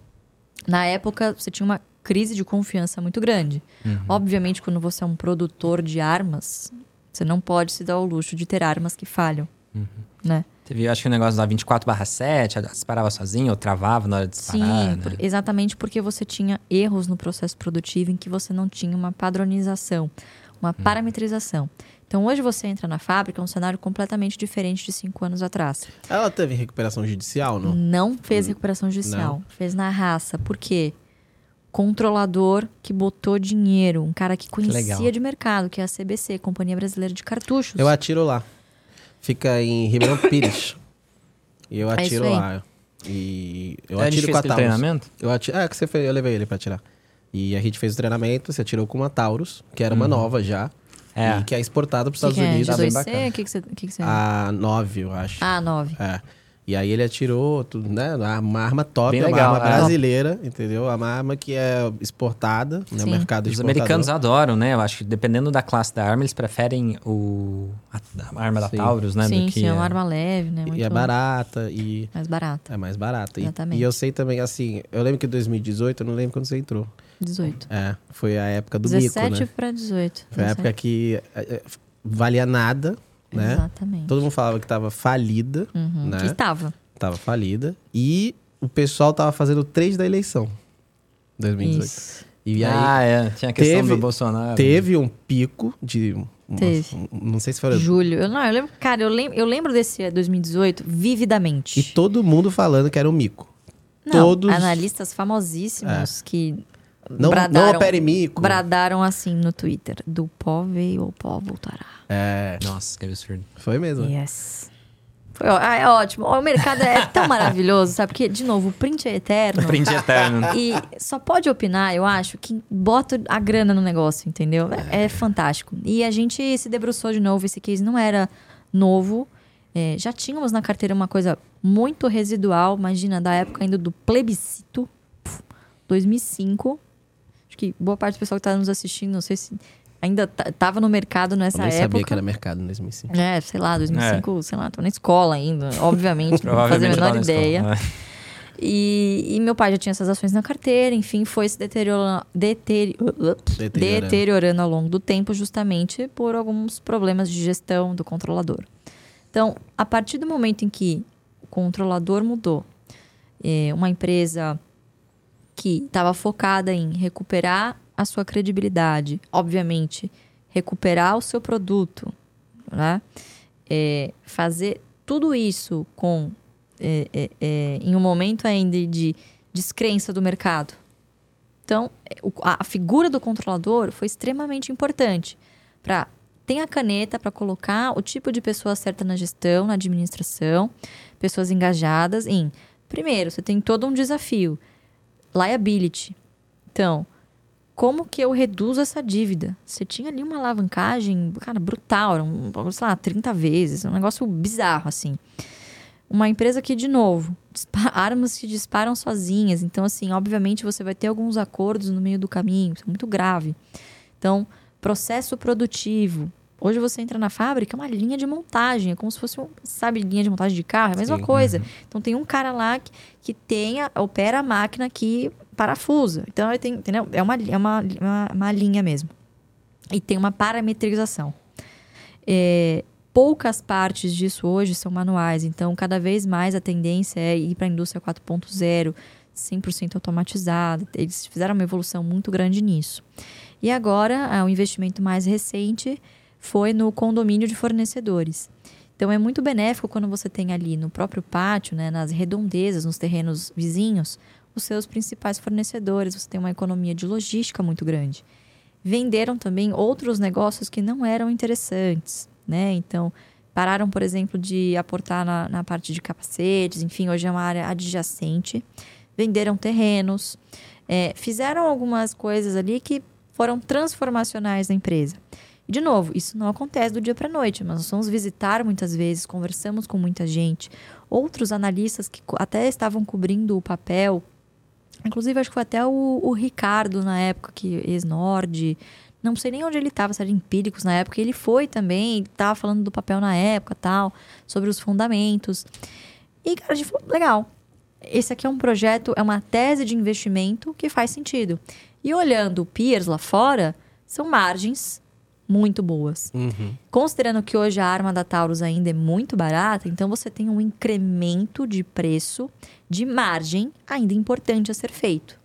Na época, você tinha uma crise de confiança muito grande. Uhum. Obviamente, quando você é um produtor de armas, você não pode se dar ao luxo de ter armas que falham. Uhum. Né? Teve, acho que o negócio da 24/7, disparava sozinho ou travava na hora de disparar, Sim, né? por- exatamente porque você tinha erros no processo produtivo em que você não tinha uma padronização, uma Hum. parametrização. Então, hoje você entra na fábrica, é um cenário completamente diferente de cinco anos atrás. Ela teve recuperação judicial, não? Não fez recuperação judicial, fez na raça. Por quê? Controlador que botou dinheiro, um cara que conhecia legal. de mercado, que é a CBC, Companhia Brasileira de Cartuchos. Eu atiro lá. Fica em Ribeirão Pires. E eu É atiro aí. lá. E eu gente atiro com a Taurus. treinamento? Eu atiro, é, que você fez, eu levei ele pra atirar. E a gente fez o treinamento, você atirou com uma Taurus, que era uma nova já. Uhum. É. E que é exportada pros que, Estados que é? Unidos. Bem 2C? bacana. O que, que você. o Que que você... A 9, eu acho. Ah, 9. É. E aí ele atirou, tudo, né? Uma arma top, Bem uma legal, arma é. brasileira, entendeu? Uma arma que é exportada, né? Sim. Mercado Os exportador. americanos adoram, né? Eu acho que dependendo da classe da arma, eles preferem o, a, arma da Sim. Taurus, né? sim, do que sim, é uma arma leve, né? Muito E é barata e mais barata. é mais barata. E- Exatamente. E, eu sei também, assim, eu lembro que em 2018, eu não lembro quando você entrou. 18. É, foi a época do 17 mico, né? para 18. Foi a época que é, é, valia nada, né? Exatamente. Todo mundo falava que tava falida, Uhum, né? Que estava. Tava falida. E o pessoal tava fazendo três da eleição. 2018. Isso. E aí ah, é. Tinha a questão teve- do Bolsonaro. teve um pico de. uma- Teve. um- não sei se foi. Julho. Eu, não, eu lembro, cara, eu lembro, eu lembro desse 2018 vividamente. E todo mundo falando que era um mico. Não, todos- analistas famosíssimos que Não, bradaram, não opere mico. bradaram assim no Twitter. Do pó veio, o pó voltará. É, Nossa, que absurdo. foi mesmo. Yes. Foi, ó- ah, é ótimo. O mercado é tão maravilhoso, sabe? Porque, de novo, o print é eterno. Print eterno. E só pode opinar, eu acho, quem bota a grana no negócio, entendeu? É, é fantástico. E a gente se debruçou de novo. Esse case não era novo. É, já tínhamos na carteira uma coisa muito residual. Imagina, da época ainda do plebiscito. Puf, 2005. Que boa parte do pessoal que está nos assistindo, não sei se ainda estava no mercado Eu nessa nem época. sabia que era mercado em 2005. É, sei lá, 2005, sei lá, tô na escola ainda, obviamente, não vou fazer a menor na ideia. escola. E, e meu pai já tinha essas ações na carteira, enfim, foi se deteriorando, deteri- ups, Deteriorando. deteriorando ao longo do tempo, justamente por alguns problemas de gestão do controlador. Então, a partir do momento em que o controlador mudou, é, uma empresa que estava focada em recuperar a sua credibilidade, obviamente, recuperar o seu produto, né? É, fazer tudo isso com é, é, é, em um momento ainda de descrença do mercado. Então, é, a figura do controlador foi extremamente importante para ter a caneta para colocar o tipo de pessoa certa na gestão, na administração, pessoas engajadas em. Primeiro, você tem todo um desafio, liability. Então, como que eu reduzo essa dívida? Você tinha ali uma alavancagem, cara, brutal, era um, sei lá, 30 vezes, um negócio bizarro, assim. Uma empresa que, de novo, armas que disparam sozinhas. Então, assim, obviamente você vai ter alguns acordos no meio do caminho, isso é muito grave. Então, processo produtivo. Hoje você entra na fábrica, é uma linha de montagem, é como se fosse, um, sabe, linha de montagem de carro, é a mesma Sim. coisa. Então tem um cara lá que, que tenha, opera a máquina que parafusa. Então tem, entendeu? É uma, é uma, uma, uma linha mesmo. E tem uma parametrização. É, poucas partes disso hoje são manuais, então cada vez mais a tendência é ir para a indústria 4.0, 100% automatizada. Eles fizeram uma evolução muito grande nisso. E agora, o investimento mais recente foi no condomínio de fornecedores. Então é muito benéfico quando você tem ali no próprio pátio, né, nas redondezas, nos terrenos vizinhos, os seus principais fornecedores. Você tem uma economia de logística muito grande. Venderam também outros negócios que não eram interessantes, né? Então pararam, por exemplo, de aportar na, na parte de capacetes. Enfim, hoje é uma área adjacente. Venderam terrenos, é, fizeram algumas coisas ali que foram transformacionais na empresa. De novo, isso não acontece do dia para noite, mas nós vamos visitar muitas vezes, conversamos com muita gente. Outros analistas que até estavam cobrindo o papel, inclusive acho que foi até o, o Ricardo na época, que ex-Nord, não sei nem onde ele estava, se era Empíricos na época, ele foi também, estava falando do papel na época tal, sobre os fundamentos. E, cara, a gente falou, legal, esse aqui é um projeto, é uma tese de investimento que faz sentido. E olhando peers lá fora, são margens muito boas. Uhum. Considerando que hoje a arma da Taurus ainda é muito barata, então você tem um incremento de preço, de margem ainda importante a ser feito.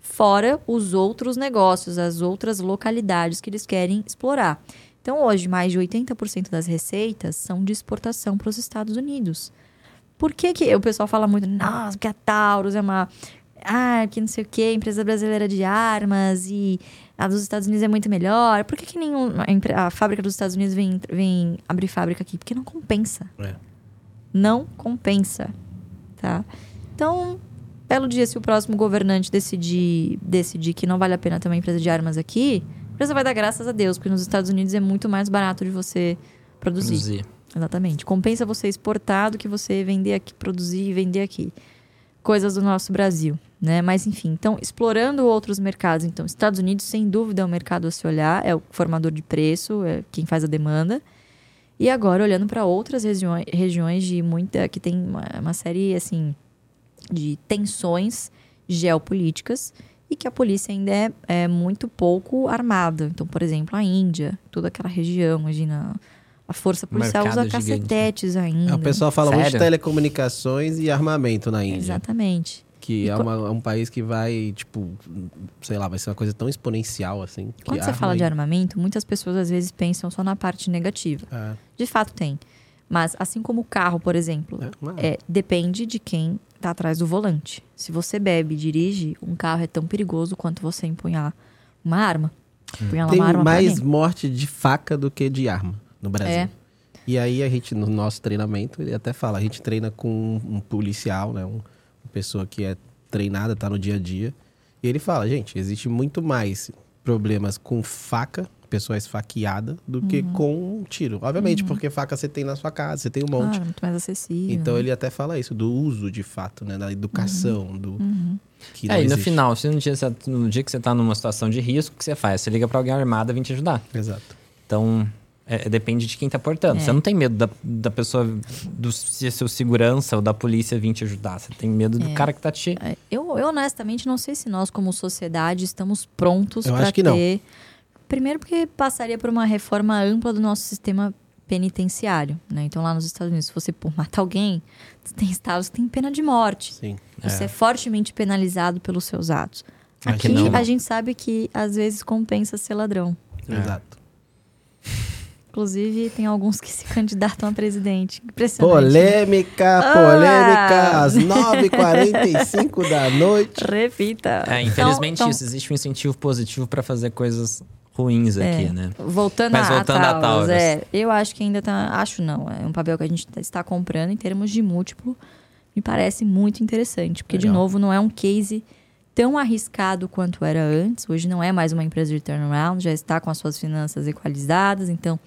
Fora os outros negócios, as outras localidades que eles querem explorar. Então, hoje, mais de 80% das receitas são de exportação para os Estados Unidos. Por que, que o pessoal fala muito, nossa, porque a Taurus é uma. Ah, que não sei o quê, empresa brasileira de armas e a dos Estados Unidos é muito melhor. Por que, que nenhum, a, a fábrica dos Estados Unidos vem, vem abrir fábrica aqui? Porque não compensa. É. Não compensa. Tá? Então, belo dia, se o próximo governante decidir, decidir que não vale a pena ter uma empresa de armas aqui, a empresa vai dar graças a Deus, porque nos Estados Unidos é muito mais barato de você produzir. Produzir. Exatamente. Compensa você exportar do que você vender aqui, produzir e vender aqui. Coisas do nosso Brasil, né? Mas enfim, então, explorando outros mercados. Então, Estados Unidos, sem dúvida, é um mercado a se olhar, é o formador de preço, é quem faz a demanda. E agora, olhando para outras regiões, regiões de muita. que tem uma, uma série, assim, de tensões geopolíticas. e que a polícia ainda é, é muito pouco armada. Então, por exemplo, a Índia, toda aquela região, imagina. A força policial Mercado usa gigante, né? cacetetes ainda. É, o pessoal fala muito de Sério? telecomunicações e armamento na Índia. Exatamente. Que é, uma- é um país que vai, tipo, sei lá, vai ser uma coisa tão exponencial assim. que Quando você arma fala de e- armamento, muitas pessoas às vezes pensam só na parte negativa. É, De fato tem. Mas assim como o carro, por exemplo, é, mas- é, depende de quem está atrás do volante. Se você bebe e dirige, um carro é tão perigoso quanto você empunhar uma arma. Empunhar Tem uma arma pra mais morte de faca do que de arma no Brasil. É. E aí a gente, no nosso treinamento, ele até fala, a gente treina com um policial, né? Um- uma pessoa que é treinada, tá no dia a dia. E ele fala, gente, existe muito mais problemas com faca, pessoa esfaqueada, do que Uhum. com um tiro. Obviamente, porque faca você tem na sua casa, você tem um monte. Claro, muito mais acessível. Então ele até fala isso, do uso de fato, né? Da educação, do. Uhum. Que não É, e no final, se no dia, você- no dia que você tá numa situação de risco, o que você faz? Você liga pra alguém armado vir te ajudar. Exato. Então, é, depende de quem tá portando. É. Você não tem medo da, da pessoa, do se é seu segurança ou da polícia vir te ajudar. Você tem medo do É. cara que tá te. É, Eu, eu honestamente não sei se nós, como sociedade, estamos prontos para acho que não. ter. Primeiro, porque passaria por uma reforma ampla do nosso sistema penitenciário. Né? Então, lá nos Estados Unidos, se você por matar alguém, tem estados que tem pena de morte. Sim. Você é. fortemente penalizado pelos seus atos. Aqui Aqui, não. a gente sabe que às vezes compensa ser ladrão. É. Exato. Inclusive, tem alguns que se candidatam a presidente. Impressionante. Polêmica, Ah! polêmica, às 9h45 da noite. Repita. É, infelizmente Então- isso. Existe um incentivo positivo pra fazer coisas ruins É. aqui, né? Voltando, Mas a, voltando a Taurus, Taurus. é, eu acho que ainda tá. Acho não, é um papel que a gente tá- está comprando em termos de múltiplo. Me parece muito interessante, porque, de Legal. novo, não é um case tão arriscado quanto era antes. Hoje não é mais uma empresa de turnaround, já está com as suas finanças equalizadas, então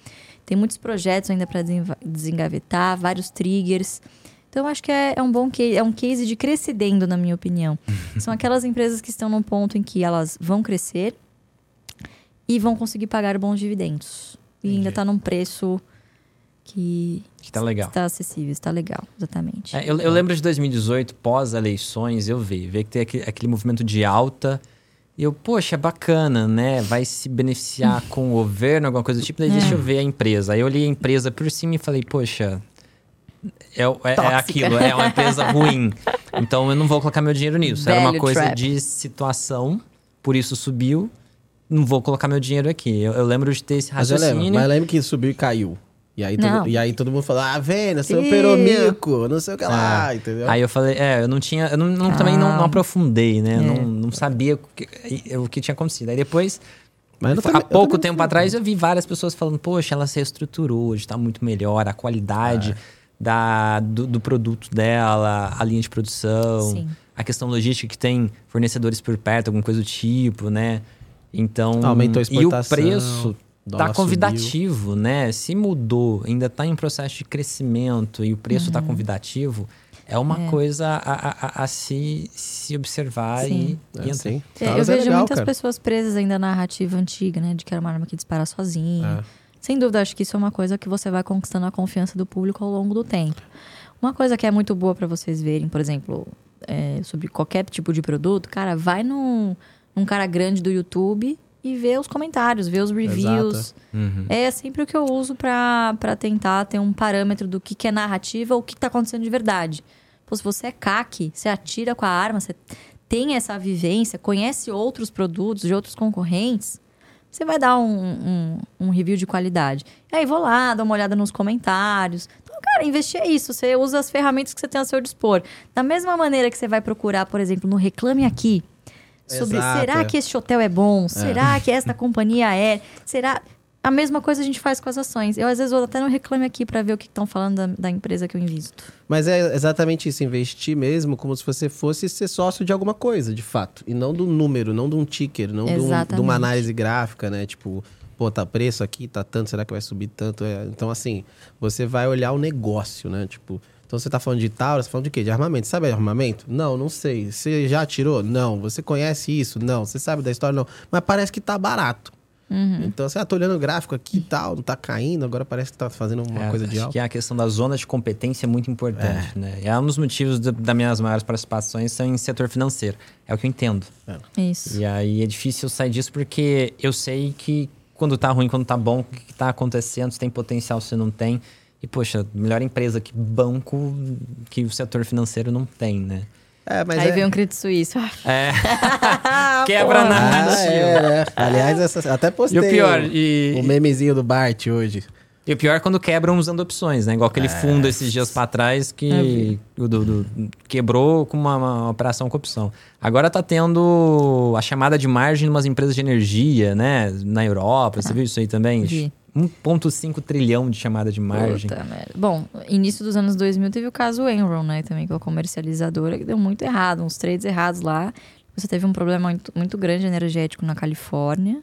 tem muitos projetos ainda para desengavetar, vários triggers. Então, acho que é, é um bom case, é um case de crescendo, na minha opinião. São aquelas empresas que estão num ponto em que elas vão crescer e vão conseguir pagar bons dividendos. E ainda Entendi. está num preço que Que tá legal. está acessível, está legal, exatamente. É, eu, eu lembro de 2018, pós-eleições, eu vi, ver que tem aquele, aquele movimento de alta. E eu, poxa, bacana, né? Vai se beneficiar com o governo, alguma coisa do tipo. Daí É. deixa eu ver a empresa. Aí eu olhei a empresa por cima e falei, poxa, é, é- é aquilo, é uma empresa ruim. Então eu não vou colocar meu dinheiro nisso. Era uma coisa trap. de situação, por isso subiu. Não vou colocar meu dinheiro aqui. Eu, eu lembro de ter esse Mas eu raciocínio. lembro, mas lembro que subiu e caiu. E aí, Não. todo, e aí todo mundo falou, ah, vendo, você operou mico, não sei o que lá, entendeu? Aí eu falei, é, eu não tinha, eu não, não- também não, não Calma. aprofundei, né? É. Não, não sabia o que, o que tinha acontecido. Aí depois, Mas eu há também- eu pouco tempo atrás, eu vi várias pessoas falando, poxa, ela se reestruturou, hoje tá muito melhor, a qualidade É. da, do, do produto dela, a linha de produção, Sim. a questão logística que tem fornecedores por perto, alguma coisa do tipo, né? Então, Aumentou a e o exportação, preço dólar tá subiu. convidativo, né? Se mudou, ainda tá em processo de crescimento e o preço Uhum. tá convidativo, é uma coisa a, a- a- a se, se observar e, Sim. e É, entrar. É, eu é vejo legal, muitas cara. pessoas presas ainda na narrativa antiga, né? De que era uma arma que dispara sozinha. É. Sem dúvida, acho que isso é uma coisa que você vai conquistando a confiança do público ao longo do tempo. Uma coisa que é muito boa para vocês verem, por exemplo, é, sobre qualquer tipo de produto, cara, vai num, num cara grande do YouTube e vê os comentários, vê os reviews. Uhum. É sempre o que eu uso pra pra tentar ter um parâmetro do que, que é narrativa ou o que tá acontecendo de verdade. Pô, se você é CAC, você atira com a arma, você tem essa vivência, conhece outros produtos de outros concorrentes, você vai dar um, um, um review de qualidade. E aí vou lá, dou uma olhada nos comentários. Então, cara, investir é isso. Você usa as ferramentas que você tem a seu dispor. Da mesma maneira que você vai procurar, por exemplo, no Reclame Aqui, sobre Exato, será é. que este hotel é bom? Será que esta companhia é? Será. A mesma coisa a gente faz com as ações. Eu, às vezes, vou até no Reclame Aqui para ver o que estão falando da, da empresa que eu invisto. Mas é exatamente isso, investir mesmo como se você fosse ser sócio de alguma coisa, de fato. E não do número, não de um ticker, não de, um- de uma análise gráfica, né? Tipo, pô, tá preço aqui, tá tanto, será que vai subir tanto? É, então, assim, você vai olhar o negócio, né? Tipo, então você tá falando de Tauro, você tá falando de quê? De armamento. Sabe de armamento? Não, não sei. Você já atirou? Não. Você conhece isso? Não. Você sabe da história? Não. Mas parece que tá barato. Uhum. Então, você ah, tô olhando o gráfico aqui e tal, não tá caindo, agora parece que tá fazendo uma É, coisa de acho alta. que a questão da zona de competência é muito importante, né? E é um dos motivos da- das minhas maiores participações são em setor financeiro. É o que eu entendo. Isso. E aí é difícil sair disso porque eu sei que quando tá ruim, quando tá bom, o que, que tá acontecendo, se tem potencial, se não tem. E, poxa, melhor empresa que banco que o setor financeiro não tem, né? É, mas Aí é... vem um crédito suíço. É. Quebra Porra. na Ah, é? Aliás, essa... até E postei o pior, o, e, o memezinho do Bart hoje. e o pior é quando quebram usando opções, né? Igual aquele fundo esses dias pra trás que o do- do- quebrou com uma, uma operação com opção. Agora tá tendo a chamada de margem em umas empresas de energia, né? Na Europa. Você viu isso aí também? Vi. 1,5 trilhão de chamada de margem. Puta merda. Bom, início dos anos 2000 teve o caso Enron, né? Também com a comercializadora, que deu muito errado, uns trades errados lá. Você teve um problema muito, muito grande energético na Califórnia.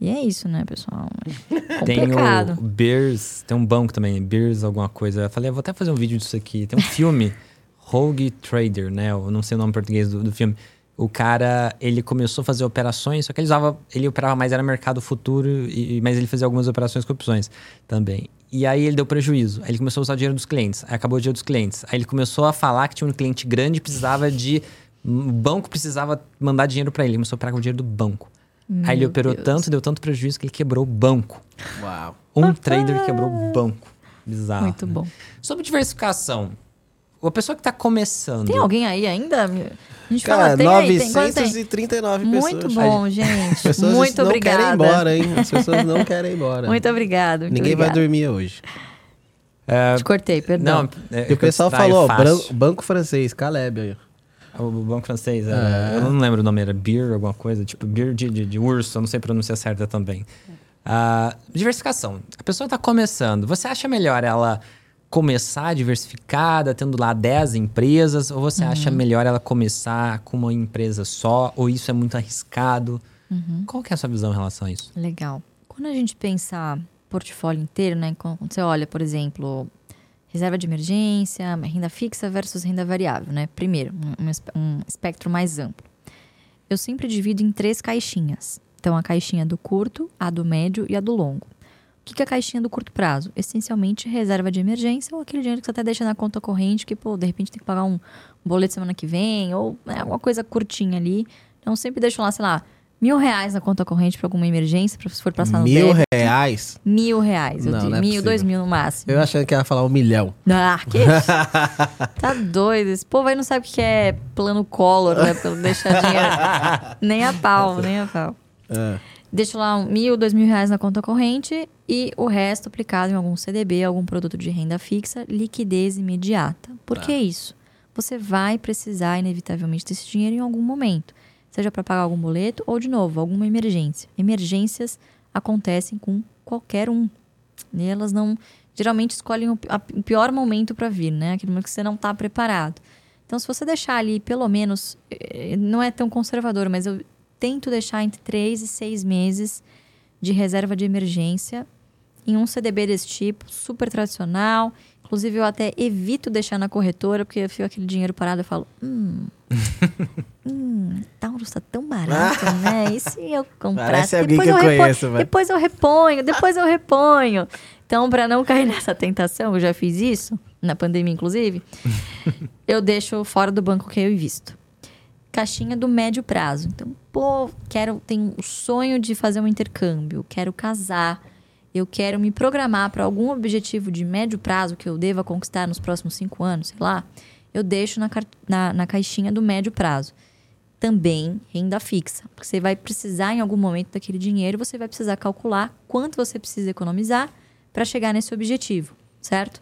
E é isso, né, pessoal? É Tem o Bears, tem um banco também, Bears alguma coisa. Eu falei, eu vou até fazer um vídeo disso aqui. Tem um filme, Rogue Trader, né? Eu não sei o nome em português do, do filme. O cara, ele começou a fazer operações, só que ele usava, ele operava mais era mercado futuro, e, mas ele fazia algumas operações com opções também. E aí ele deu prejuízo. Aí ele começou a usar o dinheiro dos clientes. Aí acabou o dinheiro dos clientes. Aí ele começou a falar que tinha um cliente grande e precisava de. O banco precisava mandar dinheiro para ele. Ele começou a operar com o dinheiro do banco. Aí ele Meu operou Deus. tanto, deu tanto prejuízo que ele quebrou o banco. Uau. Um trader quebrou o banco. Bizarro. Muito né? bom. Sobre diversificação. A pessoa que tá começando. Tem alguém aí ainda? A gente Cara, fala, tem aí, tem, quanto tem? 939 pessoas. Muito bom, As gente. pessoas Muito não obrigada. querem ir embora, hein? As pessoas não querem ir embora. Muito obrigado. Muito Ninguém vai obrigada. dormir hoje. É, Te cortei, perdão. não, é, E o pessoal falou, ó, banco francês, Caleb aí. O banco francês, era- É. eu não lembro o nome, era Beer, alguma coisa, tipo Beer de, de, de urso, eu não sei pronunciar certa também. Ah, diversificação. A pessoa está começando. Você acha melhor ela começar diversificada, tendo lá 10 empresas, ou você acha melhor ela começar com uma empresa só, ou isso é muito arriscado? Qual que é a sua visão em relação a isso? Legal. Quando a gente pensa portfólio inteiro, né? Quando você olha, por exemplo, reserva de emergência, renda fixa versus renda variável, né? Primeiro, um, um espectro mais amplo. Eu sempre divido em três caixinhas. Então, a caixinha do curto, a do médio e a do longo. O que que é a caixinha do curto prazo? Essencialmente, reserva de emergência ou aquele dinheiro que você até deixa na conta corrente que, pô, de repente tem que pagar um, boleto semana que vem ou né, alguma coisa curtinha ali. Então, sempre deixo lá, sei lá, mil reais na conta corrente para alguma emergência, pra, se for passar no Mil débito. reais? Mil reais, eu Não, digo. não é mil, possível. dois mil no máximo. Eu achando que ia falar um milhão. Ah, que isso? tá doido. Esse povo aí não sabe o que é plano color, né? Pra deixar dinheiro. nem a pau, nem a pau. É. Deixa lá um mil, dois mil reais na conta corrente e o resto aplicado em algum CDB, algum produto de renda fixa, liquidez imediata. Por que isso? Você vai precisar, inevitavelmente, desse dinheiro em algum momento. Seja para pagar algum boleto ou, de novo, alguma emergência. Emergências acontecem com qualquer um. E elas não. Geralmente escolhem o pior momento para vir, né? Aquele momento que você não está preparado. Então, se você deixar ali, pelo menos, eh, não é tão conservador, mas eu tento deixar entre três e seis meses de reserva de emergência em um CDB desse tipo, super tradicional. Inclusive, eu até evito deixar na corretora, porque eu fico aquele dinheiro parado e falo, hum, hum, Taurus tá tão barato, né? E se eu comprar? Que eu reponho, conheço, vai. depois eu reponho, depois eu reponho. Então, para não cair nessa tentação, eu já fiz isso, na pandemia, inclusive, eu deixo fora do banco que eu invisto. Caixinha do médio prazo. Então, pô, quero, tenho o sonho de fazer um intercâmbio, quero casar, eu quero me programar para algum objetivo de médio prazo que eu deva conquistar nos próximos cinco anos, sei lá, eu deixo na, na, na caixinha do médio prazo. Também renda fixa, porque você vai precisar em algum momento daquele dinheiro, você vai precisar calcular quanto você precisa economizar para chegar nesse objetivo, certo?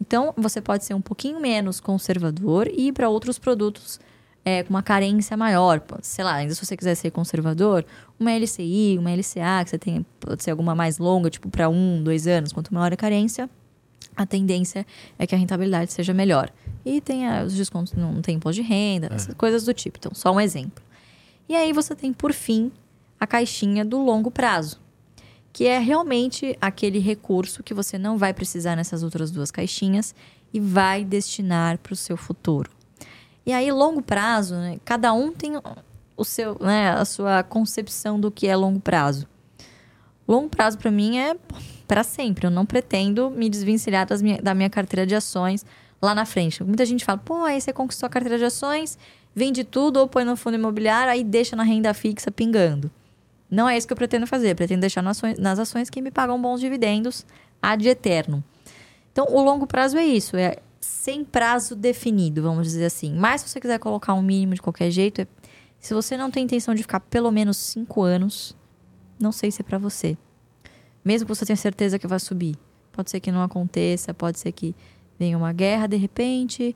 Então, você pode ser um pouquinho menos conservador e ir para outros produtos é, com uma carência maior. Sei lá, ainda se você quiser ser conservador, uma LCI, uma LCA, que você tem, pode ser alguma mais longa, tipo para um, dois anos. Quanto maior a carência, a tendência é que a rentabilidade seja melhor. E tem os descontos, não tem imposto de renda, essas coisas do tipo. Então, só um exemplo. E aí você tem, por fim, a caixinha do longo prazo, que é realmente aquele recurso que você não vai precisar nessas outras duas caixinhas e vai destinar para o seu futuro. E aí, longo prazo, né, cada um tem o seu, né, a sua concepção do que é longo prazo. Longo prazo para mim é para sempre. Eu não pretendo me desvencilhar das minha, da minha carteira de ações lá na frente. Muita gente fala, pô, aí você conquistou a carteira de ações, vende tudo ou põe no fundo imobiliário, aí deixa na renda fixa pingando. Não é isso que eu pretendo fazer. Eu pretendo deixar nas ações, nas ações que me pagam bons dividendos ad eterno. Então, o longo prazo é isso. É sem prazo definido, vamos dizer assim. Mas se você quiser colocar um mínimo de qualquer jeito, se você não tem intenção de ficar pelo menos cinco anos, não sei se é para você. Mesmo que você tenha certeza que vai subir. Pode ser que não aconteça, pode ser que venha uma guerra de repente.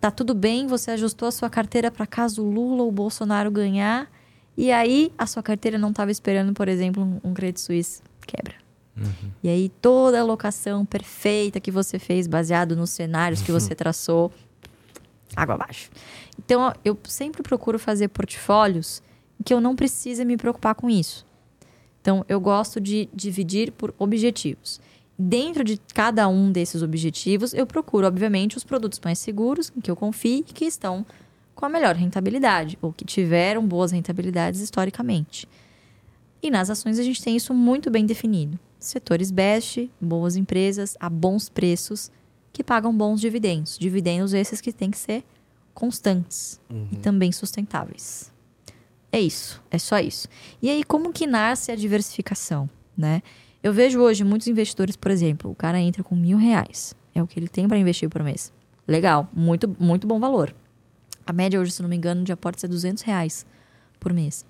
Tá tudo bem, você ajustou a sua carteira para caso Lula ou Bolsonaro ganhar. E aí, a sua carteira não estava esperando, por exemplo, um, Credit Suisse quebra. Uhum. E aí, toda a alocação perfeita que você fez, baseado nos cenários que você traçou, água abaixo. Então, eu sempre procuro fazer portfólios que eu não precise me preocupar com isso. Então, eu gosto de dividir por objetivos. Dentro de cada um desses objetivos, eu procuro, obviamente, os produtos mais seguros, em que eu confie e que estão com a melhor rentabilidade, ou que tiveram boas rentabilidades historicamente. E nas ações a gente tem isso muito bem definido. Setores best, boas empresas, a bons preços, que pagam bons dividendos. Dividendos esses que têm que ser constantes uhum. e também sustentáveis. É isso, é só isso. E aí, como que nasce a diversificação, né? Eu vejo hoje muitos investidores, por exemplo, o cara entra com mil reais. É o que ele tem para investir por mês. Legal, muito, muito bom valor. A média hoje, se não me engano, de aportes é 200 reais por mês.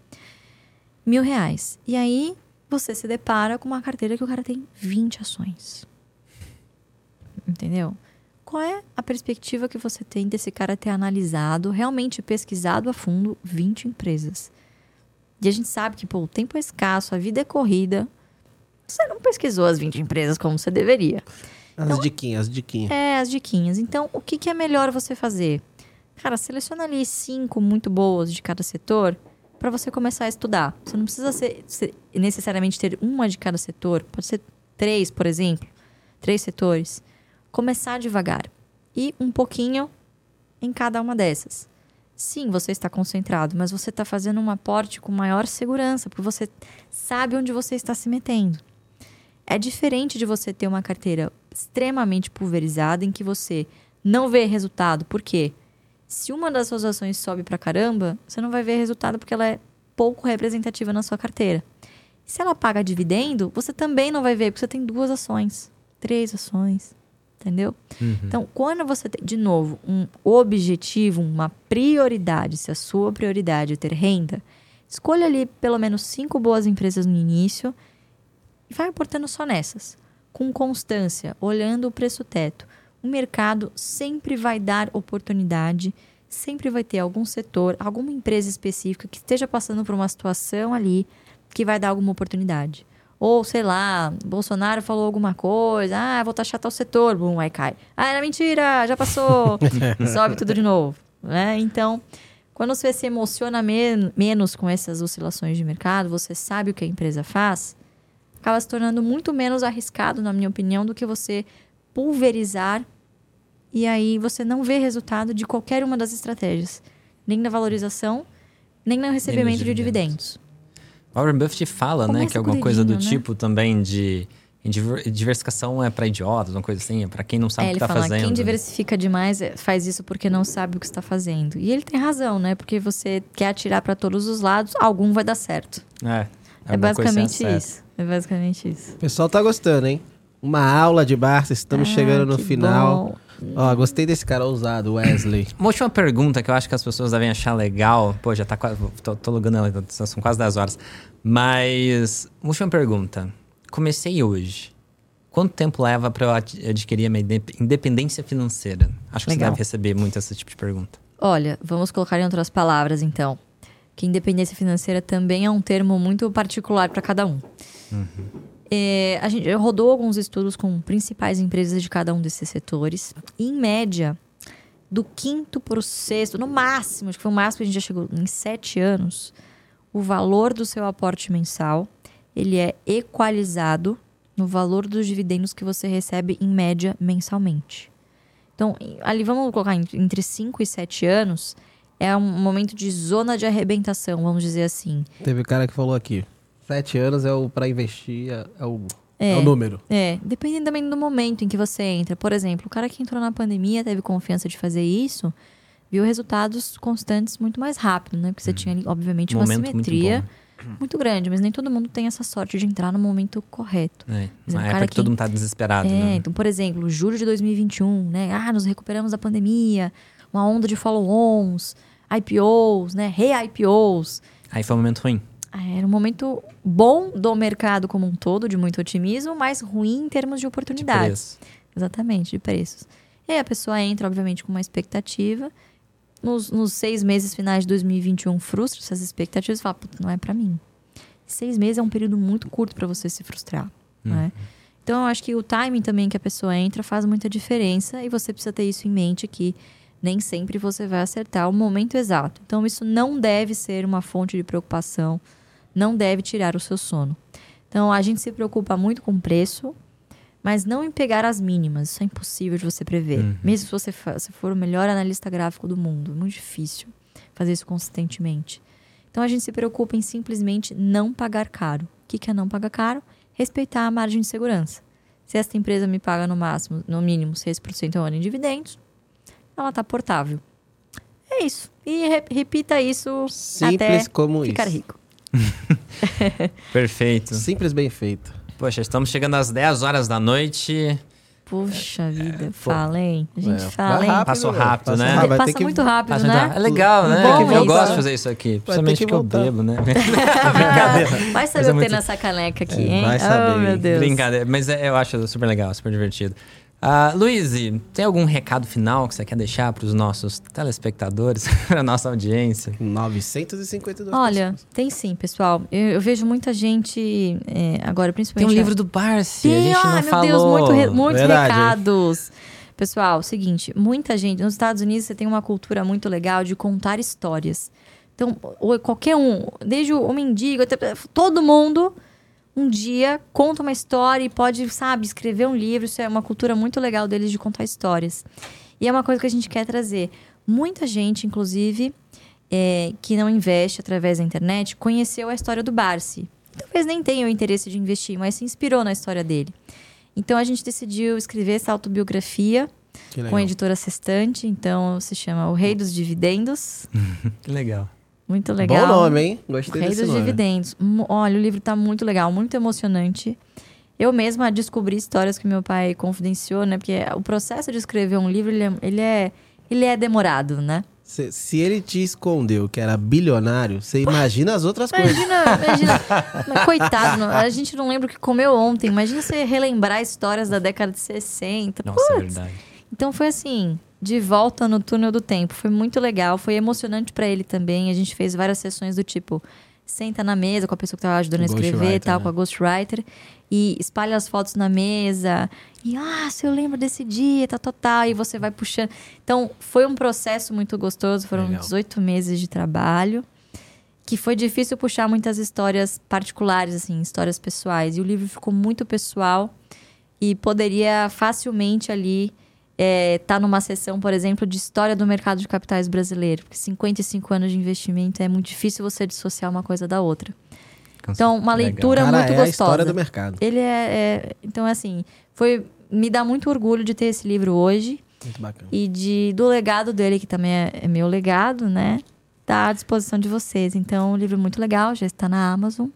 Mil reais. E aí, você se depara com uma carteira que o cara tem 20 ações. Entendeu? Qual é a perspectiva que você tem desse cara ter analisado, realmente pesquisado a fundo 20 empresas? E a gente sabe que, pô, o tempo é escasso, a vida é corrida. Você não pesquisou as 20 empresas como você deveria. As então, diquinhas, as diquinhas. É, as diquinhas. Então, o que, que é melhor você fazer? Cara, seleciona ali cinco muito boas de cada setor para você começar a estudar. Você não precisa ser, ser, necessariamente ter uma de cada setor. Pode ser três, por exemplo. Três setores começar devagar e um pouquinho em cada uma dessas. Sim, você está concentrado, mas você está fazendo um aporte com maior segurança, porque você sabe onde você está se metendo. É diferente de você ter uma carteira extremamente pulverizada em que você não vê resultado. Por quê? Se uma das suas ações sobe pra caramba, você não vai ver resultado porque ela é pouco representativa na sua carteira. Se ela paga dividendo, você também não vai ver, porque você tem duas ações, três ações, entendeu? Uhum. Então, quando você tem, de novo, um objetivo, uma prioridade, se a sua prioridade é ter renda, escolha ali pelo menos cinco boas empresas no início e vai aportando só nessas, com constância, olhando o preço teto. O mercado sempre vai dar oportunidade, sempre vai ter algum setor, alguma empresa específica que esteja passando por uma situação ali que vai dar alguma oportunidade. Ou, sei lá, Bolsonaro falou alguma coisa, ah, vou taxar tal setor, bum, aí cai. Ah, era mentira, já passou, sobe tudo de novo. Né? Então, quando você se emociona men menos com essas oscilações de mercado, você sabe o que a empresa faz, acaba se tornando muito menos arriscado, na minha opinião, do que você pulverizar e aí você não vê resultado de qualquer uma das estratégias, nem na valorização, nem no recebimento nem de dividendos. Warren Buffett fala, né, que é alguma coisa do né? tipo também de diversificação é para idiotas, uma coisa assim, é para quem não sabe é, o que está fazendo. Quem diversifica demais é, faz isso porque não sabe o que está fazendo. E ele tem razão, né? Porque você quer atirar para todos os lados, algum vai dar certo. É. É basicamente isso. É basicamente isso. O pessoal tá gostando, hein? Uma aula de Barça, estamos ah, chegando no final. Bom. Ó, gostei desse cara ousado, Wesley. Uma última pergunta que eu acho que as pessoas devem achar legal. Pô, já tá quase. Tô, tô logando ela, são quase 10 horas. Mas. Uma última pergunta. Comecei hoje. Quanto tempo leva para eu adquirir a minha independência financeira? Acho que legal. você deve receber muito esse tipo de pergunta. Olha, vamos colocar em outras palavras, então. Que independência financeira também é um termo muito particular para cada um. Uhum. É, a gente rodou alguns estudos com principais empresas de cada um desses setores. E, em média, do quinto para o sexto, no máximo, acho que foi o máximo que a gente já chegou, em sete anos, o valor do seu aporte mensal ele é equalizado no valor dos dividendos que você recebe em média mensalmente. Então, ali vamos colocar entre 5 e 7 anos, é um momento de zona de arrebentação, vamos dizer assim. Teve cara que falou aqui. Sete anos é o pra investir, é, é o, é. É. o número. É, dependendo também do momento em que você entra. Por exemplo, o cara que entrou na pandemia, teve confiança de fazer isso, viu resultados constantes muito mais rápido, né? Porque você tinha ali, obviamente, uma Momento muito simetria muito, grande, mas nem todo mundo tem essa sorte de entrar no momento correto. É, é um uma cara época que que- todo mundo tá desesperado, É, né? então, por exemplo, julho de 2021, né? Ah, nos recuperamos da pandemia, uma onda de follow-ons, IPOs, né? Re-IPOs. Aí foi um momento ruim. Ah, Era um momento bom do mercado como um todo, de muito otimismo, mas ruim em termos de De oportunidades. preço. Exatamente, de preços. E aí a pessoa entra, obviamente, com uma expectativa. Nos, nos seis meses finais de 2021, frustra essas expectativas e fala, Puta, não é pra mim. Seis meses é um período muito curto para você se frustrar. Né? Então, eu acho que o timing também que a pessoa entra faz muita diferença e você precisa ter isso em mente que nem sempre você vai acertar o momento exato. Então, isso não deve ser uma fonte de preocupação, não deve tirar o seu sono. Então, a gente se preocupa muito com preço, mas não em pegar as mínimas. Isso é impossível de você prever. Mesmo se você se for o melhor analista gráfico do mundo. É muito difícil fazer isso consistentemente. Então, a gente se preocupa em simplesmente não pagar caro. O que que é não pagar caro? Respeitar a margem de segurança. Se esta empresa me paga no máximo, no mínimo, 6% ao ano em dividendos, ela está portável. É isso. E re- repita isso Simples até como ficar isso. rico. Perfeito. Simples bem feito. Poxa, estamos chegando às 10 horas da noite. Puxa vida, pô. fala, hein? A gente É, fala, hein? rápido, Passou rápido, Passa né? Passa ter que- muito rápido, Acho né? É legal, né? Bom eu isso. gosto de fazer isso aqui. Principalmente que porque eu bebo, né? Ah, vai saber é o que tem nessa caneca aqui, É, hein? vai saber, Oh, meu? Deus. Brincadeira. Mas é- eu acho super legal, super divertido. Ah, Luiz, tem algum recado final que você quer deixar para os nossos telespectadores, para nossa audiência? 952 Olha, tem sim, pessoal. Eu, eu vejo muita gente, é, agora Tem principalmente... um livro do Barsi, a Tem, gente não ai, meu falou. Deus, muito re- muitos Verdade, recados. Pessoal, seguinte, muita gente... Nos Estados Unidos você tem uma cultura muito legal de contar histórias. Então, ou qualquer um, desde o mendigo até... Todo mundo, um dia, conta uma história e pode, sabe, escrever um livro. Isso é uma cultura muito legal deles de contar histórias. E é uma coisa que a gente quer trazer. Muita gente, inclusive, é, que não investe através da internet, conheceu a história do Barsi. Talvez nem tenha o interesse de investir, mas se inspirou na história dele. Então a gente decidiu escrever essa autobiografia com a editora Sextante. Então se chama O Rei dos Dividendos. Que legal. Muito legal. Bom nome, hein? O Gostei Rei desse dos nome. Dividendos. Olha, o livro tá muito legal, muito emocionante. Eu mesma descobri histórias que meu pai confidenciou, né? Porque o processo de escrever um livro, ele é, ele é, ele é demorado, né? Se, se ele te escondeu que era bilionário, você imagina as outras coisas. Imagina, imagina. Coitado, a gente não lembra o que comeu ontem. Imagina você relembrar histórias da década de 60. Nossa, é Putz. verdade. Então foi assim, de volta no túnel do tempo. Foi muito legal, foi emocionante pra ele também. A gente fez várias sessões do tipo, senta na mesa com a pessoa que tava ajudando a escrever, Ghostwriter, tal, né? com a ghostwriter e espalha as fotos na mesa. E ah, se eu lembro desse dia, tal, tal, tal, e você vai puxando. Então, foi um processo muito gostoso, foram Legal. 18 meses de trabalho. Que foi difícil puxar muitas histórias particulares, assim, histórias pessoais. E o livro ficou muito pessoal e poderia facilmente ali estar numa sessão, por exemplo, de história do mercado de capitais brasileiro. Porque 55 anos de investimento é muito difícil você dissociar uma coisa da outra. Então, uma Legal. leitura Cara, muito é a gostosa. história do mercado. Ele é, é- Então, assim, foi. Me dá muito orgulho de ter esse livro hoje Muito bacana. e de do legado dele, que também é, é meu legado, né? Tá à disposição de vocês. Então, o livro é muito legal, já está na Amazon.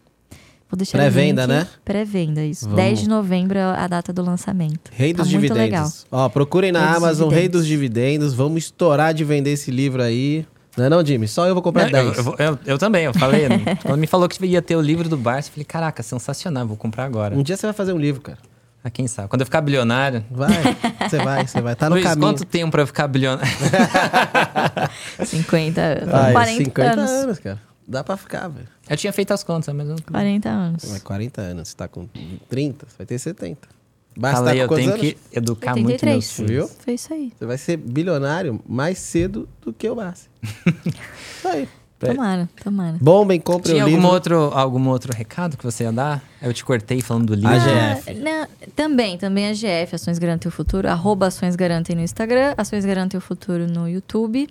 Vou deixar Pré-venda, né? Pré-venda, isso. Vamos. 10 de novembro é a data do lançamento. Rei Tá dos muito legal. Dividendos. Ó, procurem na Rei dos Amazon Rei Dividendos. dos Dividendos. Vamos estourar de vender esse livro aí. Não é não, Jimmy? Só eu vou comprar Não, eu, 10. eu eu- eu também, eu falei. Quando me falou que ia ter o livro do Barça, eu falei, caraca, sensacional, vou comprar agora. Um dia você vai fazer um livro, cara. Ah, quem sabe? Quando eu ficar bilionário. Vai, você vai, você vai. Tá no Luiz, caminho. quanto tempo pra eu ficar bilionário? 50, Vai, 40 50 anos. anos, cara. Dá pra ficar, velho. Eu tinha feito as contas, mas eu... 40 anos. Vai 40 anos. Você tá com 30, você vai ter 70. Basta falei, tá eu tenho anos? que educar muito 83. meus filhos. Viu? Foi isso aí. Você vai ser bilionário mais cedo do que o Barça. Isso aí. Tomara, tomara. Bombem, compre Tinha o algum livro. outro, algum outro recado que você ia dar? Eu te cortei falando do livro. AGF. Ah, não, também, também a GF, Ações Garantem o Futuro, arroba Ações Garantem no Instagram, Ações Garantem o Futuro no YouTube.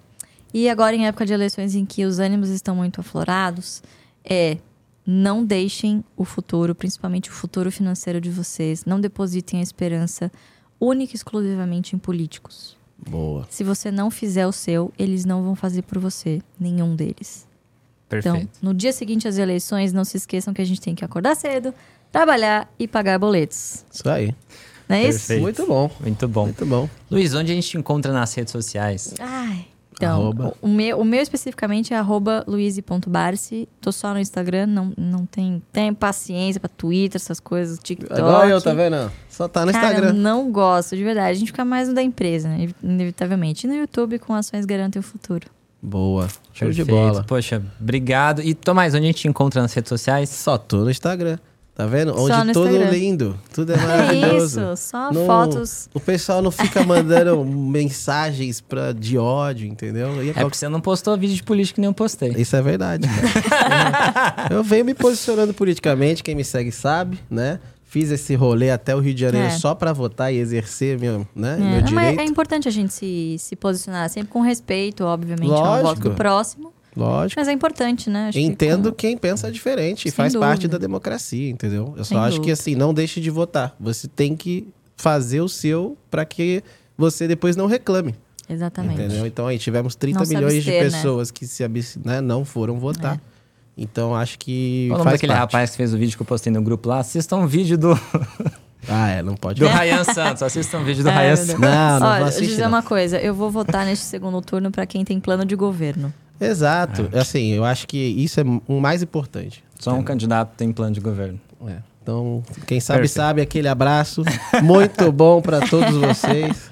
E agora, em época de eleições em que os ânimos estão muito aflorados, é não deixem o futuro, principalmente o futuro financeiro de vocês, não depositem a esperança única e exclusivamente em políticos. Boa. Se você não fizer o seu, eles não vão fazer por você, nenhum deles. Perfeito. Então, no dia seguinte às eleições, não se esqueçam que a gente tem que acordar cedo, trabalhar e pagar boletos. Isso aí. Não é isso? Perfeito. Muito bom. Muito bom. Muito bom. Luiz, onde a gente te encontra nas redes sociais? Ai. Então, Arroba. o, o meu, o meu especificamente é arroba luize.barce. Tô só no Instagram, não, não tem, tem paciência pra Twitter, essas coisas, TikTok. Igual eu, tá vendo? Só tá no Cara, Instagram. não gosto, de verdade. A gente fica mais no da empresa, né? inevitavelmente. E no YouTube com ações garantem o futuro. Boa. Show de Perfeito. bola. Poxa, obrigado. E Tomás, onde a gente te encontra nas redes sociais? Só tô no Instagram. Tá vendo? Só Onde no tudo Instagram. lindo. Tudo é É maravilhoso. isso, só Não- fotos. O pessoal não fica mandando mensagens pra, de ódio, entendeu? E É porque você não postou vídeo de política que nem eu postei. Isso é verdade. cara. eu venho me posicionando politicamente, quem me segue sabe, né? Fiz esse rolê até o Rio de Janeiro É. só pra votar e exercer meu, né, É, meu não, mas direito. é importante a gente se, se posicionar sempre com respeito, obviamente, ao Lógico. voto do próximo. Lógico. Mas é importante, né? Acho que Entendo com- quem pensa diferente e Sem faz parte dúvida. da democracia, entendeu? Eu só Sem acho que dúvida. assim, não deixe de votar. Você tem que fazer o seu pra que você depois não reclame. Exatamente. Entendeu? Então aí tivemos 30 Não milhões abster, de né? pessoas que se né, não foram votar. Então acho que Qual o nome faz daquele parte. rapaz que fez o vídeo que eu postei no grupo lá? Assistam um vídeo do, Ah, é, não pode. do Ryan Santos. Assistam um vídeo do Ai, Ryan Santos. Não, não Olha, vou deixa eu assistir. dizer não. uma coisa. Eu vou votar neste segundo turno pra quem tem plano de governo. Exato. Assim, eu acho que isso é o mais importante. Só um candidato tem plano de governo. É. Então, quem sabe, Perfeito. sabe. Aquele abraço. Muito bom pra todos vocês.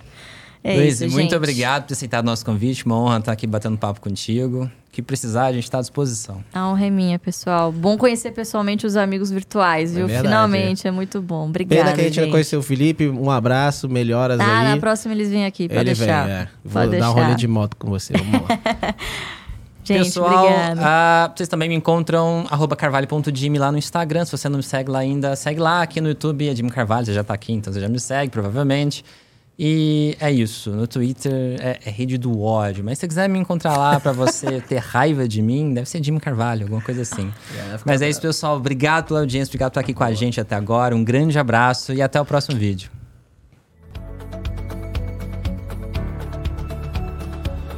É Luiz, isso, muito gente. obrigado por ter aceitado nosso convite. Uma honra estar aqui batendo papo contigo. O que precisar, a gente está à disposição. A honra é minha, pessoal. Bom conhecer pessoalmente os amigos virtuais, É viu? verdade, Finalmente, é. muito bom. Obrigada, Pena que a gente, não gente. conheceu o Felipe. Um abraço, melhoras Ah, aí. na próxima eles vêm aqui, pode Ele vem, deixar. é. Vou Pode dar um deixar. rolê de moto com você. Vamos lá. Gente, Pessoal, ah, vocês também me encontram arroba carvalho.jimmy lá no Instagram. Se você não me segue lá ainda, segue lá. Aqui no YouTube é Jimmy Carvalho, você já tá aqui, então você já me segue, provavelmente. E é isso. No Twitter é, é rede do ódio. Mas se você quiser me encontrar lá pra você ter raiva de mim, deve ser Jimmy Carvalho, alguma coisa assim. Mas é isso, pessoal. Obrigado pela audiência, obrigado por estar aqui com a gente até agora. Um grande abraço e até o próximo vídeo.